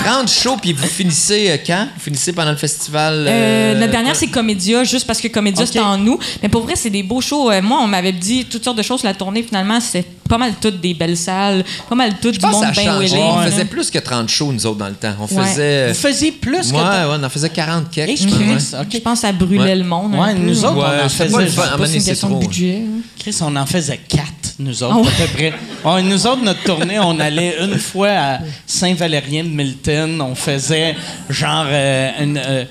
30 shows, puis vous finissez euh, quand? Vous finissez pendant le festival? Euh, euh, la dernière, c'est Comédia, juste parce que Comédia, Ok. c'était en nous. Mais pour vrai, c'est des beaux shows. Euh, moi, on m'avait dit toutes sortes de choses. La tournée, finalement, c'est pas mal toutes des belles salles, pas mal toutes du monde bien wheelé, On faisait plus que 30 shows, nous autres, dans le temps. On Ouais. faisait... Vous faisiez plus que. Ouais, ouais, on en faisait 40 quelques, je pense. Chris, ouais. ok. Je pense que ça brûlait Ouais. le monde. Ouais, nous autres, Ouais, on en faisait. À C'est une c'est question de trop. budget. hein. Chris, on en faisait 4. Nous autres, Ah ouais? à peu près. Ouais, nous autres, notre tournée, on allait une fois à Saint-Valérien de Milton. On faisait genre euh, une, euh,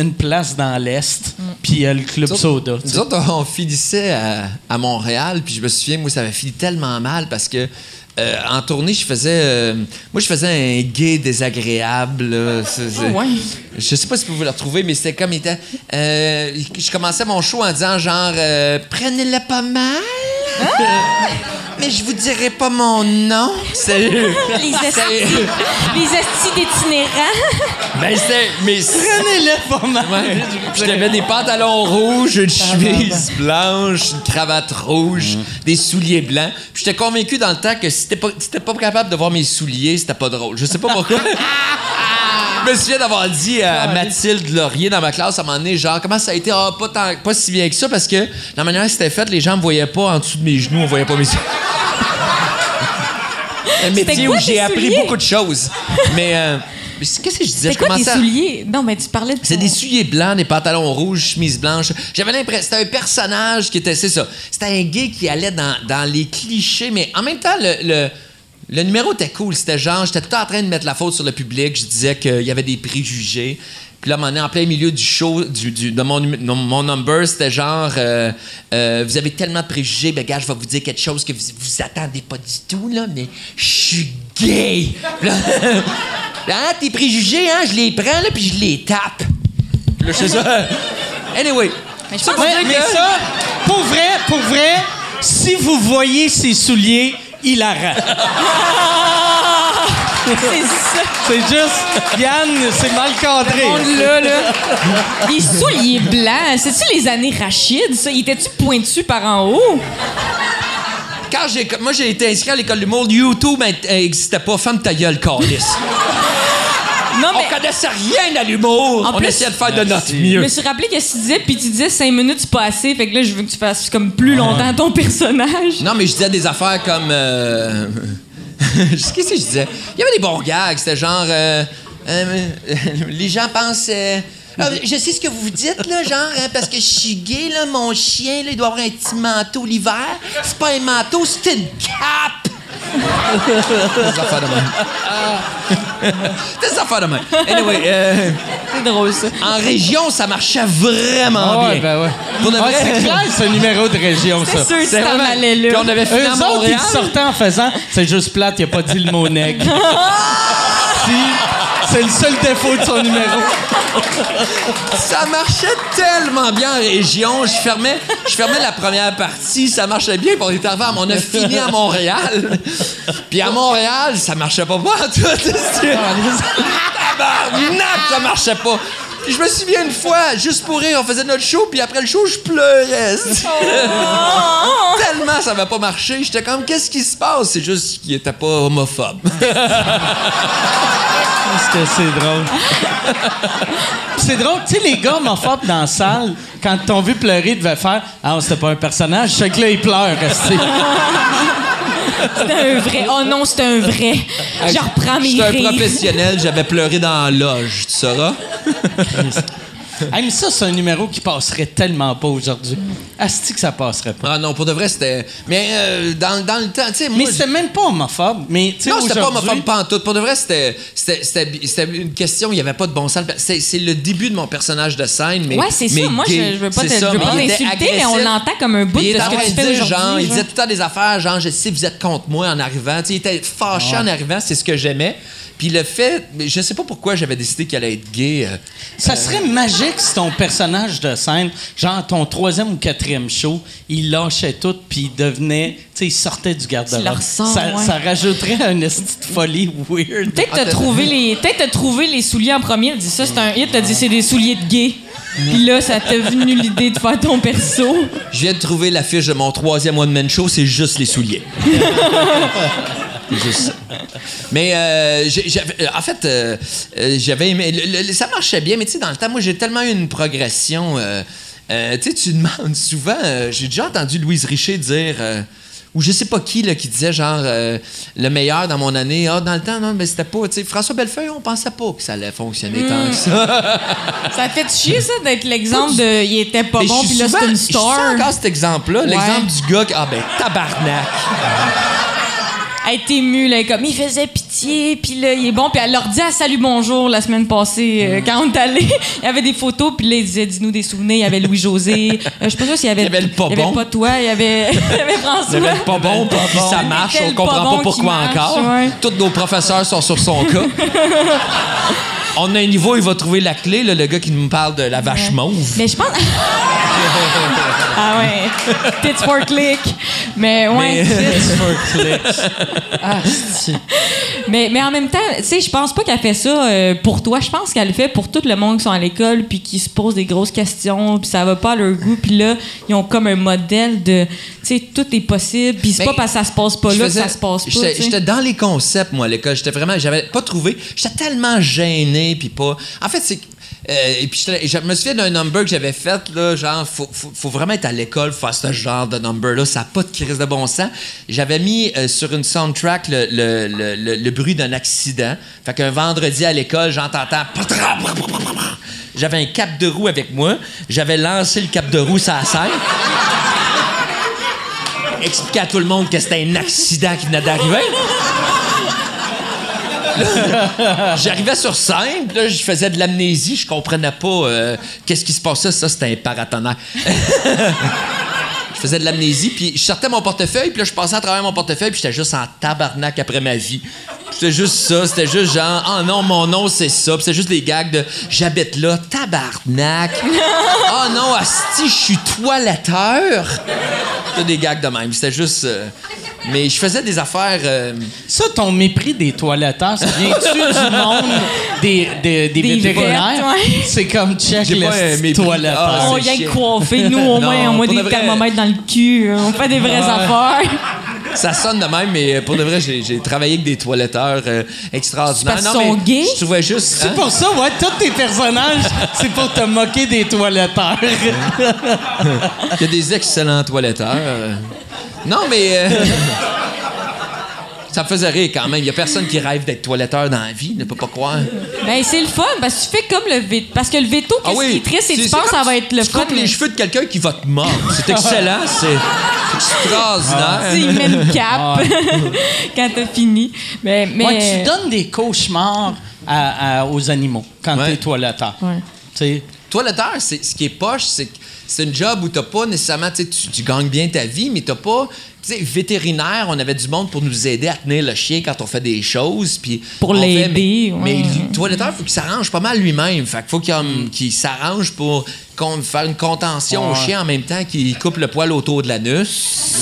une place dans l'Est, puis euh, le Club Nous autres- Soda. Nous autres, on finissait à, à Montréal, puis je me souviens, moi, ça avait fini tellement mal parce que euh, en tournée, je faisais. euh, moi, je faisais un gay désagréable. là. Ah ouais? Je sais pas si vous pouvez le retrouver, mais c'était comme il était. euh, je commençais mon show en disant genre euh, prenez-le pas mal. Mais je vous dirai pas mon nom. C'est. Les estis, les estis d'itinérants. Ben, c'était. Mais Prenez-le pas mal. Ouais. Puis J'avais des pantalons rouges, une chemise blanche, une cravate rouge, des souliers blancs. Puis j'étais convaincu dans le temps que si t'étais pas, si t'étais pas capable de voir mes souliers, c'était pas drôle. Je sais pas pourquoi. Je me souviens d'avoir dit à Mathilde Laurier dans ma classe à un moment donné, genre, comment ça a été? Ah, pas, tant- pas si bien que ça, parce que la manière que c'était fait, les gens me voyaient pas en dessous de mes genoux, on voyait pas mes souliers. Un métier quoi où j'ai appris souliers? beaucoup de choses. Mais, euh, mais qu'est-ce que je disais? C'est quoi à- souliers? Non, mais tu parlais de. c'est ton- des souliers blancs, des pantalons rouges, chemise blanche. J'avais l'impression. C'était un personnage qui était. C'est ça. C'était un gay qui allait dans, dans les clichés, mais en même temps, le. le le numéro était cool, c'était genre, j'étais tout le temps en train de mettre la faute sur le public, je disais qu'il y avait des préjugés. Puis là, moment donné, en plein milieu du show, du, du- de mon, non, mon number, c'était genre, euh, euh, vous avez tellement de préjugés, ben gars, je vais vous dire quelque chose que vous vous attendez pas du tout, là, mais je suis gay. Puis là, ah, tes préjugés, hein, je les prends, là, puis je les tape. Là, je ça. Anyway. Mais je Ça mais que- ça, pour vrai, pour vrai, si vous voyez ses souliers, hilarant. c'est juste, Yann, c'est mal cadré. monde là, là. Les souliers blancs, c'est-tu les années Rachid, ça? Il était-tu pointu par en haut? Quand j'ai, moi, j'ai été inscrit à l'école du monde, YouTube n'existait pas. Femme ta gueule, calice. Non, On mais connaissait rien à l'humour. En On plus- essayait de faire de notre je mieux. me suis rappelé que si tu disais, puis tu disais 5 minutes, c'est pas assez. Fait que là, je veux que tu fasses comme plus longtemps ton personnage. Non, mais je disais des affaires comme. euh, Qu'est-ce que je disais? Il y avait des bons gags. C'était genre. euh, euh, les gens pensent. euh, Ah, je sais ce que vous vous dites, là, genre, hein, parce que je suis gay, là, mon chien, là, il doit avoir un petit manteau l'hiver. C'est pas un manteau, c'est une cape! Des affaires de même. des affaires de même. Anyway, euh, C'est drôle, ça. en région, ça marchait vraiment Ah ouais, bien. ben ouais. Pour de vrai. c'est clair, c'est un numéro de région, C'est ça. sûr que C'est tu t'en vraiment- allais Puis là. on avait fini Eux à autres, Montréal. ils sortaient en faisant, c'est juste plate, il a pas dit le mot nègre. si, c'est le seul défaut de son numéro. Ça marchait tellement bien en région. Je fermais, je fermais la première partie, ça marchait bien. Puis on arrivé à- on a fini à Montréal. Puis à Montréal, ça marchait pas pas en tout. Tabarnak, ça marchait pas. Puis je me souviens une fois, juste pour rire, on faisait notre show, puis après le show, je pleurais. Tellement ça va pas marché. J'étais comme, qu'est-ce qui se passe? C'est juste qu'il était pas homophobe. Parce que c'est drôle. c'est drôle, tu sais, les gars homophobes dans la salle, quand ils t'ont vu pleurer, ils devaient faire Ah, c'était pas un personnage, je sais que là, il pleure. C'était un vrai. Oh non, c'était un vrai. Je reprends mes J'étais un rires. professionnel, j'avais pleuré dans la loge, tu sauras? Hey, mais ça, c'est un numéro qui passerait tellement pas aujourd'hui. Asti que ça passerait pas. Ah non, pour de vrai, c'était. Mais euh, dans, dans le temps, tu sais. Mais c'était même pas homophobe. Mais, Non, c'était pas homophobe pas en tout. Pour de vrai, c'était, c'était, c'était, c'était une question, il n'y avait pas de bon sens. C'est, le début de mon personnage de scène, mais. Ouais, c'est ça. mais Moi, gay. je, je veux pas, t'insulter, mais on l'entend comme un bout de ce que tu fais genre, il disait tout le temps des affaires, genre, je sais, vous êtes contre moi en arrivant. Tu sais, il était fâché en arrivant, c'est ce que j'aimais. Puis le fait, mais je sais pas pourquoi j'avais décidé qu'il allait être gay. euh, Ça serait magique si ton personnage de scène, genre ton troisième ou quatrième show, il lâchait tout puis il devenait, tu sais, il sortait du garde-robe. ça, ouais. ça rajouterait une esti de folie weird. Peut-être t'as trouvé les, peut-être t'as trouvé les souliers en premier. Elle dit ça, c'est un hit. T'as dit c'est des souliers de gay. Puis là, ça t'a venu l'idée de faire ton perso. Je viens de trouver l'affiche de mon troisième one-man show, c'est juste les souliers. Mais euh, euh, en fait, euh, euh, j'avais aimé. le- le- ça marchait bien, mais tu sais, dans le temps, moi, j'ai tellement eu une progression. euh, tu sais, tu demandes souvent. j'ai déjà entendu Louise Richer dire. ou je sais pas qui là, qui disait genre le meilleur dans mon année. Ah, dans le temps, non, mais c'était pas. Tu sais, François Bellefeuille, on pensait pas que ça allait fonctionner tant que ça. Ça fait chier, ça, d'être l'exemple de. Il était pas Mais bon, je puis là, c'est une Je star. encore cet exemple-là, l'exemple du gars qui. Ah, ben, tabarnak. Elle est émue, là, comme il faisait pitié, puis là, il est bon. Puis elle leur dit à Salut Bonjour la semaine passée, euh, quand on est allé. Il y avait des photos, puis là, il disait Dis-nous des souvenirs. Il y avait Louis-José. Euh, je sais pas s'il y avait. Il y avait le pas Il y avait bon. pas toi, il y avait, il y avait François. Il y avait le pas bon, puis ça marche, on le comprend pas bon pourquoi marche, encore. ouais. Tous nos professeurs sont sur son cas. On a un niveau, il va trouver la clé, là, le gars qui nous parle de la vache mauve. Mais je pense. ah ouais. Pittsburgh Click. Mais ouais. Ah, c'est- Mais, mais en même temps, tu sais, je pense pas qu'elle fait ça euh, pour toi. Je pense qu'elle le fait pour tout le monde qui sont à l'école puis qui se posent des grosses questions puis ça va pas à leur goût. Puis là, ils ont comme un modèle de, tu sais, tout est possible. Puis c'est Mais pas parce que ça se passe pas là faisais- que ça se passe pas. J'étais dans les concepts, moi, à l'école. J'étais vraiment. J'avais pas trouvé. J'étais tellement gêné, puis pas. En fait, c'est. euh, et puis j'étais- je me souviens d'un number que j'avais fait, là, genre, faut, faut, vraiment être à l'école pour faire ce genre de number-là. Ça n'a pas de crise de bon sens. J'avais mis euh, sur une soundtrack le, le- le bruit d'un accident. Fait qu'un vendredi à l'école, j'entends. J'avais un cap de roue avec moi. J'avais lancé le cap de roue sur la scène. Expliquer à tout le monde que c'était un accident qui venait d'arriver. J'arrivais sur scène, là, je faisais de l'amnésie, je comprenais pas euh, qu'est-ce qui se passait. Ça, c'était un paratonnerre. je faisais de l'amnésie, puis je sortais mon portefeuille, puis là, je passais à travers mon portefeuille, puis j'étais juste en tabarnak après ma vie. C'était juste ça, c'était juste genre, oh non, mon nom, c'est ça. Puis c'était juste des gags de j'habite là, tabarnak. oh non, asti, je suis toiletteur. C'était des gags de même. C'était juste. euh, mais je faisais des affaires. euh, Ça, ton mépris des toiletteurs, ça vient-tu du monde des, des, des Des vétérinaires? vêtements, ouais. C'est comme check J'ai le pas un petit mépris. toiletteur. Ah, On vient coiffer, nous, au Non, moins, on met des de vrai. thermomètres dans le cul, on fait des vraies affaires. Ça sonne de même, mais pour de vrai, j'ai j'ai travaillé avec des toiletteurs euh, extraordinaires. C'est parce Non, sont mais gays? Je trouvais juste. C'est hein? pour ça, ouais, tous tes personnages, c'est pour te moquer des toiletteurs. Il y a des excellents toiletteurs. euh. Non, mais. euh, Ça me faisait rire quand même. Il y a personne qui rêve d'être toiletteur dans la vie, ne peut pas croire. Ben, c'est le fun, parce que tu fais comme le veto. Parce que le veto, qu'est-ce qui est triste, c'est que tu penses que ça va être le tu fun. coupes les cheveux de quelqu'un qui va te mordre. C'est excellent, c'est c'est extraordinaire. Tu sais, il met le cap quand t'as fini. Mais, mais... Ouais, tu donnes des cauchemars à- à- aux animaux quand Ouais. t'es toiletteur. Ouais. Tu Toiletteur, c'est ce qui est poche, c'est que c'est une job où t'as pas nécessairement, tu, tu tu gagnes bien ta vie, mais t'as pas, tu sais, vétérinaire, on avait du monde pour nous aider à tenir le chien quand on fait des choses, puis Pour l'aider, Mais, ouais. mais le toiletteur, faut qu'il s'arrange pas mal lui-même, fait qu'il faut qu'il s'arrange pour qu'on- faire une contention au chien en même temps qu'il coupe le poil autour de l'anus.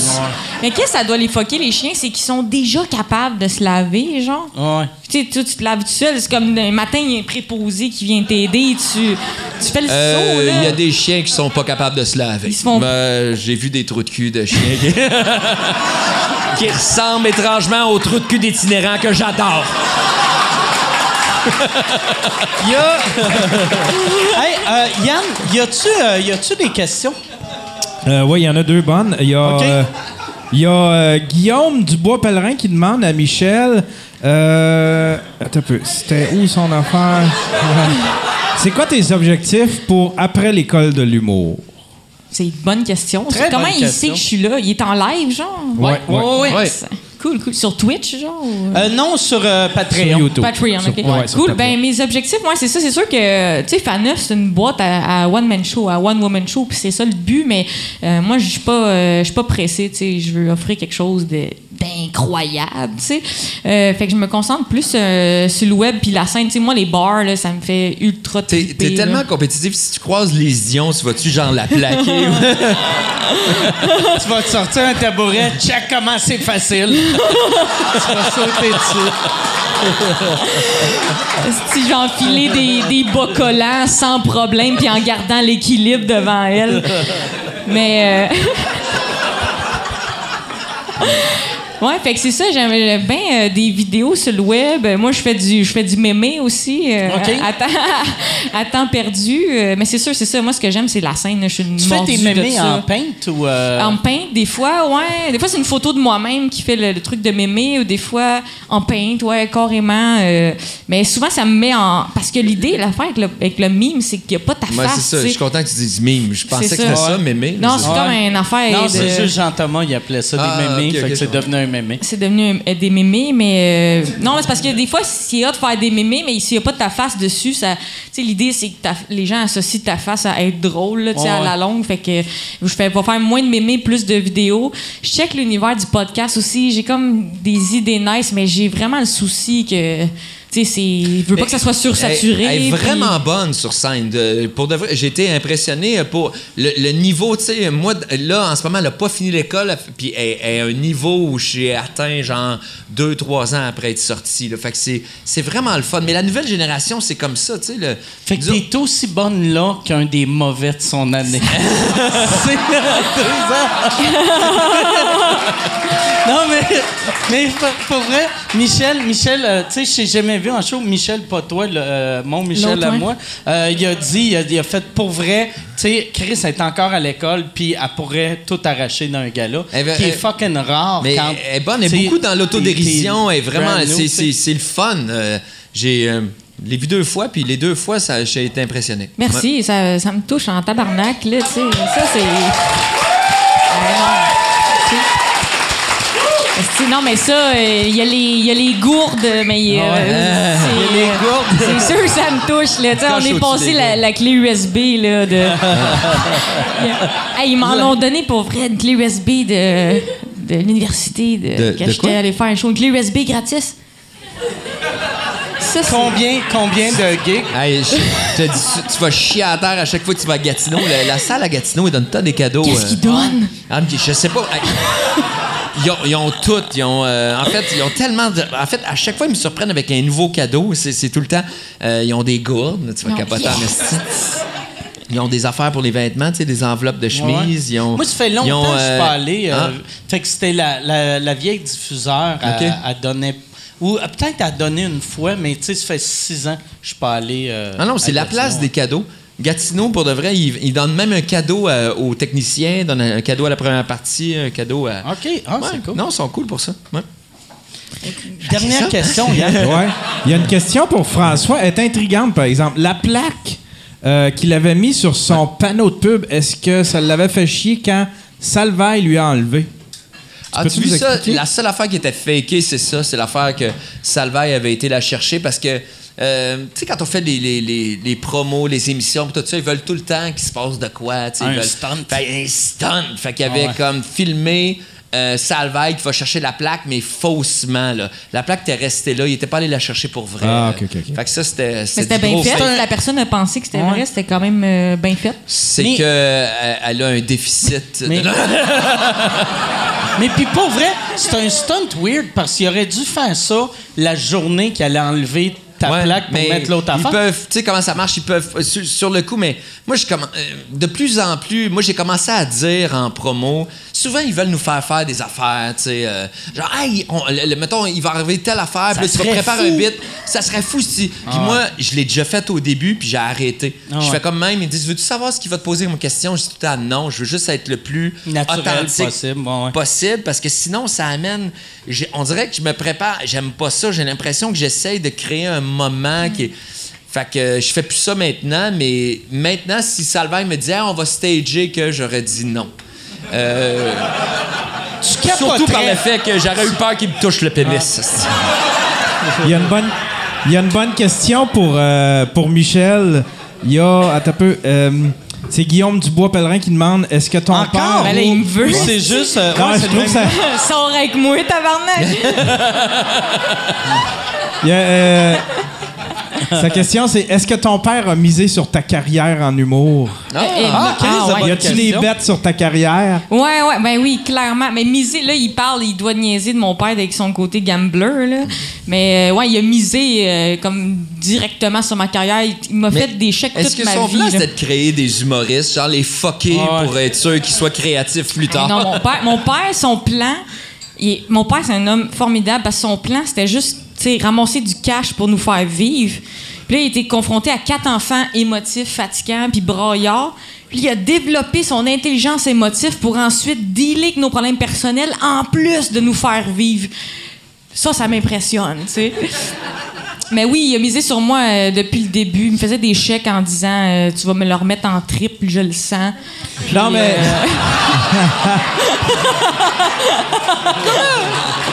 Mais qu'est-ce que ça doit les foquer, les chiens? C'est qu'ils sont déjà capables de se laver, genre? ouais. Tu sais, tu te laves tout seul. C'est comme un matin, il y a un préposé qui vient t'aider. Tu, tu fais le Euh, saut, là. Il y a des chiens qui sont pas capables de se laver. Ils se font- Ben, J'ai vu des trous de cul de chiens qui, ressemblent étrangement aux trous de cul d'itinérants que j'adore. Il y a. hey, euh, Yann, y a-tu euh, des questions? Euh, oui, il y en a deux bonnes. Il y a, euh, il y a euh, Guillaume Dubois-Pellerin qui demande à Michel. Euh, attends un peu. C'était où son affaire? C'est quoi tes objectifs pour après l'école de l'humour? C'est une bonne question. Très Comment bonne il question. sait que je suis là? Il est en live, genre? Ouais, ouais. ouais. Cool, cool. Sur Twitch, genre? ou- Euh, non, sur euh, Patreon. Sur YouTube. Patreon, Sur- OK. sur cool. Ben, mes objectifs, moi, c'est ça. C'est sûr que, tu sais, Faneuf, c'est une boîte à, à one-man show, à one-woman show, puis c'est ça le but, mais euh, moi, je suis pas, euh, je suis pas pressée, tu sais. Je veux offrir quelque chose de- d'incroyable, tu sais. Euh, fait que je me concentre plus euh, sur le web puis la scène. Tu sais, moi, les bars, là, ça me fait ultra T'es là. tellement compétitif, si tu croises les Dion, tu vas-tu genre la plaquer? Tu vas te sortir un tabouret, check comment c'est facile. tu vas sauter dessus. Si j'ai enfilé des, des bas collants sans problème puis en gardant l'équilibre devant elle. Mais. euh, Ouais, fait que c'est ça, j'aime bien euh, des vidéos sur le web. Moi, je fais du je fais du mémé aussi euh, à, temps, à temps perdu. Euh, mais c'est sûr, c'est ça. Moi, ce que j'aime, c'est la scène. Je suis une Tu fais mordue tes de mémés en paint ou. euh, En paint, des fois, ouais. Des fois, c'est une photo de moi-même qui fait le, le truc de mémé, ou des fois en paint, ouais, carrément. euh, mais souvent, ça me met en. Parce que l'idée, l'affaire avec le, avec le mime, c'est qu'il n'y a pas ta Moi, face. c'est ça. Je suis content que tu dises mime. Je pensais C'est que c'était ça. ça, mémé. Non, c'est Ouais. comme une affaire. Non, de- c'est juste Jean-Thomas, il appelait ça Ah, des mémés. ok, fait que c'est devenu un mémé. C'est devenu euh, des mémés, mais. euh, non, c'est parce que des fois, c'est hot de faire des mémés, mais s'il n'y a pas de ta face dessus, ça. Tu sais, l'idée, c'est que ta- les gens associent ta face à être drôle, là, Ouais, à la longue. Fait que je fais, vais faire moins de mémés, plus de vidéos. Je check l'univers du podcast aussi. J'ai comme des idées nice, mais j'ai vraiment le souci que. Tu sais, veux pas que ça soit sursaturé. Elle, elle est puis- vraiment bonne sur scène. De- pour de vrai, j'ai été impressionné pour le, le niveau. Tu sais, moi, là, en ce moment, elle n'a pas fini l'école, elle- puis elle, elle a un niveau où j'ai atteint, genre, deux, trois ans après être sorti. là. Fait que c'est, c'est vraiment le fun. Mais la nouvelle génération, c'est comme ça, tu sais. le- Fait que t'es aussi bonne là qu'un des mauvais de son année. c'est non, mais, mais pour, vrai, Michel, Michel, euh, tu sais, je t'ai jamais vu en show. Michel, pas toi, le, euh, mon Michel L'autre, à moi. euh, il a dit, il a, il a fait pour vrai, tu sais, Chris est encore à l'école, puis elle pourrait tout arracher d'un gala, Eh ben, qui est eh, fucking rare. Mais quand, elle est bonne, elle est beaucoup dans l'autodérision. Elle est vraiment, new, c'est, le fun. Euh, j'ai euh, l'ai vu deux fois, puis les deux fois, ça, j'ai été impressionné. Ouais. Merci, ça, ça me touche en tabarnak, là, tu sais. Ça, c'est. Ah, Non, mais ça, euh, il y, a les- il y a les gourdes, mais. euh, c'est- Il y a les gourdes. C'est sûr que ça me touche, là. On est passé la, clé USB, là. De... Hey, ils m'en ont donné pour vrai une clé USB de, de l'université de, De- que de j'étais allé faire un show. Une clé USB gratis. Ça, Combien, combien de gigs? Hey, je te dis, tu- tu vas chier à terre à chaque fois que tu vas à Gatineau. La, la salle à Gatineau, ils donnent tant des cadeaux. Qu'est-ce euh. qu'ils donnent? Ah, je sais pas. Hey, Ils ont, ils ont tout. Ils ont, euh, en fait, ils ont tellement de. En fait, à chaque fois, ils me surprennent avec un nouveau cadeau. C'est, tout le temps. euh, ils ont des gourdes. Tu vas capoter en esti. Ils ont des affaires pour les vêtements, tu sais, des enveloppes de chemise. Ils ont, Moi, ça fait longtemps ont, que je suis pas allé. euh, hein? Fait que c'était la, la, la vieille diffuseur à, OK. à donner. Ou peut-être à donner une fois, mais tu sais, ça fait six ans que je suis pas allé. euh, Ah non, c'est la place des cadeaux. Gatineau, pour de vrai, ils donnent même un cadeau euh, aux techniciens, donnent un cadeau à la première partie, un cadeau à. OK, ah, Ouais. c'est cool. Non, ils sont cool pour ça. Ouais. Dernière question, Yann. Ouais. Il y a une question pour François. Elle est intrigante, par exemple. La plaque euh, qu'il avait mis sur son panneau de pub, est-ce que ça l'avait fait chier quand Salvaille lui a enlevé? As-tu vu ça? La seule affaire qui était fakée, c'est ça. C'est l'affaire que Salvaille avait été la chercher parce que, euh, tu sais, quand on fait les, les, les, les promos, les émissions, tout ça, ils veulent tout le temps qu'il se passe de quoi. ils Un veulent- stunt. Fait, un stunt. Fait qu'il avait Ah ouais. comme filmé. euh, Salvaille qui va chercher la plaque, mais faussement. Là. La plaque était restée là. Il était pas allé la chercher pour vrai. Ah, ok, ok, ok. Fait que ça, c'était. Mais c'était bien fait. La personne a pensé que c'était Ouais. vrai. C'était quand même euh, bien fait. C'est Mais- que euh, elle a un déficit. Mais- de- Mais puis pour vrai, c'est un stunt weird parce qu'il aurait dû faire ça la journée qu'il allait enlever ta Ouais, plaque pour mettre l'autre Ils affaire. peuvent, tu sais comment ça marche, ils peuvent euh, sur, sur le coup, mais moi je comm- euh, de plus en plus, moi j'ai commencé à dire en promo, souvent ils veulent nous faire faire des affaires, tu sais, euh, genre hey, on- le- le- mettons il va arriver telle affaire, puis tu vas préparer fou. un bit, ça serait fou si. Puis moi je l'ai déjà fait au début, puis j'ai arrêté. Ah je ouais. fais comme même, ils disent veux-tu savoir ce qui va te poser comme question, je dis tout le temps non, je veux juste être le plus Naturel authentique possible, ouais. possible parce que sinon ça amène on dirait que je me prépare j'aime pas ça j'ai l'impression que j'essaye de créer un moment qui est fait que je fais plus ça maintenant mais maintenant si Salvaire me disait Ah, on va stager que j'aurais dit non Euh, Tu surtout par le fait que j'aurais eu peur qu'il me touche le pénis Il y a une bonne, il y a une bonne question pour, euh, pour Michel. Il y a, attends un peu, euh, c'est Guillaume Dubois-Pellerin qui demande est-ce que ton Encore? père. Ben il me veut. Ou c'est juste. euh, Non, ouais, je c'est trouve ça- Sors avec moi, tabarnak! il y a, euh, sa question, c'est est-ce que ton père a misé sur ta carrière en humour? Ah, Chris, ah, ça ouais. va Y a-tu des bêtes sur ta carrière? Ouais, ouais, ben oui, clairement. Mais miser, là, il parle, il doit niaiser de mon père avec son côté gambler, là. Mais euh, ouais, il a misé euh, comme directement sur ma carrière. Il, il m'a fait des chèques est-ce toute que ma son vie. plan là. c'était de créer des humoristes genre les fucker Ouais. pour être sûr qu'ils soient créatifs plus tard? Non, mon père, mon père, son plan, il- mon père, c'est un homme formidable parce que son plan, c'était juste sais, ramasser du cash pour nous faire vivre. Puis là, il était confronté à quatre enfants émotifs, fatigants, puis braillards. Puis il a développé son intelligence émotive pour ensuite dealer avec nos problèmes personnels en plus de nous faire vivre. Ça, ça m'impressionne, tu sais. Mais oui, il a misé sur moi euh, depuis le début. Il me faisait des chèques en disant euh, Tu vas me le remettre en triple, je le sens. Puis, Non, mais- euh,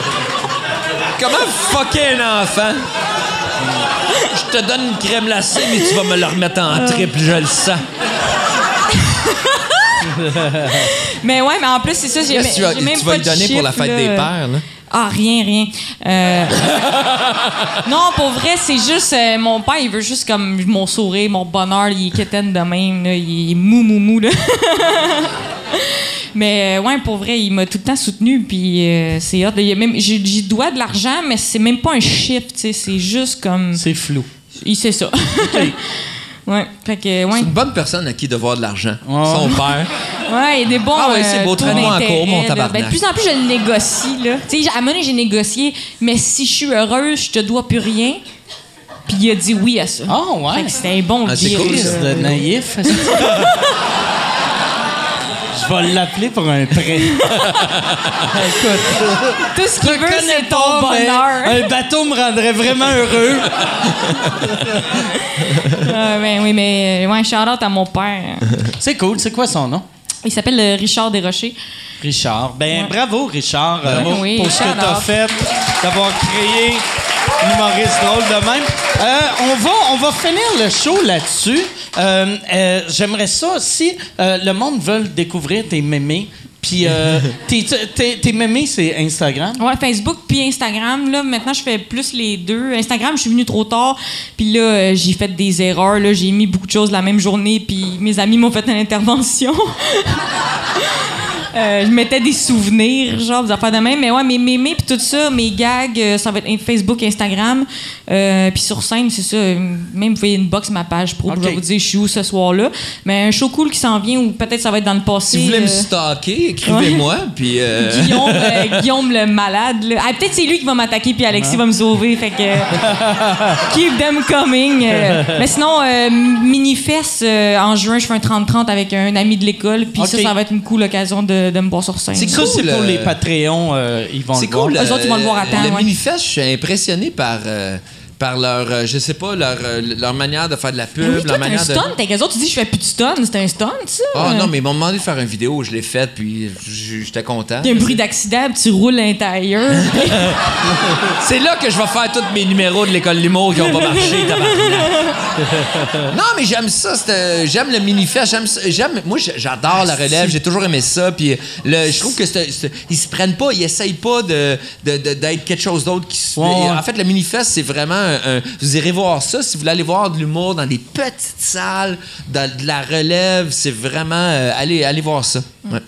Comment fucker un enfant? Je te donne une crème glacée, mais tu vas me la remettre en triple, je le sens. mais ouais, mais en plus, c'est ça. J'ai Qu'est-ce que tu vas, j'ai même tu vas pas lui de donner pour la chiffre, fête là. des pères, là? Ah, rien, rien. Euh, non, pour vrai, c'est juste. euh, mon père, il veut juste comme mon sourire, mon bonheur, il est quétaine de même, là, il est mou, mou, mou, là. mais euh, ouais, pour vrai, il m'a tout le temps soutenu, puis euh, c'est hot. J'y dois de l'argent, mais c'est même pas un chiffre, tu sais, c'est juste comme. C'est flou. Il sait ça. ouais, fait que, ouais. C'est une bonne personne à qui devoir de l'argent. Oh. Son père. Ouais, il y a des bons. Ah ouais, c'est euh, beau. Traîne-moi en cours, mon là. tabarnak. Ben, de plus en plus, je le négocie, là. Tu sais, à un moment donné, j'ai négocié, mais si je suis heureuse, je te dois plus rien. Puis il a dit oui à ça. Ah, ouais. Fait que c'était un bon Ah, c'est deal, cool, de naïf. Je vais l'appeler pour un prêt. Écoute, Tout ce qu'il veut, c'est ton pas, bonheur. un bateau me rendrait vraiment heureux. Ah, ben oui, mais euh, ouais, shout out à mon père. C'est cool. C'est quoi son nom? Il s'appelle euh, Richard Desrochers. Richard. Ben, Ouais. bravo, Richard, euh. Oui, pour ce que tu as fait, d'avoir créé un humoriste drôle de même. Euh, on, va, on va finir le show là-dessus. Euh, J'aimerais ça, si le monde veut découvrir tes mémés, puis euh, tes, mémés, c'est Instagram? Ouais, Facebook puis Instagram. Là, maintenant, je fais plus les deux. Instagram, je suis venue trop tard. Puis là, euh, j'ai fait des erreurs. Là, j'ai mis beaucoup de choses la même journée. Puis mes amis m'ont fait une intervention. Euh, je mettais des souvenirs, genre, des affaires de même. Mais ouais, mes mémés puis tout ça, mes gags, euh, ça va être Facebook, Instagram. Euh, puis sur scène, c'est ça. Même, vous pouvez inbox ma page pro. Je vais vous dire, je suis où ce soir-là. Mais un show cool qui s'en vient, ou peut-être ça va être dans le passé. Si vous voulez me stalker, écrivez-moi, puis... Guillaume, Guillaume le malade. là. Ah, peut-être c'est lui qui va m'attaquer puis Alexis va me sauver. Fait que keep them coming. Mais sinon, Minifest en juin, je fais un 30-30 avec un ami de l'école. Puis ça, ça va être une cool occasion de, de me voir sur scène. C'est Ça, c'est cool, pour euh, les Patreons, euh, ils vont C'est le voir. cool. Eux autres, ils vont le voir à temps, Le ouais. Minifest, je suis impressionné par, euh, par leur, euh, je sais pas, leur, euh, leur manière de faire de la pub, oui, toi, leur t'as un manière de... stunt. Qu'eux autres, tu dis, je fais plus de stun. C'est un stunt, ça? Ah non, mais ils m'ont demandé de faire une vidéo, je l'ai faite, puis j'étais content. Il y a un bruit d'accident, puis tu roules l'intérieur. C'est là que je vais faire tous mes numéros de l'école l'humour qui ont pas marché. Non, mais j'aime ça. euh, J'aime le mini-fest. J'aime, moi, j'adore la relève. J'ai toujours aimé ça. Puis le, je trouve que c'est, ils se prennent pas, ils essayent pas de, d'être quelque chose d'autre. Qui, se- ouais. En fait, le mini-fest, c'est vraiment un, un- Vous irez voir ça. Si vous voulez aller voir de l'humour dans des petites salles, dans de la relève, c'est vraiment... euh, allez, allez voir ça. Ouais.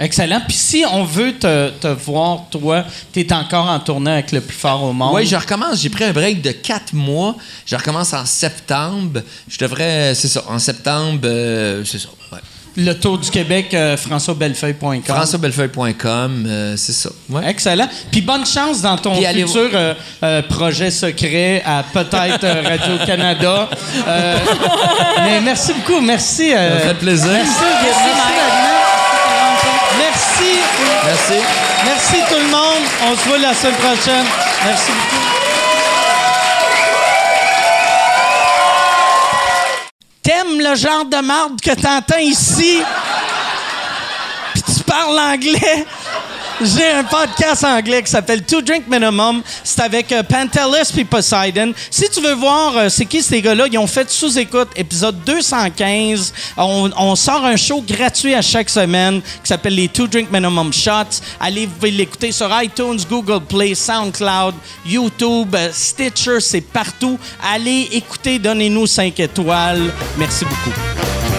Excellent. Puis si on veut te, te voir, toi, tu es encore en tournée avec le plus fort au monde. Oui, je recommence. J'ai pris un break de quatre mois. Je recommence en septembre. Je devrais, c'est ça, en septembre, euh, c'est ça. Ouais. Le Tour du Québec, euh, françoisbellefeuille.com. FrançoisBellefeuille.com, euh, c'est ça. Ouais. Excellent. Puis bonne chance dans ton Puis futur euh, euh, projet secret à peut-être Radio-Canada. Mais merci beaucoup. Merci. Ça fait plaisir. Merci. Merci. Merci. Merci. Merci tout le monde. On se voit la semaine prochaine. Merci beaucoup. T'aimes le genre de marde que t'entends ici? Puis tu parles anglais? J'ai un podcast anglais qui s'appelle Two Drink Minimum. C'est avec euh, Pantelis puis Poseidon. Si tu veux voir euh, c'est qui ces gars-là, ils ont fait sous-écoute épisode 215. On, sort un show gratuit à chaque semaine qui s'appelle les Two Drink Minimum Shots. Allez, vous pouvez l'écouter sur iTunes, Google Play, SoundCloud, YouTube, euh, Stitcher, c'est partout. Allez écouter, donnez-nous 5 étoiles. Merci beaucoup.